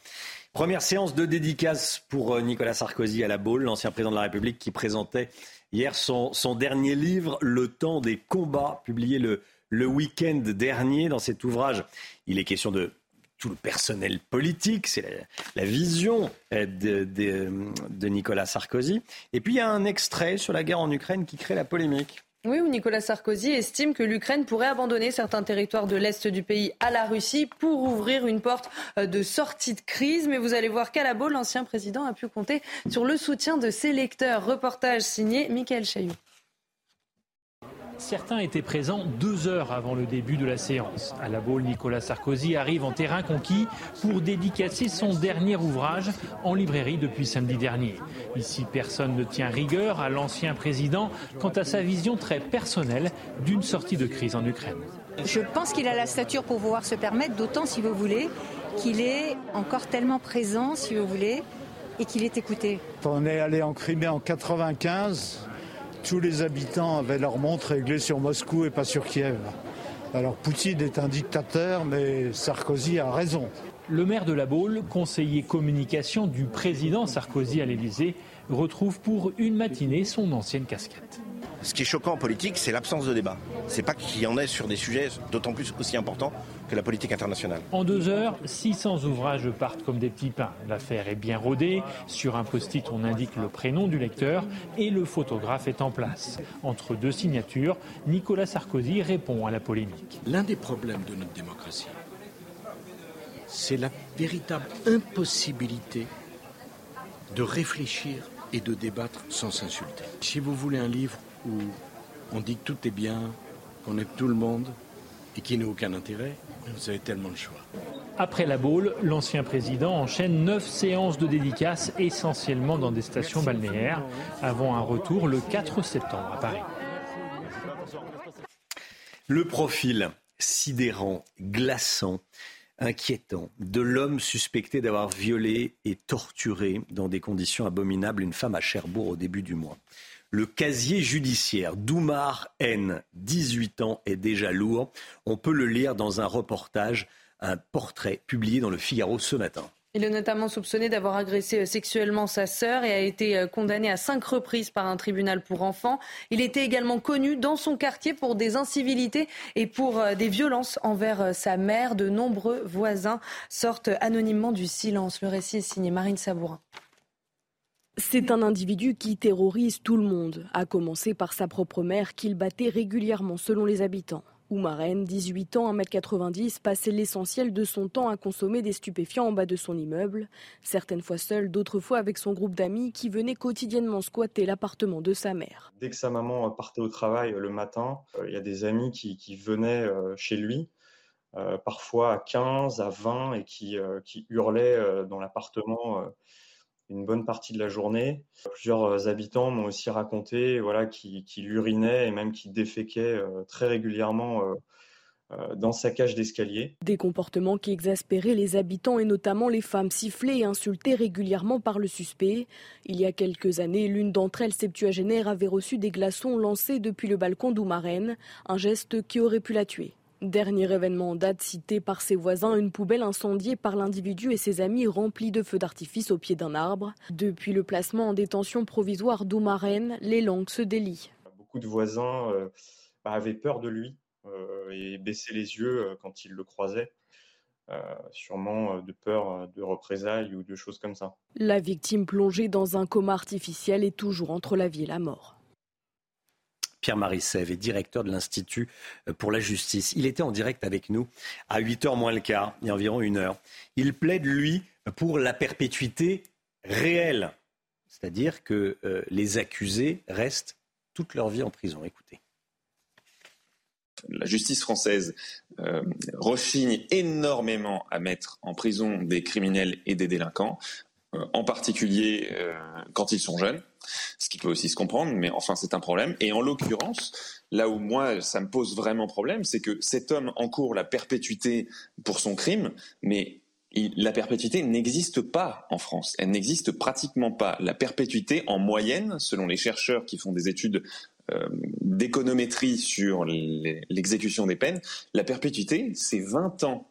Première séance de dédicace pour euh, Nicolas Sarkozy à la Baule, l'ancien président de la République qui présentait hier son, dernier livre, Le temps des combats, publié le, le week-end dernier. Dans cet ouvrage, il est question de tout le personnel politique, c'est la, vision euh, de- de Nicolas Sarkozy. Et puis il y a un extrait sur la guerre en Ukraine qui crée la polémique. Oui, où Nicolas Sarkozy estime que l'Ukraine pourrait abandonner certains territoires de l'Est du pays à la Russie pour ouvrir une porte euh, de sortie de crise. Mais vous allez voir qu'à la l'ancien président a pu compter sur le soutien de ses lecteurs. Reportage signé Michael Chailloux. Certains étaient présents deux heures avant le début de la séance. À la Baule, Nicolas Sarkozy arrive en terrain conquis pour dédicacer son dernier ouvrage en librairie depuis samedi dernier. Ici, personne ne tient rigueur à l'ancien président quant à sa vision très personnelle d'une sortie de crise en Ukraine. Je pense qu'il a la stature pour pouvoir se permettre, d'autant si vous voulez, qu'il est encore tellement présent, si vous voulez, et qu'il est écouté. On est allé en Crimée en 95 tous les habitants avaient leur montre réglée sur Moscou et pas sur Kiev. Alors Poutine est un dictateur, mais Sarkozy a raison. Le maire de la Baule, conseiller communication du président Sarkozy à l'Élysée, retrouve pour une matinée son ancienne casquette. Ce qui est choquant en politique, c'est l'absence de débat. C'est pas qu'il y en ait sur des sujets d'autant plus aussi importants que la politique internationale. En deux heures, 600 ouvrages partent comme des petits pains. L'affaire est bien rodée. Sur un post-it, on indique le prénom du lecteur et le photographe est en place. Entre deux signatures, Nicolas Sarkozy répond à la polémique. L'un des problèmes de notre démocratie, c'est la véritable impossibilité de réfléchir et de débattre sans s'insulter. Si vous voulez un livre où on dit que tout est bien, qu'on aide tout le monde et qu'il n'a aucun intérêt, vous avez tellement de choix. Après la boule, l'ancien président enchaîne neuf séances de dédicaces, essentiellement dans des stations balnéaires, avant un retour le 4 septembre à Paris. Le profil sidérant, glaçant, inquiétant de l'homme suspecté d'avoir violé et torturé dans des conditions abominables une femme à Cherbourg au début du mois. Le casier judiciaire d'Oumar N, 18 ans, est déjà lourd. On peut le lire dans un reportage, un portrait publié dans le Figaro ce matin. Il est notamment soupçonné d'avoir agressé sexuellement sa sœur et a été euh, condamné à cinq reprises par un tribunal pour enfants. Il était également connu dans son quartier pour des incivilités et pour euh, des violences envers euh, sa mère. De nombreux voisins sortent anonymement du silence. Le récit est signé Marine Sabourin. C'est un individu qui terrorise tout le monde, à commencer par sa propre mère qu'il battait régulièrement selon les habitants. Oumarène, 18 ans, 1m90, passait l'essentiel de son temps à consommer des stupéfiants en bas de son immeuble, certaines fois seul, d'autres fois avec son groupe d'amis qui venaient quotidiennement squatter l'appartement de sa mère. Dès que sa maman partait au travail le matin, euh, il y a des amis qui, venaient euh, chez lui, euh, parfois à 15, à 20, et qui hurlaient dans l'appartement une bonne partie de la journée. Plusieurs euh, habitants m'ont aussi raconté voilà, qu'il urinait et même qu'il déféquait euh, très régulièrement euh, dans sa cage d'escalier. Des comportements qui exaspéraient les habitants et notamment les femmes sifflées et insultées régulièrement par le suspect. Il y a quelques années, l'une d'entre elles, septuagénaire, avait reçu des glaçons lancés depuis le balcon d'Oumarène, un geste qui aurait pu la tuer. Dernier événement en date cité par ses voisins, une poubelle incendiée par l'individu et ses amis remplie de feux d'artifice au pied d'un arbre. Depuis le placement en détention provisoire d'Oumarène, les langues se délient. Beaucoup de voisins euh, bah, avaient peur de lui euh, et baissaient les yeux euh, quand ils le croisaient. sûrement de peur de représailles ou de choses comme ça. La victime plongée dans un coma artificiel est toujours entre la vie et la mort. Pierre-Marie Sève est directeur de l'Institut euh, pour la justice. Il était en direct avec nous à 8h moins le quart, il y a environ une heure. Il plaide, lui, pour la perpétuité réelle, c'est-à-dire que euh, les accusés restent toute leur vie en prison. Écoutez la justice française euh, rechigne énormément à mettre en prison des criminels et des délinquants, en particulier quand ils sont jeunes ce qui peut aussi se comprendre, mais enfin c'est un problème. Et en l'occurrence, là où moi ça me pose vraiment problème, c'est que cet homme encourt la perpétuité pour son crime, mais la perpétuité n'existe pas en France. Elle n'existe pratiquement pas. La perpétuité, en moyenne, selon les chercheurs qui font des études euh, d'économétrie sur l'exécution des peines, la perpétuité, c'est 20 ans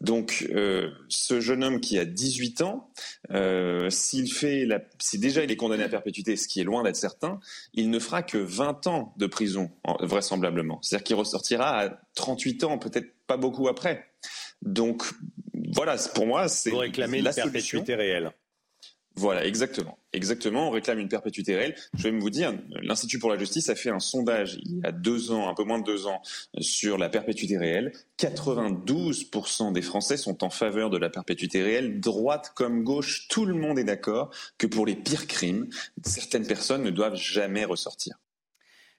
donc, euh, ce jeune homme qui a 18 ans, euh, s'il fait, la, si déjà il est condamné à perpétuité, ce qui est loin d'être certain, il ne fera que 20 ans de prison, vraisemblablement. C'est-à-dire qu'il ressortira à 38 ans, peut-être pas beaucoup après. Donc, voilà, pour moi, c'est la perpétuité réelle. Voilà, exactement. Exactement, on réclame une perpétuité réelle. Je vais vous dire, l'Institut pour la justice a fait un sondage il y a deux ans, un peu moins de deux ans, sur la perpétuité réelle. 92% des Français sont en faveur de la perpétuité réelle, droite comme gauche, tout le monde est d'accord que pour les pires crimes, certaines personnes ne doivent jamais ressortir.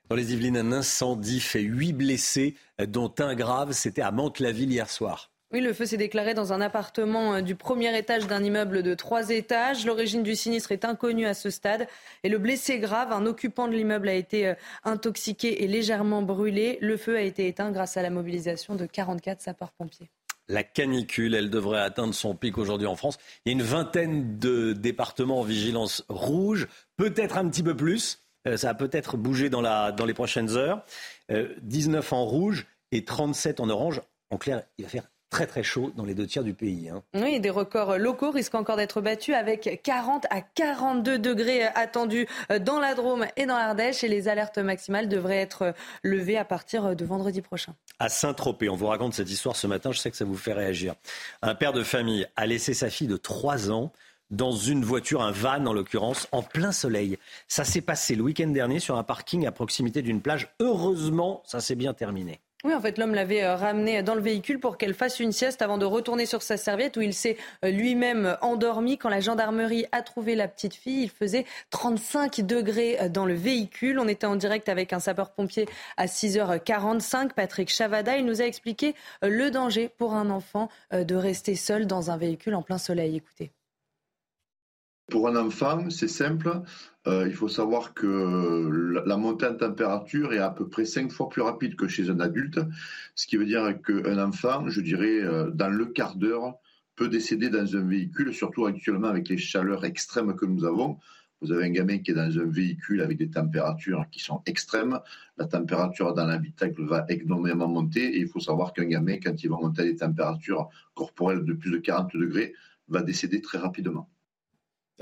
Dans les Yvelines, un incendie fait huit blessés, dont un grave. C'était à Mantes-la-Ville hier soir. Oui, le feu s'est déclaré dans un appartement euh, du premier étage d'un immeuble de trois étages. L'origine du sinistre est inconnue à ce stade. Et le blessé grave, un occupant de l'immeuble, a été euh, intoxiqué et légèrement brûlé. Le feu a été éteint grâce à la mobilisation de 44 sapeurs-pompiers. La canicule, elle devrait atteindre son pic aujourd'hui en France. Il y a une vingtaine de départements en vigilance rouge, peut-être un petit peu plus. Euh, ça va peut-être bouger dans, dans les prochaines heures. 19 en rouge et 37 en orange. En clair, il va faire très très chaud dans les deux tiers du pays. Hein. Oui, des records locaux risquent encore d'être battus avec 40 à 42 degrés attendus dans la Drôme et dans l'Ardèche et les alertes maximales devraient être levées à partir de vendredi prochain. À Saint-Tropez, on vous raconte cette histoire ce matin, je sais que ça vous fait réagir. Un père de famille a laissé sa fille de 3 ans dans une voiture, un van en l'occurrence, en plein soleil. Ça s'est passé le week-end dernier sur un parking à proximité d'une plage. Heureusement, ça s'est bien terminé. Oui, en fait, l'homme l'avait euh, ramenée dans le véhicule pour qu'elle fasse une sieste avant de retourner sur sa serviette où il s'est euh, lui-même endormi. Quand la gendarmerie a trouvé la petite fille, il faisait 35 degrés euh, dans le véhicule. On était en direct avec un sapeur-pompier à 6h45, Patrick Chavada. Il nous a expliqué le danger pour un enfant de rester seul dans un véhicule en plein soleil. Écoutez. Pour un enfant, c'est simple. Euh, il faut savoir que la montée en température est à peu près cinq fois plus rapide que chez un adulte, ce qui veut dire qu'un enfant, je dirais, euh, dans le quart d'heure, peut décéder dans un véhicule, surtout actuellement avec les chaleurs extrêmes que nous avons. Vous avez un gamin qui est dans un véhicule avec des températures qui sont extrêmes. La température dans l'habitacle va énormément monter et il faut savoir qu'un gamin, quand il va monter à des températures corporelles de plus de 40 degrés, va décéder très rapidement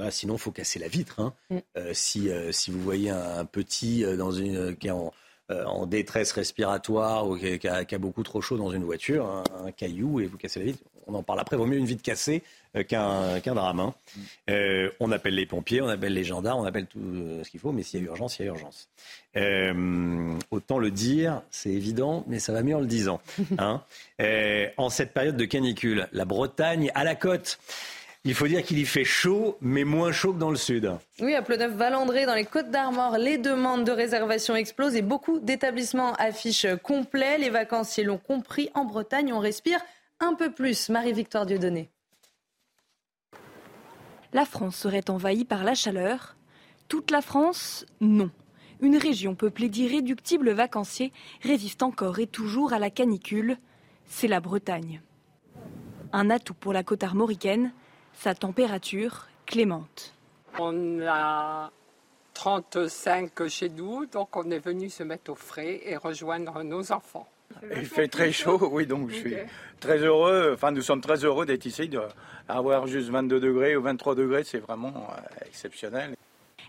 sinon, il faut casser la vitre. Hein. Mm. Euh, si, euh, si vous voyez un, petit euh, dans une, qui est en, en détresse respiratoire ou qui a, qui, a, beaucoup trop chaud dans une voiture, un, caillou, et vous cassez la vitre, on en parle après. Vaut mieux une vitre cassée qu'un qu'un drame. Hein. Mm. on appelle les pompiers, on appelle les gendarmes, on appelle tout ce qu'il faut, mais s'il y a urgence, il y a urgence. autant le dire, c'est évident, mais ça va mieux en le disant. (laughs) Hein. en cette période de canicule, la Bretagne à la côte. Il faut dire qu'il y fait chaud, mais moins chaud que dans le sud. Oui, à Ploneuf-Valandré, dans les Côtes d'Armor, les demandes de réservation explosent et beaucoup d'établissements affichent complet. Les vacanciers l'ont compris. En Bretagne, on respire un peu plus. Marie-Victoire Dieudonné. La France serait envahie par la chaleur. Toute la France, non. Une région peuplée d'irréductibles vacanciers résiste encore et toujours à la canicule. C'est la Bretagne. Un atout pour la côte armoricaine sa température clémente. On a 35 chez nous, donc on est venu se mettre au frais et rejoindre nos enfants. Il fait très chaud, oui, donc je suis très heureux, enfin nous sommes très heureux d'être ici, d'avoir juste 22 degrés ou 23 degrés, c'est vraiment euh, exceptionnel.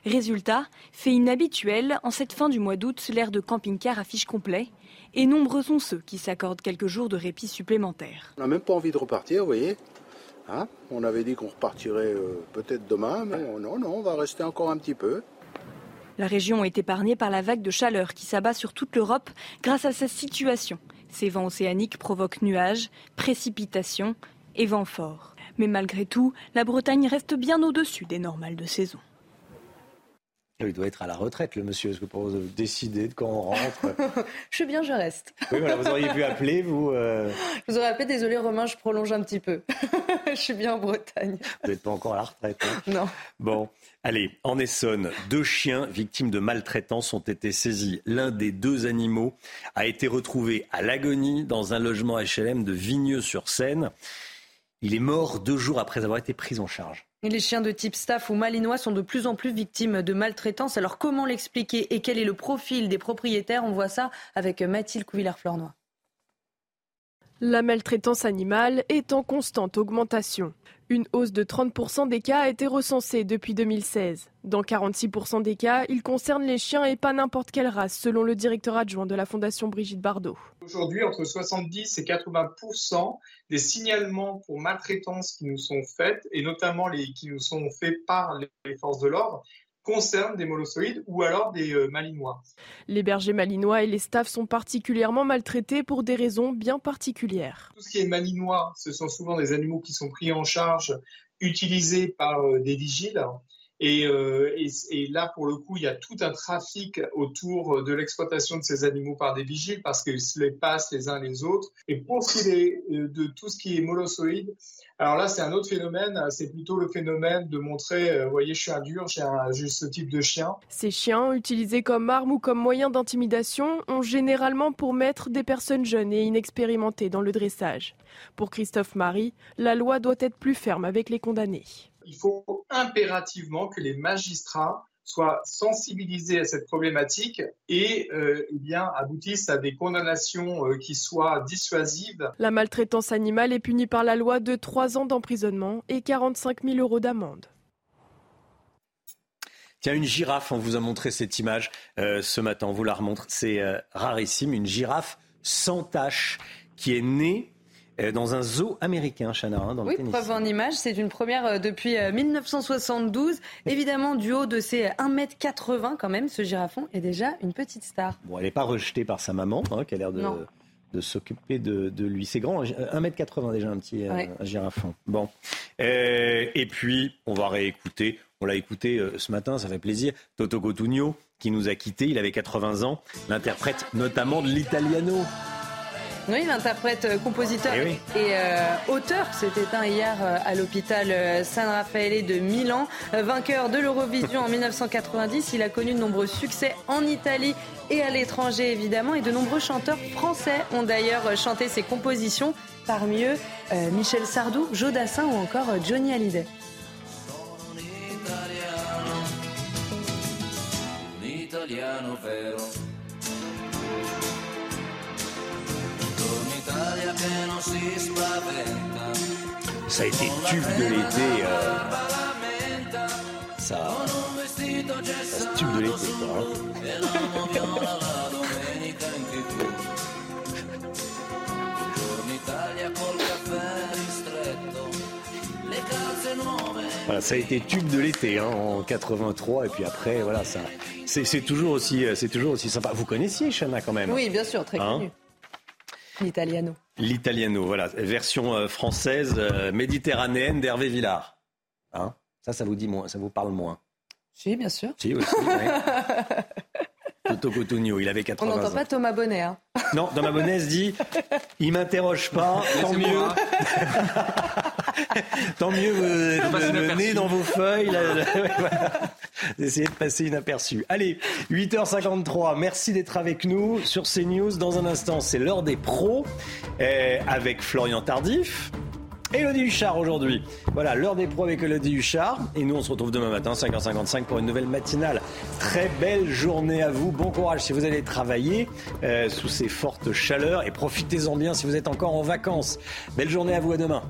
Résultat, fait inhabituel, en cette fin du mois d'août, l'air de camping-car affiche complet, et nombreux sont ceux qui s'accordent quelques jours de répit supplémentaires. On n'a même pas envie de repartir, vous voyez Hein? On avait dit qu'on repartirait euh, peut-être demain, mais non, non, on va rester encore un petit peu. La région est épargnée par la vague de chaleur qui s'abat sur toute l'Europe grâce à sa situation. Ces vents océaniques provoquent nuages, précipitations et vents forts. Mais malgré tout, la Bretagne reste bien au-dessus des normales de saison. Il doit être à la retraite, le monsieur. Est-ce que pour décider de quand on rentre (laughs) Je suis bien, je reste. Oui, voilà, vous auriez pu appeler, vous. Euh... Je vous aurais appelé, désolé Romain, je prolonge un petit peu. (laughs) je suis bien en Bretagne. Vous n'êtes pas encore à la retraite. Hein (laughs) non. Bon, allez, en Essonne, deux chiens victimes de maltraitance ont été saisis. L'un des deux animaux a été retrouvé à l'agonie dans un logement HLM de Vigneux-sur-Seine. Il est mort deux jours après avoir été pris en charge. Les chiens de type staff ou malinois sont de plus en plus victimes de maltraitance. Alors comment l'expliquer et quel est le profil des propriétaires? On voit ça avec Mathilde Couvillard-Flornois. La maltraitance animale est en constante augmentation. Une hausse de 30% des cas a été recensée depuis 2016. Dans 46% des cas, il concerne les chiens et pas n'importe quelle race, selon le directeur adjoint de la Fondation Brigitte Bardot. Aujourd'hui, entre 70 et 80% des signalements pour maltraitance qui nous sont faits, et notamment les qui nous sont faits par les forces de l'ordre, concernent des molossoïdes ou alors des euh, malinois. Les bergers malinois et les staffs sont particulièrement maltraités pour des raisons bien particulières. Tout ce qui est malinois, ce sont souvent des animaux qui sont pris en charge, utilisés par euh, des vigiles. Euh, et, là, pour le coup, il y a tout un trafic autour de l'exploitation de ces animaux par des vigiles parce qu'ils se les passent les uns les autres. Et pour ce qui est de tout ce qui est molossoïde, alors là, c'est un autre phénomène. C'est plutôt le phénomène de montrer, euh, vous voyez, je suis un dur, j'ai ce type de chien. Ces chiens, utilisés comme arme ou comme moyen d'intimidation, ont généralement pour maître des personnes jeunes et inexpérimentées dans le dressage. Pour Christophe Marie, la loi doit être plus ferme avec les condamnés. Il faut impérativement que les magistrats soient sensibilisés à cette problématique et euh, eh bien, aboutissent à des condamnations euh, qui soient dissuasives. La maltraitance animale est punie par la loi de 3 ans d'emprisonnement et 45 000 euros d'amende. Tiens, une girafe, on vous a montré cette image euh, ce matin, on vous la remontre, c'est rarissime, une girafe sans tache qui est née dans un zoo américain, Chana, hein, dans oui, le tennis. preuve en image, c'est une première euh, depuis 1972. Euh, Évidemment, du haut de ses 1m80 quand même, ce girafon est déjà une petite star. Bon, elle n'est pas rejetée par sa maman, hein, qui a l'air de... de s'occuper de, lui. C'est grand, 1m80 déjà, un petit girafon. Bon. et puis, on va réécouter, on l'a écouté ce matin, ça fait plaisir, Toto Cotugno, qui nous a quittés, il avait 80 ans, l'interprète notamment de l'italiano. Oui, l'interprète, euh, compositeur eh et, euh, auteur s'est éteint hier euh, à l'hôpital San Raffaele de Milan. vainqueur de l'Eurovision en 1990, il a connu de nombreux succès en Italie et à l'étranger évidemment. Et de nombreux chanteurs français ont d'ailleurs chanté ses compositions, parmi eux Michel Sardou, Joe Dassin ou encore Johnny Hallyday. Ça a été tube de l'été. Euh, ça, ça tube de l'été, quoi. Hein. Voilà, ça a été tube de l'été hein, en 83 et puis après voilà ça c'est toujours aussi c'est toujours aussi sympa. Vous connaissiez Chana quand même? Oui, bien sûr, très hein? connu. L'italiano. L'italiano, voilà, version euh, française euh, méditerranéenne d'Hervé Villard. Hein? Ça, ça vous dit moins, ça vous parle moins. Si, bien sûr. Si, aussi. (laughs) Toto Cotugno, il avait 80 ans. On n'entend pas Thomas Bonnet. Hein. Non, Thomas Bonnet se dit, il m'interroge pas, tant mieux. (laughs) tant mieux, vous le nez dans vos feuilles. Essayez de passer inaperçu. Allez, 8h53, merci d'être avec nous sur CNews. Dans un instant, c'est l'heure des pros euh, avec Florian Tardif. Elodie Huchard aujourd'hui. Voilà, l'heure des pros avec Elodie Huchard. Et nous, on se retrouve demain matin, 5h55, pour une nouvelle matinale. Très belle journée à vous. Bon courage si vous allez travailler euh, sous ces fortes chaleurs. Et profitez-en bien si vous êtes encore en vacances. Belle journée à vous, à demain.